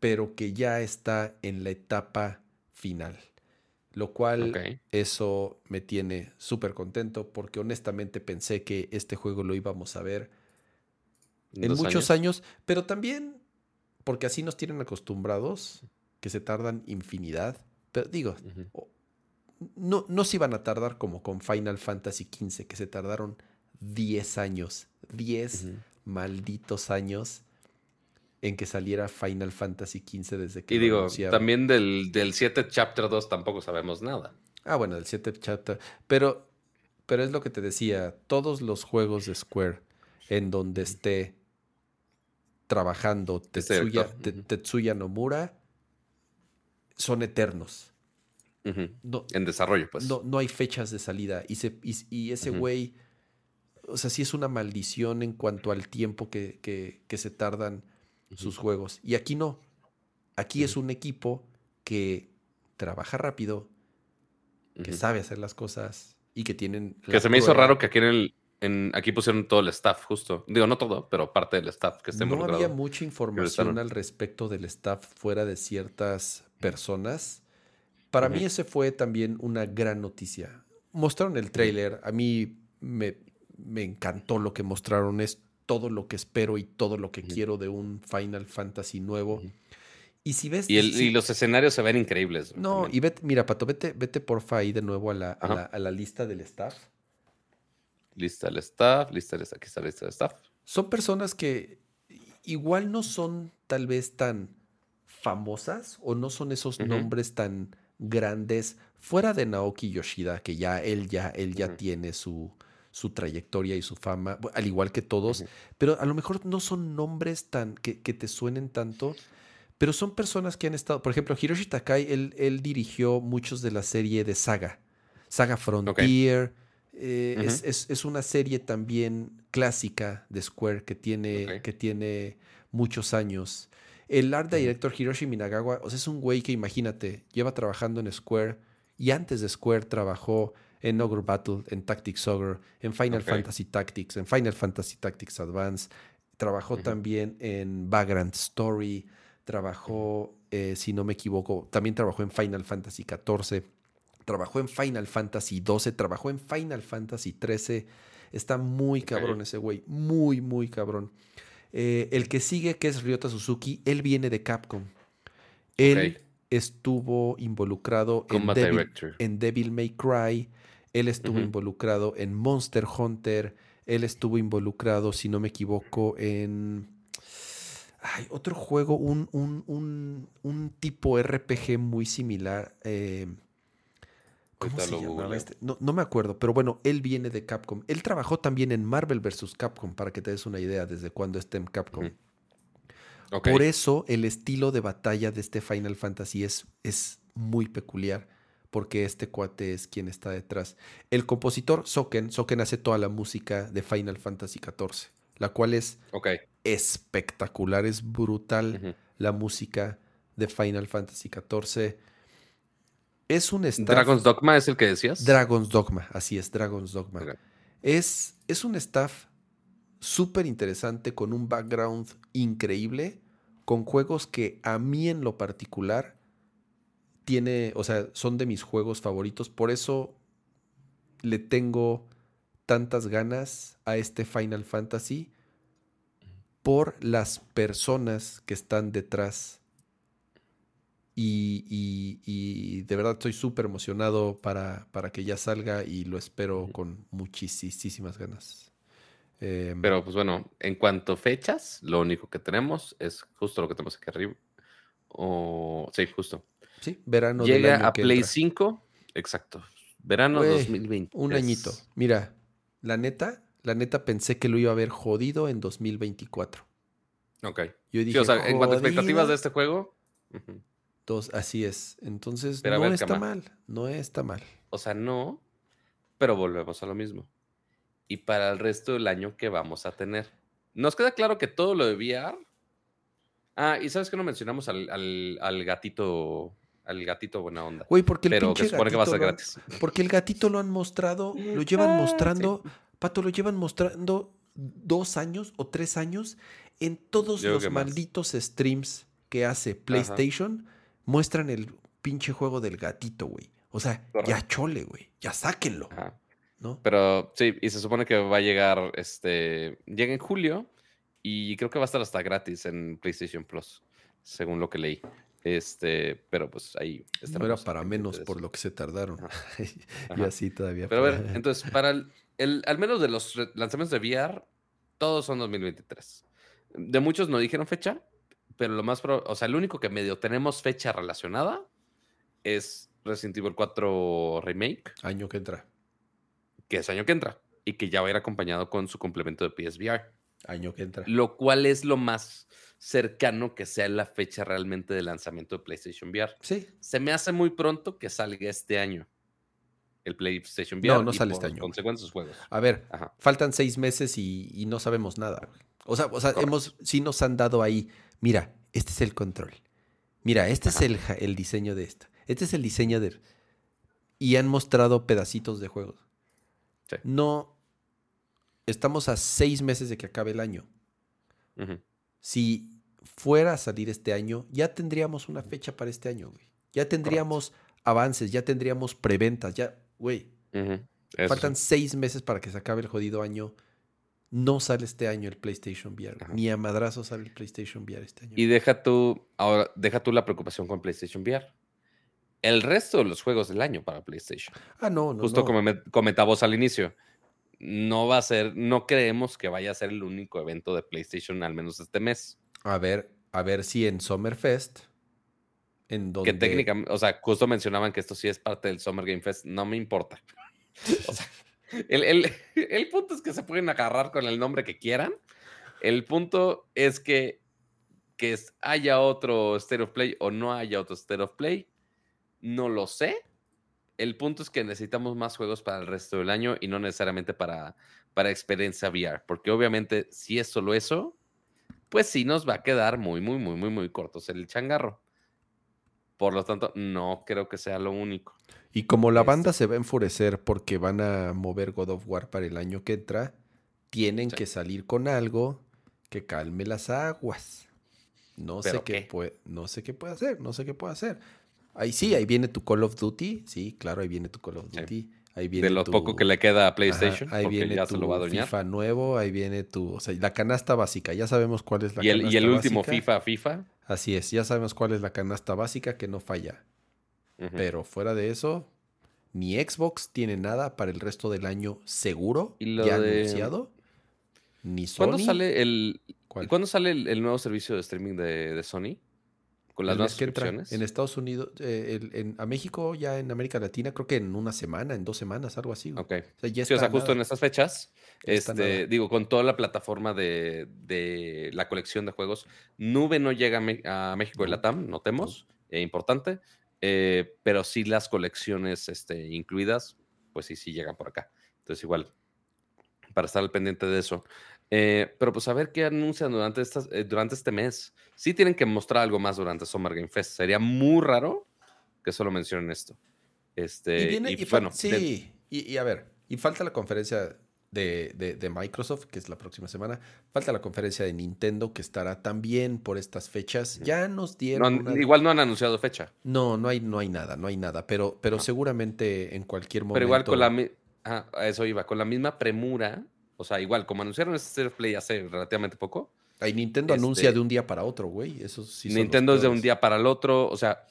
A: pero que ya está en la etapa final. Lo cual eso me tiene súper contento porque honestamente pensé que este juego lo íbamos a ver en
B: Dos
A: muchos años. pero también porque así nos tienen acostumbrados, que se tardan infinidad. Pero digo, no, no se iban a tardar como con Final Fantasy XV, que se tardaron 10 años, 10
B: Ujú.
A: malditos años en que saliera Final Fantasy XV desde que
B: Y digo,
A: anunciaron.
B: también del, del 7 Chapter 2 tampoco sabemos nada.
A: Ah, bueno, el 7 chapter. Pero, pero es lo que te decía, todos los juegos de Square en donde esté trabajando
B: Este
A: Tetsuya. Tetsuya Nomura son eternos. No,
B: En desarrollo, pues.
A: no, no hay fechas de salida. Y, se, y, y ese güey, o sea, sí es una maldición en cuanto al tiempo que, que- que se tardan sus juegos. Y aquí no. Aquí es un equipo que trabaja rápido, que sabe hacer las cosas y que tienen...
B: Que se me hizo raro que aquí en el. En, aquí pusieron todo el staff, justo. Digo, no todo, pero parte del staff que está
A: No había mucha información al respecto del staff fuera de ciertas personas. Para mí ese fue también una gran noticia. Mostraron el tráiler, a mí me, me encantó lo que mostraron, es todo lo que espero y todo lo que quiero de un Final Fantasy nuevo. Y si ves...
B: Y, el-
A: si-
B: y los escenarios se ven increíbles.
A: No,
B: también.
A: y vete, mira, Pato, vete, vete porfa ahí de nuevo a la, a la- a la lista del staff.
B: Lista el staff, lista el Aquí está la lista del staff.
A: Son personas que igual no son tal vez tan famosas o no son esos nombres tan grandes fuera de Naoki Yoshida, que ya él ya, él ya tiene su, su trayectoria y su fama, al igual que todos, pero a lo mejor no son nombres tan que, que te suenen tanto, pero son personas que han estado, por ejemplo, Hiroshi Takai, él, él dirigió muchos de la serie de Saga, Saga Frontier, eh, es, es- es una serie también clásica de Square que tiene, que tiene muchos años. El art director Hiroshi Minagawa, o sea, es un güey que imagínate, lleva trabajando en Square y antes de Square trabajó en Ogre Battle, en Tactics Ogre, en Final. Fantasy Tactics, en Final Fantasy Tactics Advance. Trabajó también en Vagrant Story, trabajó, eh, si no me equivoco, también trabajó en Final Fantasy XIV, trabajó en Final Fantasy XII, trabajó en Final Fantasy XIII. Está muy cabrón ese güey, muy, muy cabrón. Eh, el que sigue, que es Ryota Suzuki, él viene de Capcom. Él estuvo involucrado en Devil,
B: Director.
A: en Devil May Cry. Él estuvo involucrado en Monster Hunter. Él estuvo involucrado, si no me equivoco, en. Ay, otro juego, un, un, un, un tipo RPG muy similar. eh, ¿Cómo
B: Ahorita
A: se
B: lo
A: llamaba
B: googleo.
A: este? No, no me acuerdo, pero bueno, él viene de Capcom. Él trabajó también en Marvel vs. Capcom, para que te des una idea desde cuándo está en Capcom. Por eso el estilo de batalla de este Final Fantasy es, es muy peculiar, porque este cuate es quien está detrás. El compositor Soken, Soken hace toda la música de Final Fantasy XIV, la cual es espectacular, es brutal la música de Final Fantasy XIV. Es un staff...
B: Dragon's Dogma es el que decías.
A: Dragon's Dogma, así es, Dragon's Dogma. Es, es un staff súper interesante, con un background increíble, con juegos que a mí en lo particular tiene, o sea, son de mis juegos favoritos. Por eso le tengo tantas ganas a este Final Fantasy por las personas que están detrás. Y, y- y de verdad estoy súper emocionado para, para que ya salga y lo espero con muchísimas ganas. Em,
B: Pero pues bueno, en cuanto a fechas, lo único que tenemos es justo lo que tenemos aquí arriba. O sí, justo.
A: sí, verano del
B: Llega
A: año
B: a Play
A: entra.
B: 5. Exacto. Verano
A: Güey,
B: 2020.
A: Un añito. Mira, la neta, la neta pensé que lo iba a haber jodido en 2024.
B: Ok.
A: Yo
B: Sí,
A: dije,
B: o sea, en cuanto a expectativas de este juego.
A: Dos, así es. Entonces,
B: Pero
A: no
B: ver,
A: está
B: Cama.
A: mal. No está mal.
B: O sea, no, pero volvemos a lo mismo. Y para el resto del año, ¿qué vamos a tener? Nos queda claro que todo lo de VR. Ah, y sabes que no mencionamos al, al- al gatito, al gatito buena onda.
A: Güey, porque el
B: Pero que supone que va a ser
A: han-
B: gratis.
A: Porque el gatito lo han mostrado, lo llevan mostrando, Pato, lo llevan mostrando dos años o tres años en todos
B: Yo
A: los
B: que más.
A: malditos streams que hace PlayStation. Muestran el pinche juego del gatito, güey. O sea, ya chole, güey. Ya sáquenlo,
B: Ajá.
A: ¿no?
B: Pero sí, y se supone que va a llegar, este, llega en julio y creo que va a estar hasta gratis en PlayStation Plus, según lo que leí. Este, pero pues ahí
A: No era para menos por lo que se tardaron. y así todavía.
B: Pero a ver, entonces, para el, el- al menos de los lanzamientos de VR, todos son 2023. De muchos no dijeron fecha, pero lo más pro- o sea, el único que medio tenemos fecha relacionada es Resident Evil 4 Remake,
A: Año que entra.
B: que es año que entra y que ya va a ir acompañado con su complemento de PSVR.
A: Año que entra.
B: Lo cual es lo más cercano que sea la fecha realmente de lanzamiento de PlayStation VR.
A: Sí.
B: Se me hace muy pronto que salga este año el PlayStation VR.
A: No, no sale este año, güey.
B: consecuencia, sus juegos.
A: A ver,
B: Ajá.
A: faltan seis meses y, y no sabemos nada. O sea, o sea hemos, sí nos han dado ahí, mira, este es el control. Mira, este es el, el diseño de esto. Este es el diseño de... Y han mostrado pedacitos de juegos.
B: Sí.
A: No, estamos a seis meses de que acabe el año. Si fuera a salir este año, ya tendríamos una fecha para este año, güey. Ya tendríamos avances, ya tendríamos preventas, ya, güey. Faltan seis meses para que se acabe el jodido año. No sale este año el PlayStation VR.
B: Ajá.
A: Ni a madrazo sale el PlayStation VR este año.
B: Y deja tú, ahora, deja tú la preocupación con PlayStation VR. El resto de los juegos del año para PlayStation.
A: ah, no, no.
B: Justo
A: no.
B: como me comentabas al inicio, no va a ser, no creemos que vaya a ser el único evento de PlayStation, al menos este mes.
A: A ver, a ver si en Summerfest, en donde...
B: Que técnicamente, o sea, justo mencionaban que esto sí es parte del Summer Game Fest, no me importa. O sea, el, el- el punto es que se pueden agarrar con el nombre que quieran. El punto es que, que haya otro State of Play o no haya otro State of Play, no lo sé. El punto es que necesitamos más juegos para el resto del año y no necesariamente para, para experiencia VR, porque obviamente si es solo eso, pues sí nos va a quedar muy, muy, muy, muy, muy cortos el changarro. Por lo tanto, no creo que sea lo único.
A: Y como la
B: Este-
A: banda se va a enfurecer porque van a mover God of War para el año que entra, tienen
B: Sí.
A: que salir con algo que calme las aguas. No sé
B: ¿Pero
A: qué puede, no sé qué puede hacer, no sé qué puede hacer. Ahí sí, ahí viene tu Call of Duty, sí, claro, ahí viene tu Call of
B: Sí.
A: Duty, ahí viene
B: de lo
A: tu-
B: poco que le queda a
A: Ajá,
B: PlayStation,
A: ahí
B: porque
A: viene
B: ya
A: tu
B: se lo va a doñar.
A: FIFA nuevo, ahí viene tu, o sea, la canasta básica, ya sabemos cuál es la
B: Y el, y el último
A: básica.
B: FIFA, FIFA.
A: Así es, ya sabemos cuál es la canasta básica que no falla. Pero fuera de eso, ni Xbox tiene nada para el resto del año seguro,
B: Y lo
A: ya
B: de-
A: anunciado. Ni Sony.
B: ¿Cuándo sale el,
A: ¿Cuál?
B: ¿cuándo sale el, el nuevo servicio de streaming de, de Sony? Con las
A: mes que entra. En Estados Unidos, eh, el- en, a México, ya en América Latina, creo que en una semana, en dos semanas, algo así. güey.
B: Ok.
A: O sea, ya
B: Sí, o sea, justo
A: nada.
B: en estas fechas, este, digo, con toda la plataforma de, de la colección de juegos, Nube no llega a, a México y
A: No.
B: Latam, notemos, eh, importante, eh, pero sí las colecciones este, incluidas, pues sí, sí llegan por acá. Entonces, igual, para estar al pendiente de eso. Eh, pero pues a ver qué anuncian durante, estas, eh, durante este mes. Sí tienen que mostrar algo más durante Summer Game Fest. Sería muy raro que solo mencionen esto. Este,
A: Y viene,
B: y
A: y
B: bueno, de-
A: sí, y, y a ver, y falta la conferencia de, de- de Microsoft, que es la próxima semana. Falta la conferencia de Nintendo, que estará también por estas fechas. Ya nos
B: no
A: dieron.
B: han-
A: una-
B: igual no han anunciado fecha.
A: No, no hay, no hay nada, no hay nada. Pero, pero
B: No.
A: seguramente en cualquier momento.
B: Pero igual con la mi- ajá, a eso iba, con la misma premura, o sea, igual como anunciaron este of Play hace relativamente poco,
A: Ay, Nintendo
B: este-
A: anuncia de un día para otro, güey. Eso sí.
B: Nintendo es de un día para el otro, o sea,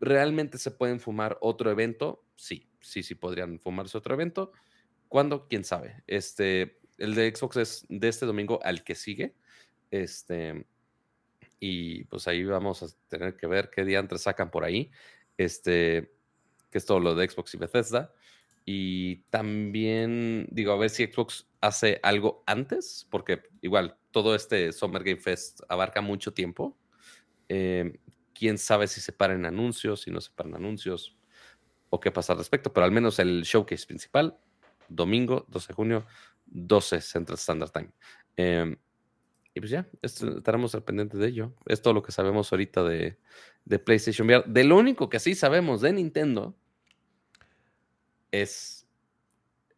B: ¿realmente se pueden fumar otro evento? Sí, sí, sí podrían fumarse otro evento. ¿Cuándo? ¿Quién sabe? Este, el de Xbox es de este domingo al que sigue. Este, y pues ahí vamos a tener que ver qué día antes sacan por ahí. Este, que es todo lo de Xbox y Bethesda. Y también, digo, a ver si Xbox hace algo antes, porque igual todo este Summer Game Fest abarca mucho tiempo. Eh, Quién sabe si se paran anuncios, si no se paran anuncios, o qué pasa al respecto, pero al menos el showcase principal, domingo 12 de junio, 12 Central Standard Time. Eh, y pues ya, estaremos al pendiente de ello. Es todo lo que sabemos ahorita de, de PlayStation VR. De lo único que sí sabemos de Nintendo es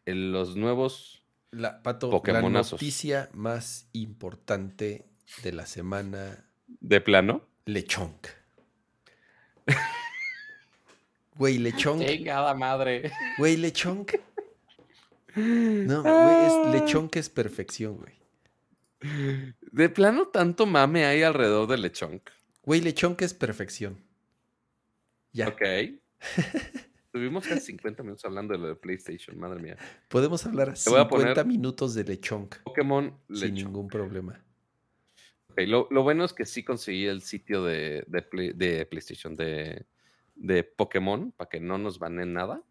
B: el- los nuevos.
A: La, Pato, la
B: Pokémonazos.
A: noticia más importante de la semana,
B: De plano.
A: Lechonk. Güey, Lechonk.
B: Chingada madre.
A: Güey, Lechonk. No, güey, es Lechonk es perfección, güey.
B: De plano, tanto mame hay alrededor de Lechonk.
A: Güey, Lechonk es perfección. Ya.
B: Ok. Tuvimos casi 50 minutos hablando de lo de PlayStation, madre mía.
A: Podemos hablar
B: Te voy a
A: 50
B: poner-
A: minutos de Lechonk
B: Pokémon
A: sin
B: Lechonk.
A: ningún problema.
B: Ok, lo, lo bueno es que sí conseguí el sitio de, de, Play- de PlayStation, de, de Pokémon, para que no nos banen nada.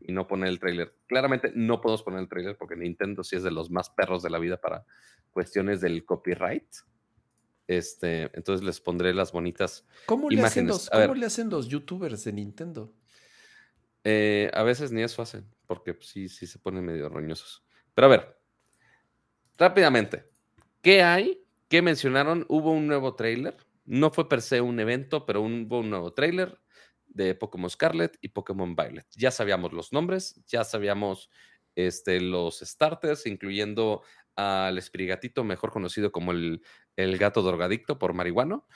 B: y no poner el trailer. Claramente no podemos poner el trailer porque Nintendo sí es de los más perros de la vida para cuestiones del copyright. Este, entonces les pondré las bonitas
A: ¿Cómo le, hacen
B: imágenes.
A: los,
B: A ver.
A: ¿Cómo le hacen los youtubers de Nintendo?
B: Eh, a veces ni eso hacen, porque pues, sí, sí se ponen medio roñosos. Pero a ver, rápidamente, ¿qué hay? ¿Qué mencionaron? Hubo un nuevo trailer. No fue per se un evento, pero un- hubo un nuevo trailer de Pokémon Scarlet y Pokémon Violet. Ya sabíamos los nombres, ya sabíamos este, los starters, incluyendo al Espirigatito, mejor conocido como el, el gato drogadicto por marihuano.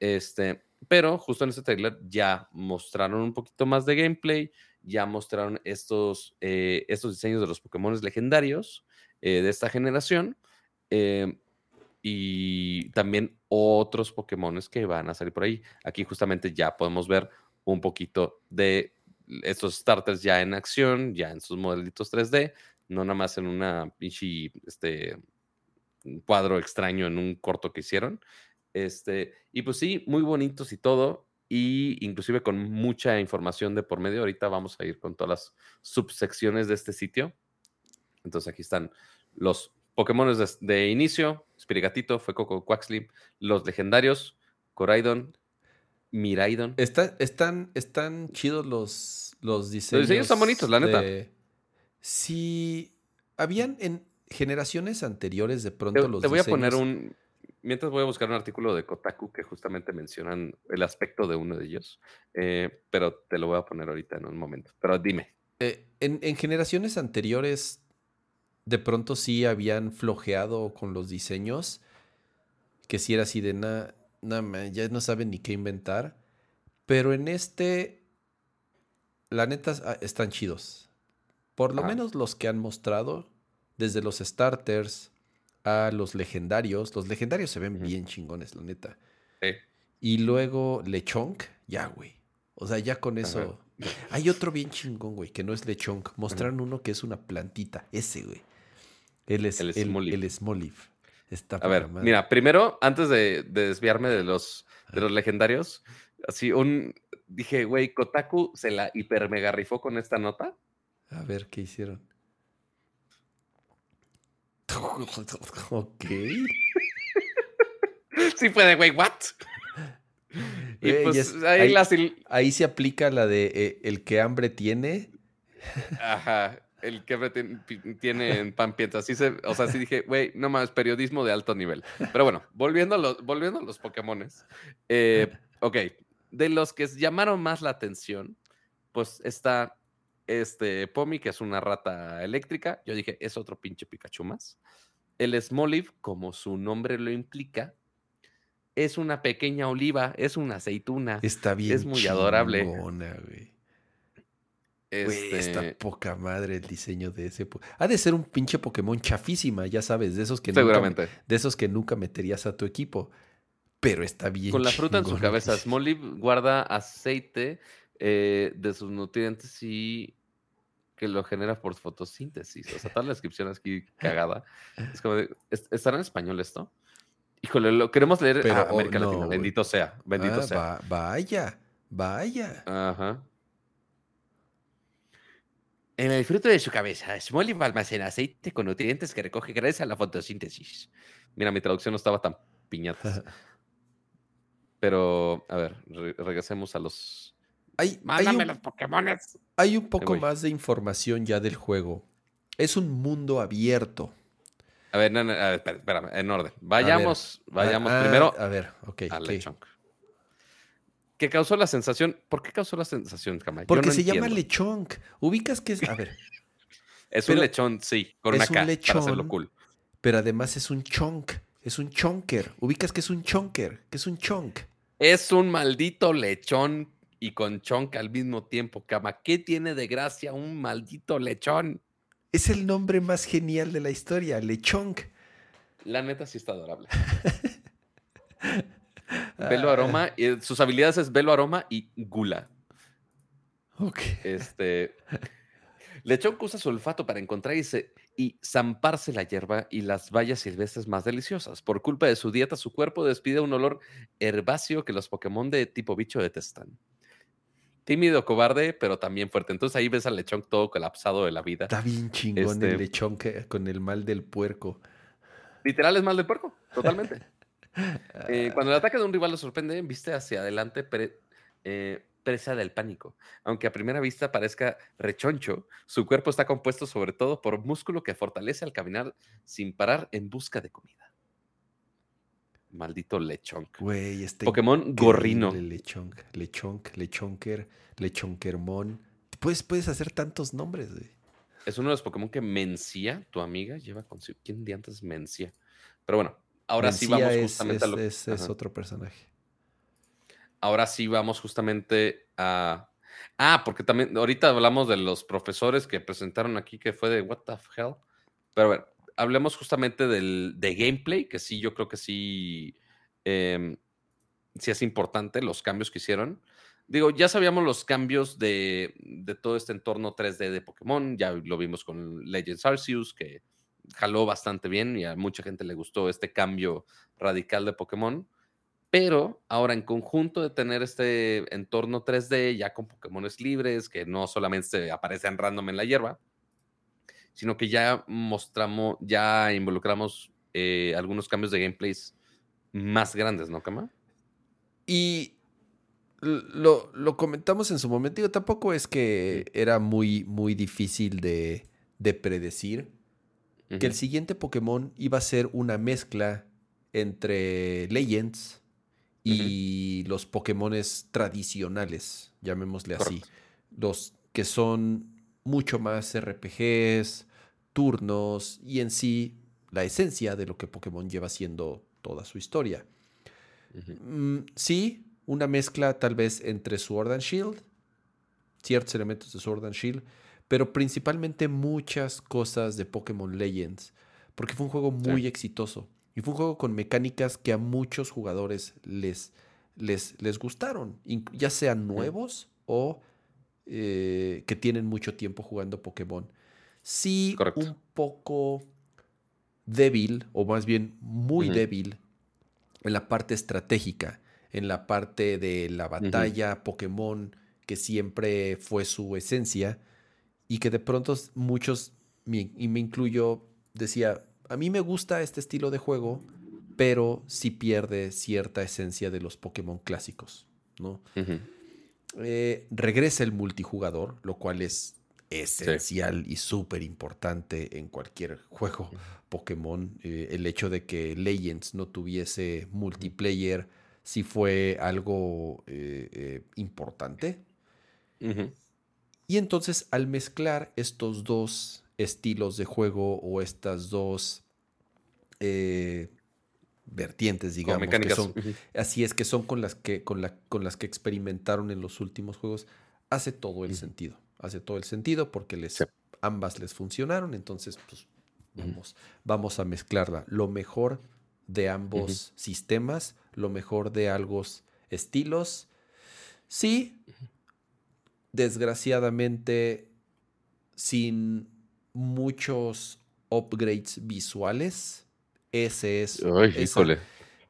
B: Este, pero justo en este trailer ya mostraron un poquito más de gameplay, ya mostraron estos, eh, estos diseños de los Pokémon legendarios eh, de esta generación. eh, y también otros Pokémon que van a salir por ahí. Aquí justamente ya podemos ver un poquito de estos starters ya en acción, ya en sus modelitos 3D, no nada más en una pinche este, un cuadro extraño en un corto que hicieron. Este, y pues sí, muy bonitos y todo, y inclusive con mucha información de por medio. Ahorita vamos a ir con todas las subsecciones de este sitio. Entonces aquí están los Pokémon de, de inicio, Spirigatito, Fuecoco, Quaxly, los legendarios, Coraidon, Miraidon.
A: Está- están, están chidos los, los diseños.
B: diseños están bonitos, la neta.
A: de- Sí, habían en generaciones anteriores de
B: Te,
A: pronto los
B: te voy a poner un. Mientras voy a buscar un artículo de Kotaku que justamente mencionan el aspecto de uno de ellos, eh, pero te lo voy a poner ahorita en un momento. Pero dime.
A: Eh, en, en generaciones anteriores, de pronto sí habían flojeado con los diseños, que sí era así de nada, ya no saben ni qué inventar. Pero en este, la neta, ah, están chidos. Por lo menos los que han mostrado, desde los starters a los legendarios. Los legendarios se ven bien chingones, la neta.
B: Sí.
A: Y luego Lechonk, ya, güey. O sea, ya con
B: Ajá.
A: eso. Hay otro bien chingón, güey, que no es Lechonk. Mostraron uno que es una plantita. Ese, güey. Él es
B: El Smoliv.
A: el Smoliv. Está
B: A ver,
A: madre.
B: mira, primero, antes de, de desviarme de los, de los legendarios, así un. Dije, güey, Kotaku se la hiper mega rifó con esta nota.
A: A ver, ¿qué hicieron? ok.
B: Sí fue de, güey, ¿what? Y pues ahí,
A: ahí-
B: las
A: Ahí se aplica la de eh, el que hambre tiene.
B: Ajá, el que tiene, tiene en pan piensa. Así se, o sea, sí dije, güey, no más, periodismo de alto nivel. Pero bueno, volviendo a los, volviendo a los Pokémones. eh, ok, de los que llamaron más la atención, pues está este Pomi, que es una rata eléctrica. Yo dije, es otro pinche Pikachu más. El Smoliv, como su nombre lo implica, es una pequeña oliva, es una aceituna.
A: Está bien.
B: Es muy adorable.
A: chingona, güey. Güey,
B: Este,
A: está poca madre el diseño de ese. Ha de ser un pinche Pokémon chafísima, ya sabes, de esos que nunca,
B: seguramente.
A: de esos que nunca meterías a tu equipo. Pero está bien.
B: Con la fruta en su cabeza, Smoliv guarda aceite eh, de sus nutrientes y que lo genera por fotosíntesis. O sea, toda la descripción aquí cagada. Es como de, ¿est- ¿Estará en español esto? Híjole, lo queremos leer
A: Pero,
B: a
A: oh,
B: América
A: no,
B: Latina. Bendito sea, bendito
A: Ah,
B: sea.
A: va- vaya, vaya.
B: Ajá. En el fruto de su cabeza, Smoliv almacena aceite con nutrientes que recoge gracias a la fotosíntesis. Mira, mi traducción no estaba tan piñatas. Pero, a ver, re- regresemos a los...
A: Hay, hay
B: Mándame
A: un,
B: los Pokémones.
A: hay un poco más de información ya del juego. Es un mundo abierto.
B: A ver, no, no, a ver, espera- espérame, en orden. Vayamos, vayamos
A: Ah,
B: primero
A: A ver, ok.
B: a
A: ok.
B: Lechonk. ¿Qué causó la sensación? ¿Por qué causó la sensación, Cama? Yo
A: Porque
B: no
A: se llama lechonk. Ubicas que es. A ver,
B: Es
A: pero
B: un lechón, sí, con
A: es
B: una
A: un
B: K, para
A: lechón.
B: hacerlo cool.
A: pero además es un chonk. Es un chonker. Ubicas que es un chonker. Que es un chonk.
B: Es un maldito lechón y con chonk al mismo tiempo, Cama. ¿Qué tiene de gracia un maldito lechón?
A: Es el nombre más genial de la historia. Lechonk.
B: La neta sí está adorable.
A: Ah,
B: Velo aroma, y sus habilidades es velo aroma y gula.
A: Ok.
B: Este. Lechón que usa su olfato para encontrar y, se- y zamparse la hierba y las bayas silvestres más deliciosas. Por culpa de su dieta, su cuerpo despide un olor herbáceo que los Pokémon de tipo bicho detestan. Tímido, cobarde, pero también fuerte. Entonces ahí ves al lechón todo colapsado de la vida.
A: Está bien chingón
B: Este-
A: el lechón que, con el mal del puerco.
B: Literal es mal de puerco, totalmente. Eh, cuando el ataque de un rival lo sorprende, viste hacia adelante pre- eh, presa del pánico. Aunque a primera vista parezca rechoncho, su cuerpo está compuesto sobre todo por músculo que fortalece al caminar sin parar en busca de comida. Maldito lechón.
A: Güey, está
B: Pokémon gorrino.
A: el Lechón, lechón, lechonker, lechonkermon. Puedes, puedes hacer tantos nombres, güey.
B: Es uno de los Pokémon que Mencia, tu amiga, lleva consigo. ¿Quién de antes Mencia? Pero bueno, ahora sí
A: Mencía
B: vamos
A: es,
B: justamente a lo
A: es- es otro personaje.
B: Ahora sí vamos justamente a. Ah, porque también ahorita hablamos de los profesores que presentaron aquí que fue de What the hell. Pero ver, hablemos justamente del de gameplay, que sí, yo creo que sí, em, sí es importante los cambios que hicieron. Digo, ya sabíamos los cambios de, de todo este entorno 3D de Pokémon, ya lo vimos con Legends Arceus, que jaló bastante bien y a mucha gente le gustó este cambio radical de Pokémon. Pero ahora en conjunto de tener este entorno 3D ya con Pokémones libres, que no solamente aparecen random en la hierba, sino que ya mostramos, ya involucramos eh, algunos cambios de gameplays más grandes, ¿no, Kama?
A: Y lo, lo comentamos en su momento. Digo, tampoco es que era muy, muy difícil de, de predecir que el siguiente Pokémon iba a ser una mezcla entre Legends y los Pokémones tradicionales, llamémosle así. Los que son mucho más RPGs, turnos y en sí la esencia de lo que Pokémon lleva siendo toda su historia. Mm, sí, una mezcla tal vez entre Sword and Shield, ciertos elementos de Sword and Shield, pero principalmente muchas cosas de Pokémon Legends, porque fue un juego muy exitoso y fue un juego con mecánicas que a muchos jugadores les, les, les gustaron, ya sean nuevos o eh, que tienen mucho tiempo jugando Pokémon. Sí,
B: Correcto.
A: un poco débil, o más bien muy débil, en la parte estratégica, en la parte de la batalla Pokémon, que siempre fue su esencia, y que de pronto muchos, y me incluyo, decía, a mí me gusta este estilo de juego, pero sí pierde cierta esencia de los Pokémon clásicos, ¿no? Eh, regresa el multijugador, lo cual es esencial y súper importante en cualquier juego Pokémon. Eh, el hecho de que Legends no tuviese multiplayer sí fue algo eh, eh, importante. Y entonces al mezclar estos dos estilos de juego o estas dos vertientes, digamos, que son, así es que son con las que, con la, con las que experimentaron en los últimos juegos, hace todo el sentido. Hace todo el sentido porque les,
B: Sí.
A: ambas les funcionaron. Entonces, pues, vamos, vamos a mezclarla. Lo mejor de ambos sistemas, lo mejor de ambos estilos. Sí, desgraciadamente, sin muchos upgrades visuales. Ese es.
B: Ay,
A: esa-.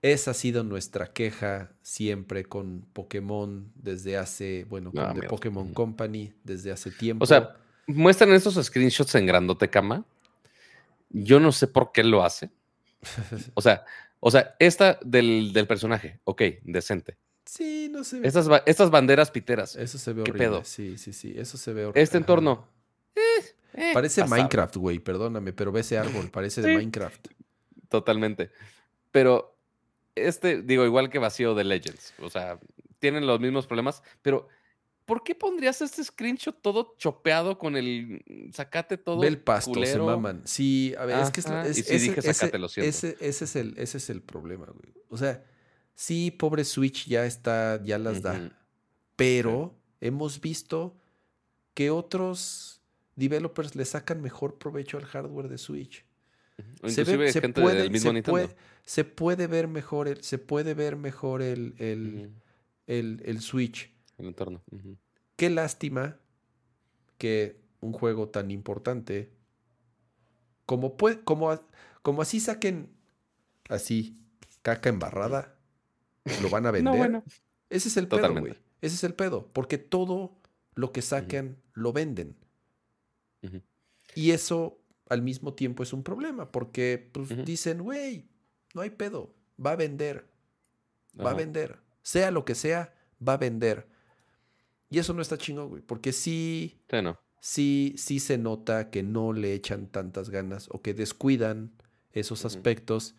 A: Esa ha sido nuestra queja siempre con Pokémon desde hace, bueno, con The. Pokémon. Company desde hace tiempo.
B: O sea, muestran esos screenshots en grandote cama. Yo no sé por qué lo hace. O sea, o sea, esta del, del personaje, ok, decente.
A: sí, no se ve.
B: Estas, estas banderas piteras.
A: Eso se ve
B: ¿Qué
A: horrible.
B: pedo?
A: Sí, sí, sí. Eso se ve horrible.
B: Este entorno. eh,
A: Parece
B: pasable.
A: Minecraft, güey. Perdóname, pero ve ese árbol. Parece de. Minecraft.
B: Totalmente. Pero este, digo, igual que vacío de Legends. O sea, tienen los mismos problemas, pero ¿por qué pondrías este screenshot todo chopeado con el sacate todo
A: Ve el pasto, se
B: culero?
A: maman. Sí, a ver, es que es,
B: y sí
A: ese,
B: dije
A: ese-
B: sácate, lo siento.
A: ese- ese es el, ese es el problema, güey. O sea, sí, pobre Switch ya está, ya las da. Pero hemos visto que otros developers le sacan mejor provecho al hardware de Switch. Se ve- se
B: gente
A: puede-
B: del mismo
A: se
B: Nintendo.
A: puede- se puede ver mejor el, se puede ver mejor el, el, el- el Switch.
B: El entorno.
A: Qué lástima que un juego tan importante como, pue- como, como así saquen así caca embarrada, lo van a vender.
B: bueno.
A: Ese es el pedo, güey. Ese es el pedo, porque todo lo que sacan lo venden. Y eso al mismo tiempo es un problema, porque pues, dicen, güey, no hay pedo, va a vender, va a vender, sea lo que sea, va a vender. Y eso no está chingón, güey, porque sí, sí, sí, se nota que no le echan tantas ganas o que descuidan esos aspectos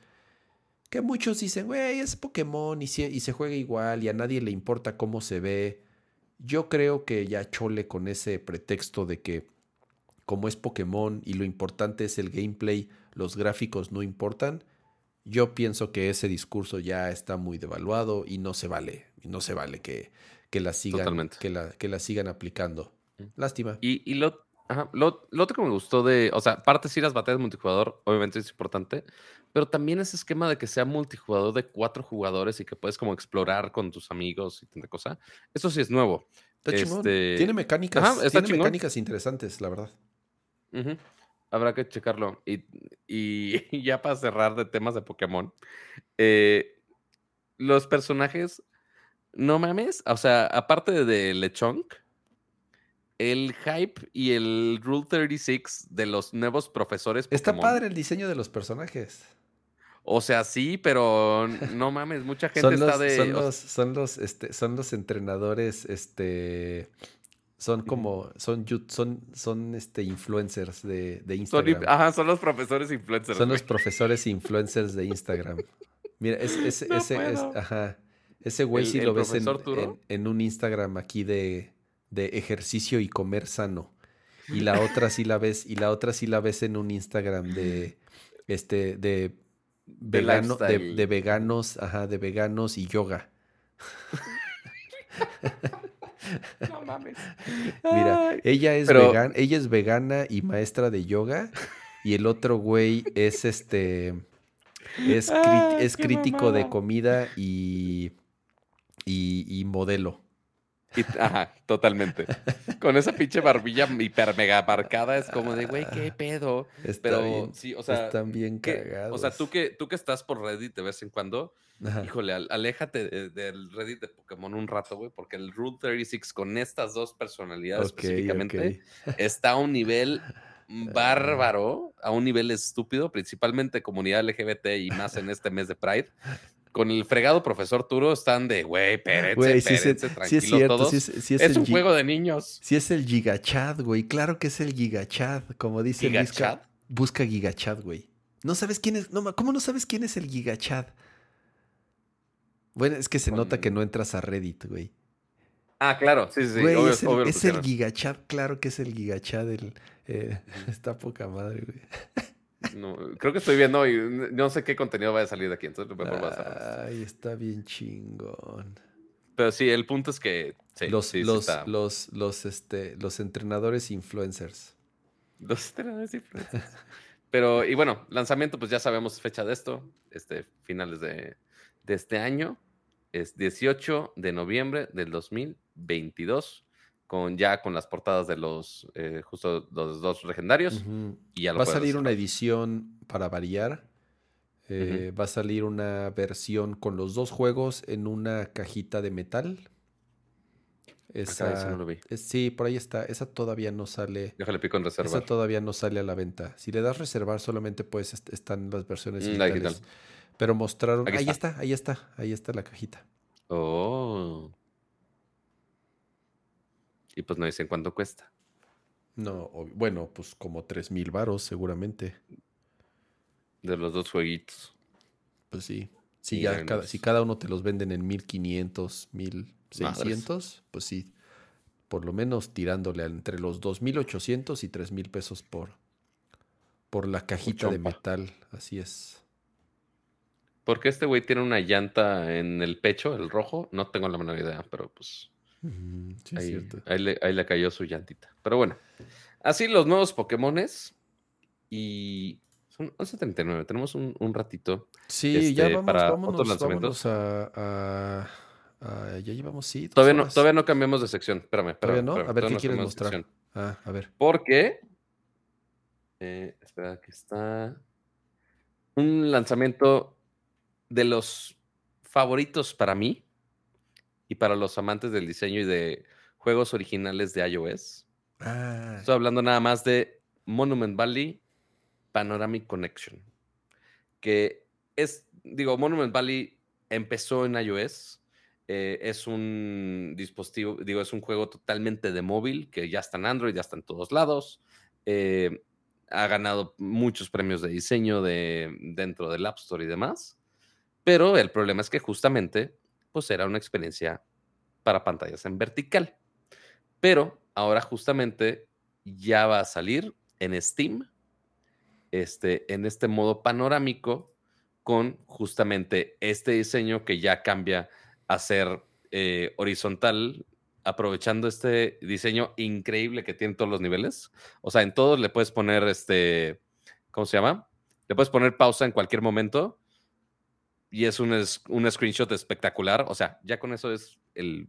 A: que muchos dicen, güey, es Pokémon y y se juega igual y a nadie le importa cómo se ve. Yo creo que ya chole con ese pretexto de que como es Pokémon y lo importante es el gameplay, los gráficos no importan, yo pienso que ese discurso ya está muy devaluado y no se vale, no se vale que, que la sigan, que la, que la sigan aplicando. Mm. Lástima.
B: Y, lo, lo, otro que me gustó de, o sea, aparte sí las batallas multijugador, obviamente es importante, pero también ese esquema de que sea multijugador de cuatro jugadores y que puedes como explorar con tus amigos y tanta cosa, eso sí es nuevo.
A: Este... Tiene mecánicas, tiene mecánicas interesantes, la verdad.
B: Habrá que checarlo. Y, y, ya para cerrar de temas de Pokémon, eh, los personajes, no mames, o sea, aparte de Lechonk, el hype y el Rule 36 de los nuevos profesores.
A: Está padre el diseño de los personajes.
B: O sea, sí, pero no mames, mucha gente está de.
A: Son los, son los, este, son los entrenadores, este. Son como, son, son, son este, influencers de, de Instagram.
B: Son, ajá, son los profesores influencers.
A: Son los profesores influencers de Instagram. Mira, ese, ese, ajá, ese güey sí lo ves en, en, un Instagram aquí de, de ejercicio y comer sano. Y la otra sí la ves, y la otra sí la ves en un Instagram de este, de vegano, de, de veganos, ajá, de veganos y yoga.
B: No mames.
A: Mira, ella es, vegana, ella es vegana y maestra de yoga. Y el otro güey es este. Es, es crítico de comida y, y, modelo.
B: ajá, totalmente. Con esa pinche barbilla hiper mega marcada es como de, güey, qué pedo. Pero sí, o sea.
A: Están bien cagados.
B: O sea, tú que, tú que estás por Reddit de vez en cuando, Híjole, aléjate del Reddit de Pokémon un rato, güey, porque el Rule 36 con estas dos personalidades específicamente está a un nivel bárbaro, a un nivel estúpido, principalmente comunidad LGBT y más en este mes de Pride. Con el fregado profesor Turo están de, güey, espérense, espérense, tranquilo todos. es, un juego de niños.
A: Sí es el Gigachad, güey. Claro que es el Gigachad, como dice Gigachad. Busca Gigachad, güey. No sabes quién es, no, ¿cómo no sabes quién es el Gigachad? Bueno, es que se nota que no entras a Reddit, güey.
B: Ah, claro, sí, sí,
A: güey, es el, es el gigachat, claro que es el gigachat. del... Eh, está poca madre, güey.
B: No, creo que estoy viendo y no sé qué contenido va a salir de aquí, entonces mejor vas
A: a Ay, está bien chingón.
B: Pero sí, el punto es que
A: los, los, los, los, este, los entrenadores influencers.
B: Los entrenadores influencers. Pero, y bueno, lanzamiento, pues ya sabemos fecha de esto, este, finales de, de este año es 18 de noviembre del 2022, con ya con las portadas de los eh, justo los dos legendarios. y
A: va a salir una edición para variar. Eh, va a salir una versión con los dos juegos en una cajita de metal. Esa, sí, por ahí está. Esa todavía no sale.
B: Déjale pico en reserva. Esa
A: todavía no sale a la venta. Si le das reservar, solamente pues están las versiones mm, digitales. Pero mostraron. ahí está. ahí está, ahí está la cajita.
B: Oh. Y pues no dicen cuánto cuesta.
A: No, bueno, pues como tres mil varos seguramente.
B: De los dos jueguitos.
A: Pues sí. Si, ya cada, si cada uno te los venden en 1500, 1600, pues sí. Por lo menos tirándole entre los 2800 y 3000 pesos por, por la cajita de metal. Así es.
B: Porque este güey tiene una llanta en el pecho, el rojo. No tengo la menor idea, pero pues. ahí, le, cayó su llantita. Pero bueno. Así los nuevos Pokémones. Y. Son 11.39. Tenemos un, ratito.
A: Sí, ya este, vamos, para otros lanzamientos. a, ya llevamos, sí.
B: Todavía no, todavía no cambiamos de sección. Espérame.
A: ¿Todavía no? A ver, ¿qué quieres mostrar? Ah, a ver.
B: Porque. Eh, espera, que está. Un lanzamiento de los favoritos para mí y para los amantes del diseño y de juegos originales de iOS.
A: Ah,
B: Estoy hablando nada más de Monument Valley Panoramic Connection. Que es, digo, Monument Valley empezó en iOS. eh, es un dispositivo, digo, es un juego totalmente de móvil que ya está en Android, ya está en todos lados. eh, ha ganado muchos premios de diseño de, dentro del App Store y demás. Pero el problema es que justamente, pues era una experiencia para pantallas en vertical. Pero ahora justamente ya va a salir en Steam, este, en este modo panorámico, con justamente este diseño que ya cambia a ser eh, horizontal, aprovechando este diseño increíble que tiene todos los niveles. O sea, en todos le puedes poner este, ¿cómo se llama? Le puedes poner pausa en cualquier momento y es un, es- un screenshot espectacular. O sea, ya con eso es el,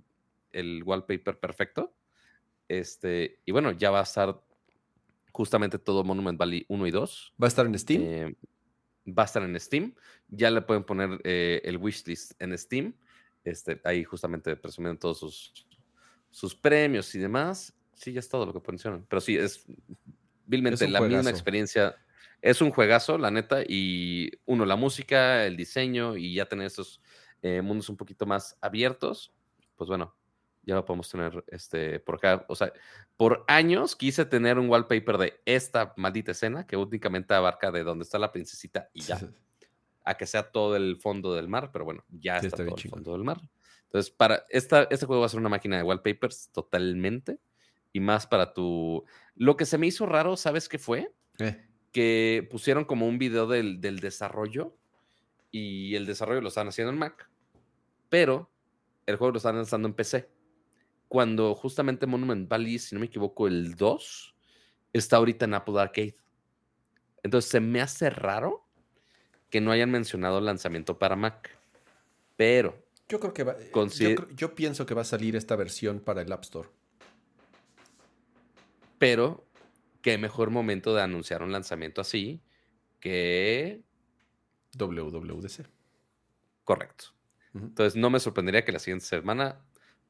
B: el wallpaper perfecto. Este, y bueno, ya va a estar justamente todo Monument Valley 1 y 2.
A: ¿Va a estar en Steam?
B: Eh, va a estar en Steam. Ya le pueden poner eh, el wishlist en Steam. Este, ahí justamente presumiendo todos sus, sus premios y demás. Sí, ya es todo lo que mencionan. Pero sí, es vilmente la misma
A: juegazo.
B: experiencia. Es un juegazo, la neta. Y uno, la música, el diseño y ya tener esos eh, mundos un poquito más abiertos. Pues bueno, ya lo podemos tener este, por acá. O sea, por años quise tener un wallpaper de esta maldita escena que únicamente abarca de donde está la princesita y ya, a que sea todo el fondo del mar, pero bueno, ya
A: Sí,
B: está, todo el fondo del mar. Entonces, para esta, este juego va a ser una máquina de wallpapers totalmente y más para tu... Lo que se me hizo raro, ¿sabes qué fue?
A: Eh,
B: Que pusieron como un video del, del desarrollo y el desarrollo lo están haciendo en Mac, pero el juego lo están lanzando en PC. Cuando justamente Monument Valley, si no me equivoco, el 2 está ahorita en Apple Arcade. Entonces se me hace raro que no hayan mencionado el lanzamiento para Mac. Pero
A: Yo creo que va. eh, yo pienso que va a salir esta versión para el App Store.
B: Pero, qué mejor momento de anunciar un lanzamiento así que
A: WWDC.
B: correcto. Entonces, no me sorprendería que la siguiente semana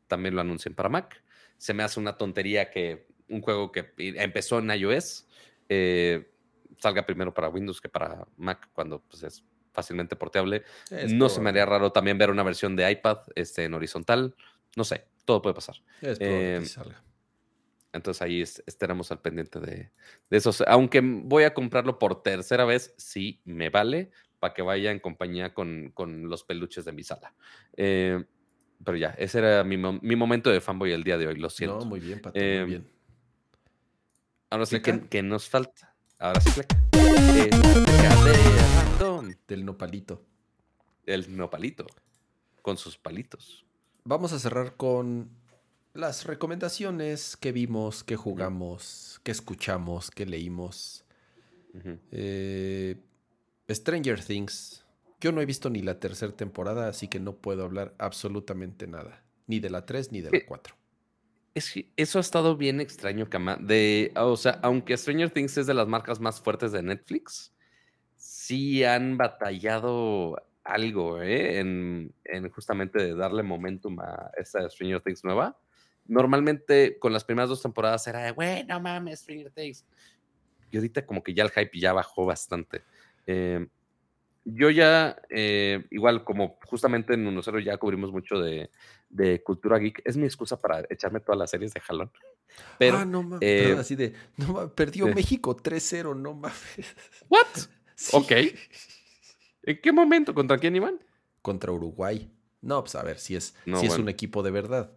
B: también lo anuncien para Mac. Se me hace una tontería que un juego que empezó en iOS eh, salga primero para Windows que para Mac cuando pues, es fácilmente porteable.
A: Es
B: no se me haría raro también ver una versión de iPad este, en horizontal. No sé, todo puede pasar.
A: Es probable
B: eh,
A: que salga.
B: Entonces ahí es- estaremos al pendiente de, de esos. Aunque voy a comprarlo por tercera vez, sí me vale para que vaya en compañía con, con los peluches de mi sala. Eh, pero ya, ese era mi, mi momento de fanboy el día de hoy, lo siento.
A: No, muy bien, Pato,
B: Eh,
A: muy bien.
B: Ahora sí, que
A: ¿Fleca?
B: que nos falta? Ahora sí, de random.
A: Del nopalito.
B: El nopalito, con sus palitos.
A: Vamos a cerrar con las recomendaciones que vimos, que jugamos, que escuchamos, que leímos. Eh, Stranger Things. Yo no he visto ni la tercera temporada, así que no puedo hablar absolutamente nada. Ni de la 3 ni de la
B: Eh,
A: 4.
B: Es que eso ha estado bien extraño, Kama. De, o sea, aunque Stranger Things es de las marcas más fuertes de Netflix, sí han batallado algo, ¿eh? En, en justamente de darle momentum a esta Stranger Things nueva. Normalmente con las primeras dos temporadas era de, güey, no mames, Stranger Things. Y ahorita como que ya el hype ya bajó bastante. Eh, yo ya, eh, igual como justamente en 1.0 ya cubrimos mucho de, de cultura geek, es mi excusa para echarme todas las series de jalón. Pero,
A: ah, no mames.
B: eh,
A: así de. No, ma- perdió
B: eh.
A: México 3-0, no mames.
B: ¿what?
A: Sí.
B: Ok. ¿En qué momento? ¿Contra quién iban?
A: Contra Uruguay. No, pues a ver si es,
B: No,
A: si es
B: bueno.
A: un equipo de verdad.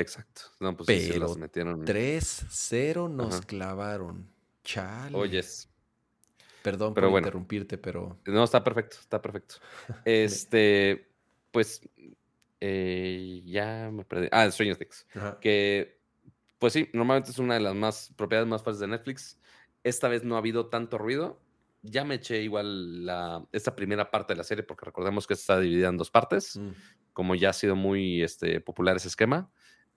B: Exacto. No, pues sí, se
A: Pero
B: las metieron.
A: 3-0 nos
B: Ajá.
A: clavaron. Chale.
B: Oyes.
A: Perdón
B: pero
A: por
B: bueno.
A: interrumpirte, pero.
B: No, está perfecto, está perfecto. Este, pues, eh, ya me perdí. Ah, Stranger Things.
A: Ajá.
B: que pues sí, normalmente es una de las más propiedades más fáciles de Netflix. Esta vez no ha habido tanto ruido. Ya me eché igual la, esta primera parte de la serie porque recordemos que está dividida en dos partes,
A: Mm.
B: como ya ha sido muy este, popular ese esquema.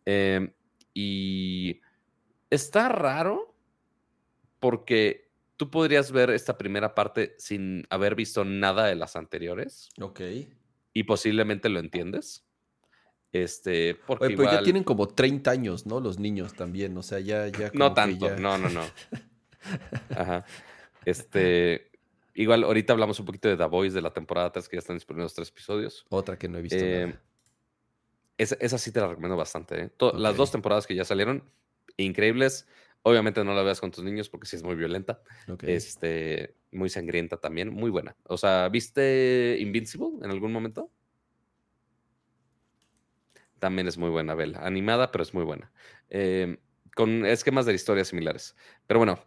B: Eh, y está raro porque tú podrías ver esta primera parte sin haber visto nada de las anteriores
A: Ok.
B: y posiblemente lo entiendes. Este, porque
A: Oye, pero ya tienen como 30 años, ¿no? Los niños también, o sea, ya... ya como
B: No
A: que
B: tanto,
A: ya-
B: no, no, no. Ajá. Este, igual ahorita hablamos un poquito de The Voice de la temporada 3, que ya están disponibles los tres episodios.
A: Otra que no he visto
B: Eh,
A: nada.
B: Esa, esa sí te la recomiendo bastante. ¿eh? Las dos temporadas que ya salieron, increíbles. Obviamente no la veas con tus niños porque sí es muy violenta. Este, muy sangrienta también, muy buena. O sea, ¿viste Invincible en algún momento? También es muy buena, Bella. Animada, pero es muy buena. Eh, con esquemas de historias similares. Pero bueno,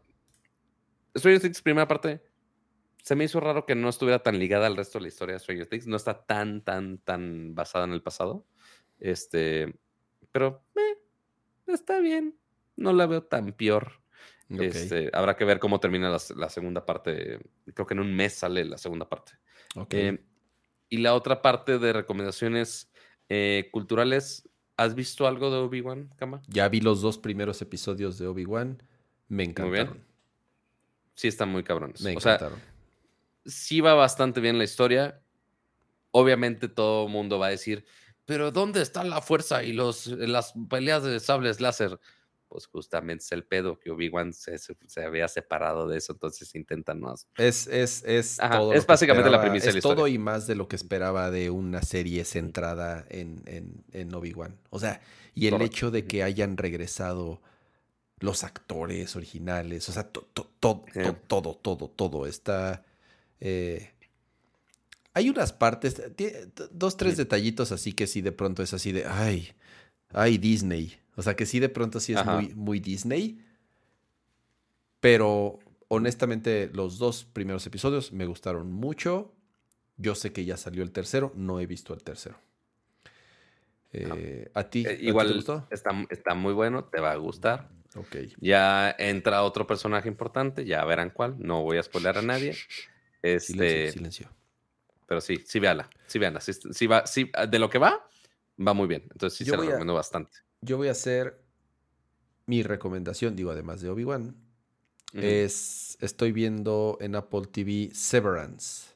B: Stranger Things, primera parte, se me hizo raro que no estuviera tan ligada al resto de la historia de Stranger Things. No está tan, tan, tan basada en el pasado. Este, pero eh, está bien. No la veo tan peor. Este, habrá que ver cómo termina la, la segunda parte. Creo que en un mes sale la segunda parte.
A: ok.
B: Eh, y la otra parte de recomendaciones eh, culturales. ¿Has visto algo de Obi-Wan, Kama?
A: Ya vi los dos primeros episodios de Obi-Wan. Me
B: bien.
A: encantaron.
B: Sí, están muy cabrones.
A: Me
B: o sea,
A: encantaron.
B: sí va bastante bien la historia. Obviamente todo el mundo va a decir, pero ¿dónde está la fuerza y los, las peleas de sables láser? Pues justamente es el pedo que Obi-Wan se, se- había separado de eso, entonces intentan más.
A: Es, es, es
B: Ajá,
A: todo.
B: es básicamente la premisa de la
A: Es todo
B: historia.
A: y más de lo que esperaba de una serie centrada en, en, en Obi-Wan. O sea, y el
B: Correcto.
A: hecho de que hayan regresado los actores originales. O sea, to- to- to-
B: Sí.
A: to- todo, todo, todo. Está. eh, hay unas partes, dos, tres detallitos así que sí de pronto es así de, ay, ay, Disney. O sea, que sí de pronto sí es
B: Ajá.
A: muy, muy Disney. Pero honestamente, los dos primeros episodios me gustaron mucho. Yo sé que ya salió el tercero, no he visto el tercero. Eh, ¿A ti?
B: Eh,
A: ¿A ti te
B: igual
A: gustó?
B: está, está muy bueno, te va a gustar.
A: Ok.
B: Ya entra otro personaje importante, ya verán cuál. No voy a spoiler a nadie. Este,
A: Silencio, silencio.
B: Pero sí, sí véala, sí véala. Sí, sí va, sí, de lo que va, va muy bien. Entonces sí
A: Yo
B: se la
A: a-
B: recomiendo bastante.
A: Yo voy a hacer mi recomendación, digo, además de Obi-Wan. Es, estoy viendo en Apple TV Severance.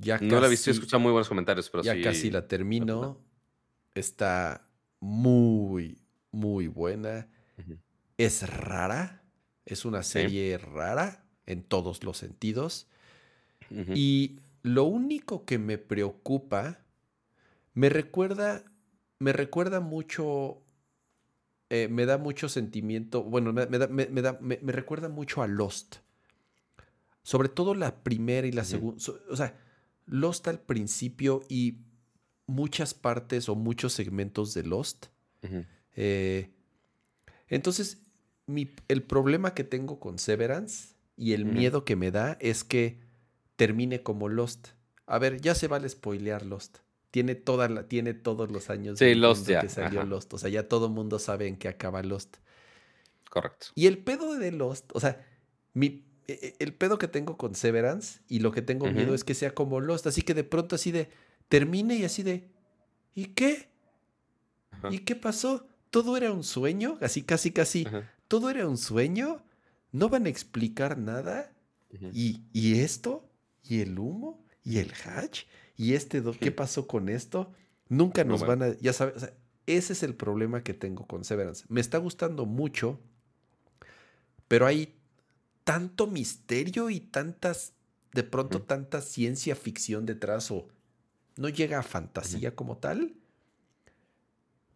A: Ya
B: no la he visto, he
A: casi-
B: escuchado muy buenos comentarios, pero
A: ya
B: sí.
A: casi la termino. Está muy, muy buena. Es rara. Es una serie rara en todos los sentidos. Y lo único que me preocupa, me recuerda, me recuerda mucho, eh, me da mucho sentimiento, bueno, me, me da- me- me da- recuerda mucho a Lost. Sobre todo la primera y la segunda, so- o sea, Lost al principio y muchas partes o muchos segmentos de Lost. Eh, entonces, mi- el problema que tengo con Severance y el miedo que me da es que termine como Lost. A ver, ya se vale spoilear Lost. Tiene, toda la, tiene todos los años
B: Sí,
A: del
B: Lost
A: mundo
B: ya,
A: que salió
B: ajá.
A: Lost. O sea, ya todo el mundo sabe en qué acaba Lost.
B: Correcto.
A: Y el pedo de Lost, o sea, mi, e- e- el pedo que tengo con Severance y lo que tengo miedo es que sea como Lost. Así que de pronto así de, termine y así de, ¿y qué?
B: Ajá.
A: ¿Y qué pasó? ¿Todo era un sueño? Así, casi, casi.
B: Ajá.
A: ¿Todo era un sueño? ¿No van a explicar nada? ¿Y, y esto? ¿Y el humo? ¿Y el hatch? ¿Y este? do- ¿Qué pasó con esto? Nunca
B: No,
A: nos van a... Ya sabes, o sea, ese es el problema que tengo con Severance. Me está gustando mucho, pero hay tanto misterio y tantas, de pronto tanta ciencia ficción detrás o no llega a fantasía como tal.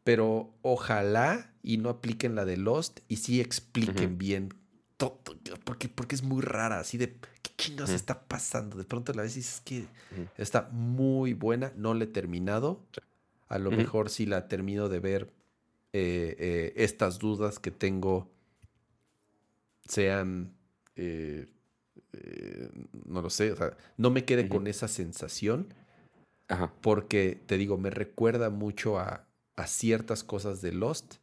A: Pero ojalá y no apliquen la de Lost y sí expliquen bien porque, porque es muy rara, así de qué chingados
B: Ujú.
A: está pasando. De pronto la vez dices que está muy buena, no la he terminado. A lo mejor si la termino de ver, eh, eh, estas dudas que tengo sean, eh, no lo sé, o sea, no me quede con esa sensación
B: Ajá.
A: porque te digo, me recuerda mucho a, a ciertas cosas de Lost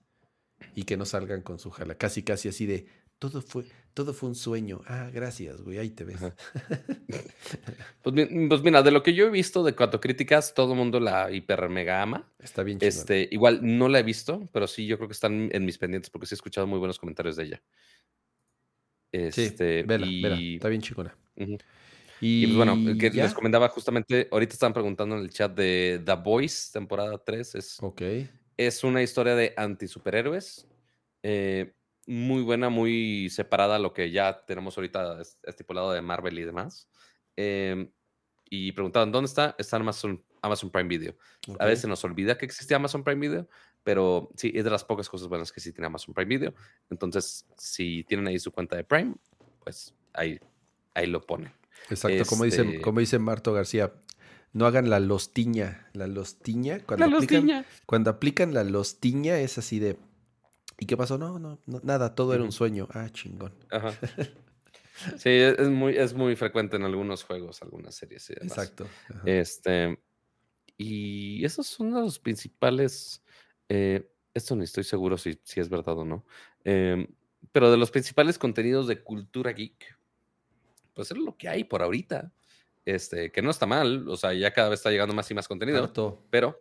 A: y que no salgan con su jala. Casi, casi así de todo fue, todo fue un sueño. Ah, gracias, güey, ahí te ves.
B: Pues, pues mira, de lo que yo he visto de cuatro críticas, todo el mundo la hiper mega ama.
A: Está bien chingón.
B: Este, igual no la he visto, pero sí yo creo que están en mis pendientes porque sí he escuchado muy buenos comentarios de ella.
A: sí,
B: Este,
A: vela,
B: y,
A: vela, está bien chingona.
B: Ujú. Y, pues bueno, que les comentaba justamente, ahorita estaban preguntando en el chat de The Voice, temporada 3. Es,
A: Ok.
B: es una historia de anti-superhéroes. eh, muy buena, muy separada a lo que ya tenemos ahorita es- estipulado de Marvel y demás. Em, y preguntaban, ¿dónde está? Está en Amazon, Amazon Prime Video. A veces nos olvida que existe Amazon Prime Video, pero sí, es de las pocas cosas buenas que sí tiene Amazon Prime Video. Entonces, si tienen ahí su cuenta de Prime, pues ahí, ahí lo ponen.
A: Exacto, como, dice,
B: este
A: como dice Marto García, no hagan la lostiña. La lostiña, cuando,
B: La
A: aplican,
B: lostiña.
A: cuando aplican la lostiña es así de... ¿Y qué pasó? No, no, no nada, todo era un sueño. Ah, chingón.
B: Ajá. Sí, es es muy, es muy frecuente en algunos juegos, algunas series y demás.
A: Exacto. ajá.
B: Este, y esos son los principales. eh, esto no estoy seguro si, si es verdad o no. em, pero de los principales contenidos de cultura geek, pues es lo que hay por ahorita. Este, que no está mal, o sea, ya cada vez está llegando más y más contenido,
A: Harto.
B: pero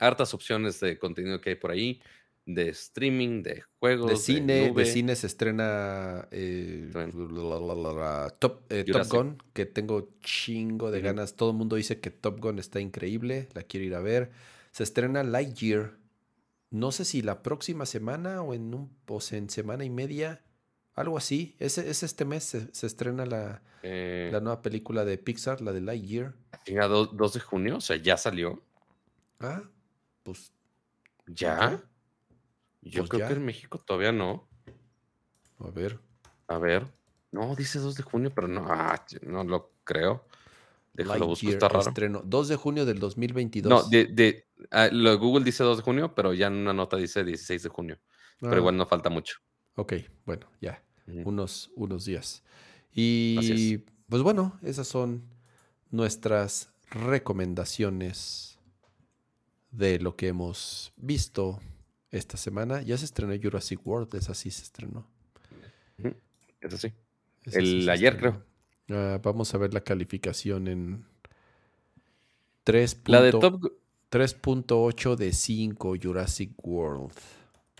B: hartas opciones de contenido que hay por ahí, de streaming, de juegos,
A: De cine, de,
B: nube.
A: cine se estrena eh,
B: También.
A: la, la, la, la, Top, eh, Top. Gun, que tengo chingo de ganas. Todo el mundo dice que Top Gun está increíble, la quiero ir a ver. Se estrena Lightyear. No sé si la próxima semana o en un o sea, en semana y media, algo así. Es, es este mes se, se estrena la,
B: eh,
A: la nueva película de Pixar, la de Lightyear.
B: do- 2 de junio, o sea, ya salió.
A: Ah, pues
B: ¿Ya? Yo
A: Pues
B: creo
A: ya.
B: que en México todavía no.
A: a ver.
B: A ver. No, dice 2 de junio, pero no, ah, no lo creo. Déjalo busco,
A: Lightyear
B: está raro.
A: estreno 2 de junio del 2022.
B: No, de, de, ah, lo Google dice 2 de junio, pero ya en una nota dice 16 de junio. Pero
A: Ah,
B: igual no falta mucho.
A: Ok, bueno, ya. Unos, unos días. Y pues bueno, esas son nuestras recomendaciones de lo que hemos visto esta semana. Ya se estrenó Jurassic World, esa sí se estrenó.
B: Eso sí.
A: Esa
B: El
A: sí
B: ayer,
A: estrenó. Ah, vamos a ver la calificación en 3.
B: La de Top. Gu-
A: 3.8 de 5 Jurassic World.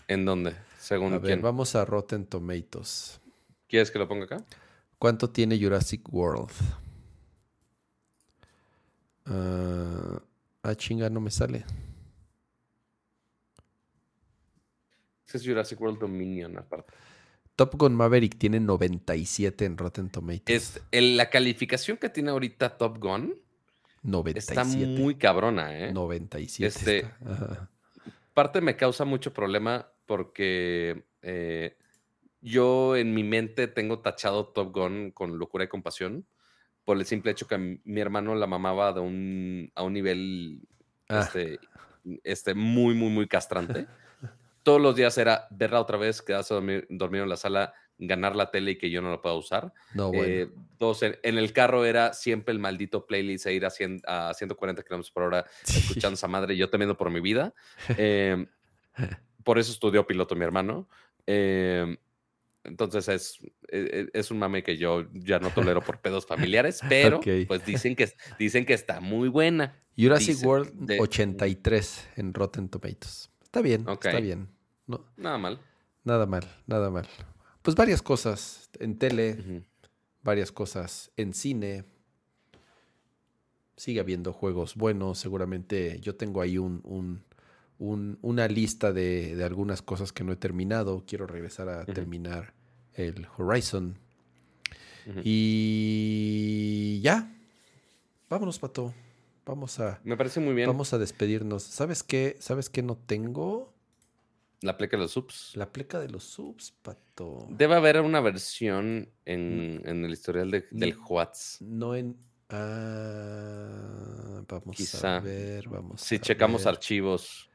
B: ¿En dónde? Según
A: A ver,
B: quién.
A: vamos a Rotten Tomatoes.
B: ¿Quieres que lo ponga acá?
A: ¿Cuánto tiene Jurassic World? Ah, ah, chinga, no me sale.
B: Es Jurassic World Dominion, aparte.
A: Top Gun Maverick tiene 97 en Rotten Tomatoes.
B: Es, el- la calificación que tiene ahorita Top Gun
A: 97.
B: está muy cabrona, ¿eh?
A: 97.
B: Este,
A: está.
B: Parte me causa mucho problema porque eh, yo en mi mente tengo tachado Top Gun con locura y compasión por el simple hecho que mi, mi hermano la mamaba de un, a un nivel
A: Ah.
B: este, este, muy, muy, muy castrante. Todos los días era verla otra vez, quedarse dormir, dormir en la sala, ganar la tele y que yo no la pueda usar.
A: No, bueno.
B: Eh, dos, en, en el carro era siempre el maldito playlist a ir a, 100 a 140 kilómetros por hora escuchando esa madre, yo temiendo por mi vida. Eh, por eso estudió piloto mi hermano. Eh, entonces es, e- e- es un mame que yo ya no tolero por pedos familiares, pero pues dicen que, dicen que está muy buena.
A: Jurassic
B: dicen
A: World
B: de-
A: 83 en Rotten Tomatoes. Está bien, está bien. No,
B: Nada mal.
A: nada mal, nada mal. Pues varias cosas en tele, varias cosas en cine. Sigue habiendo juegos buenos. Seguramente yo tengo ahí un, un- un- una lista de, de algunas cosas que no he terminado. Quiero regresar a terminar el Horizon. Y ya. Vámonos, Pato. Vamos a,
B: Me parece muy bien
A: vamos a despedirnos. ¿Sabes qué? ¿Sabes qué no tengo?
B: La pleca de los subs.
A: La pleca de los subs, Pato.
B: Debe haber una versión en, en el historial de- del
A: Mm.
B: Whats.
A: No en. Ah, vamos
B: Quizá.
A: a ver, vamos
B: Si
A: a
B: checamos
A: ver,
B: archivos.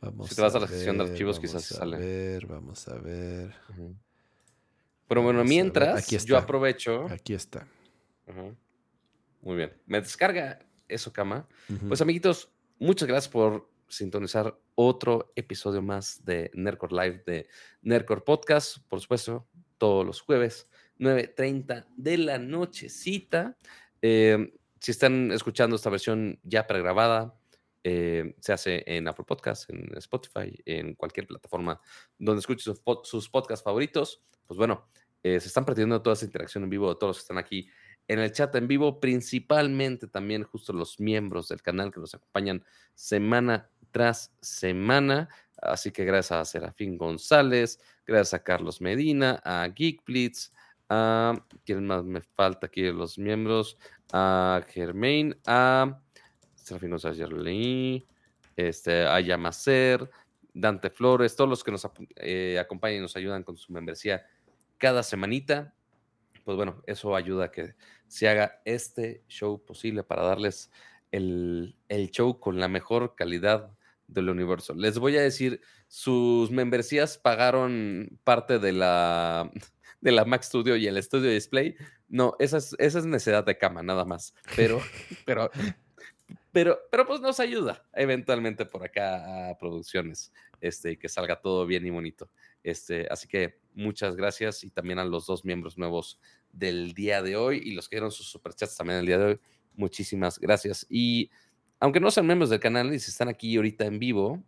A: vamos
B: si te vas a la
A: ver,
B: sección de archivos,
A: vamos
B: quizás
A: a
B: sale.
A: ver, vamos a ver.
B: Pero bueno,
A: Vamos a
B: mientras
A: aquí
B: yo aprovecho.
A: Aquí está.
B: Muy bien. Me descarga eso, cama. Pues amiguitos, muchas gracias por sintonizar otro episodio más de Nerdcore Live de Nerdcore Podcast. Por supuesto, todos los jueves, 9.30 de la nochecita. Eh, si están escuchando esta versión ya pregrabada, eh, se hace en Apple Podcasts, en Spotify, en cualquier plataforma donde escuchen sus, sus podcasts favoritos. Pues bueno, eh, se están perdiendo toda esa interacción en vivo de todos los que están aquí en el chat en vivo, principalmente también justo los miembros del canal que nos acompañan semana tras semana. Así que gracias a Serafín González, gracias a Carlos Medina, a Geekblitz, a quién más me falta aquí de los miembros, a Germain, a Serafín González este, a Yamacer, Dante Flores, todos los que nos eh, acompañan y nos ayudan con su membresía cada semanita. Pues bueno, eso ayuda a que se haga este show posible para darles el, el show con la mejor calidad del universo. Les voy a decir, sus membresías pagaron parte de la, de la Mac Studio y el Studio Display. No, esa es, esa es necesidad de cama, nada más. Pero, pero, pero, pero pues nos ayuda eventualmente por acá a producciones, este, que salga todo bien y bonito. Este, así que muchas gracias y también a los dos miembros nuevos del día de hoy y los que dieron sus superchats también el día de hoy. Muchísimas gracias. Y aunque no sean miembros del canal y si están aquí ahorita en vivo,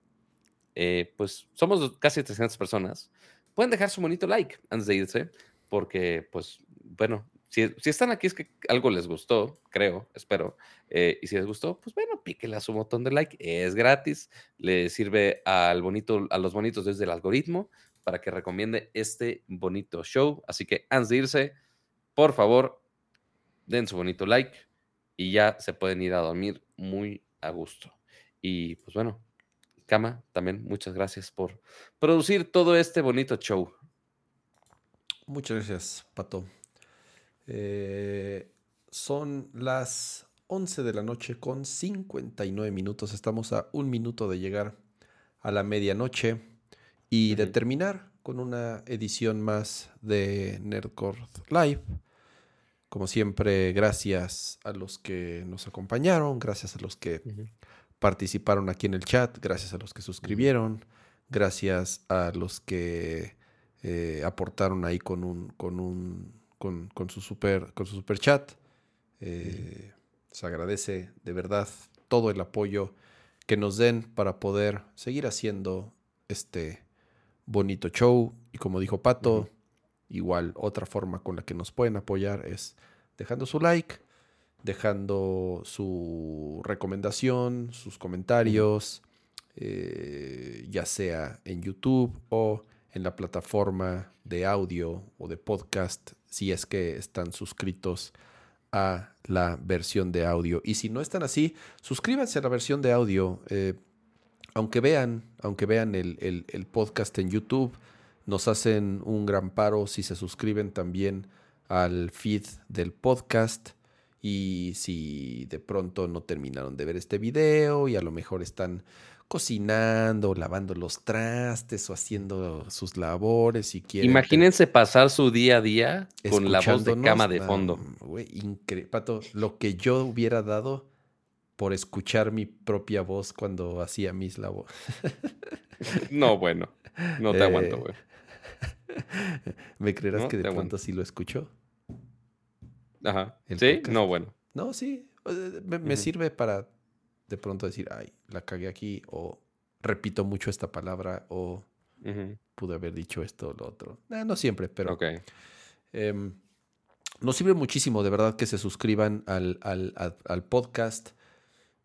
B: eh, pues somos casi 300 personas. Pueden dejar su bonito like antes de irse, porque, pues, bueno, si, están aquí es que algo les gustó, creo, espero. Eh, y si les gustó, pues bueno, píquele a su botón de like. Es gratis. Le sirve al bonito, a los bonitos desde el algoritmo para que recomiende este bonito show. Así que antes de irse, por favor, den su bonito like y ya se pueden ir a dormir muy a gusto. Y pues bueno, Cama, también muchas gracias por producir todo este bonito show.
A: Muchas gracias, Pato. Eh, son las 11 de la noche con 59 minutos. Estamos a un minuto de llegar a la medianoche y de terminar con una edición más de Nerdcore Live. Como siempre, gracias a los que nos acompañaron, gracias a los que participaron aquí en el chat, gracias a los que suscribieron, gracias a los que eh, aportaron ahí con un, con un, con, su super, con su super chat. Eh, se agradece de verdad todo el apoyo que nos den para poder seguir haciendo este bonito show. Y como dijo Pato, Igual, otra forma con la que nos pueden apoyar es dejando su like, dejando su recomendación, sus comentarios, eh, ya sea en YouTube o en la plataforma de audio o de podcast, si es que están suscritos a la versión de audio. Y si no están así, suscríbanse a la versión de audio. Eh, aunque vean, aunque vean el podcast en YouTube, nos hacen un gran paro si se suscriben también al feed del podcast. Y si de pronto no terminaron de ver este video y a lo mejor están cocinando, lavando los trastes o haciendo sus labores y quieren.
B: Imagínense pasar su día a día con la voz de cama de fondo.
A: Pato, lo que yo hubiera dado por escuchar mi propia voz cuando hacía mis labores.
B: no, bueno, no te aguanto, eh, güey.
A: ¿Me creerás que de pronto sí lo escucho?
B: Ajá. ¿Sí? No, bueno.
A: No, sí. Me, sirve para de pronto decir, ay, la cagué aquí, o repito mucho esta palabra, o pude haber dicho esto o lo otro. Eh, no siempre, pero.
B: Ok.
A: Em, nos sirve muchísimo, de verdad, que se suscriban al, al podcast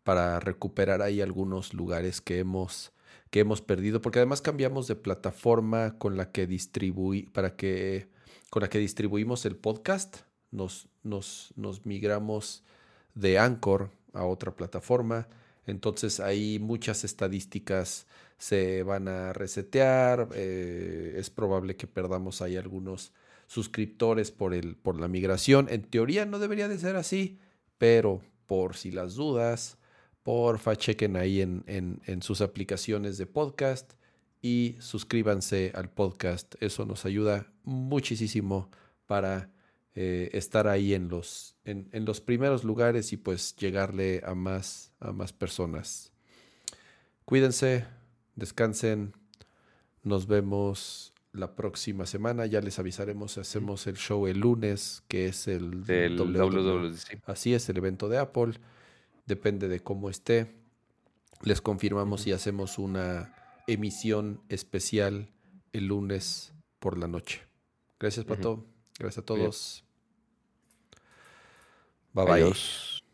A: para recuperar ahí algunos lugares que hemos que hemos perdido, porque además cambiamos de plataforma con la que distribuí, para que, con la que distribuimos el podcast. Nos, nos, nos migramos de Anchor a otra plataforma. Entonces ahí muchas estadísticas se van a resetear. Eh, es probable que perdamos ahí algunos suscriptores por, el, por la migración. En teoría no debería de ser así, pero por si las dudas, porfa, chequen ahí en, sus aplicaciones de podcast y suscríbanse al podcast. Eso nos ayuda muchísimo para eh, estar ahí en los, en, los primeros lugares y pues llegarle a más, a más personas. Cuídense, descansen. Nos vemos la próxima semana. Ya les avisaremos. Hacemos el show el lunes, que es el,
B: el
A: Así es, el evento de Apple depende de cómo esté. Les confirmamos y hacemos una emisión especial el lunes por la noche. Gracias, Pato. Gracias a todos. Bye bye.
B: Adiós.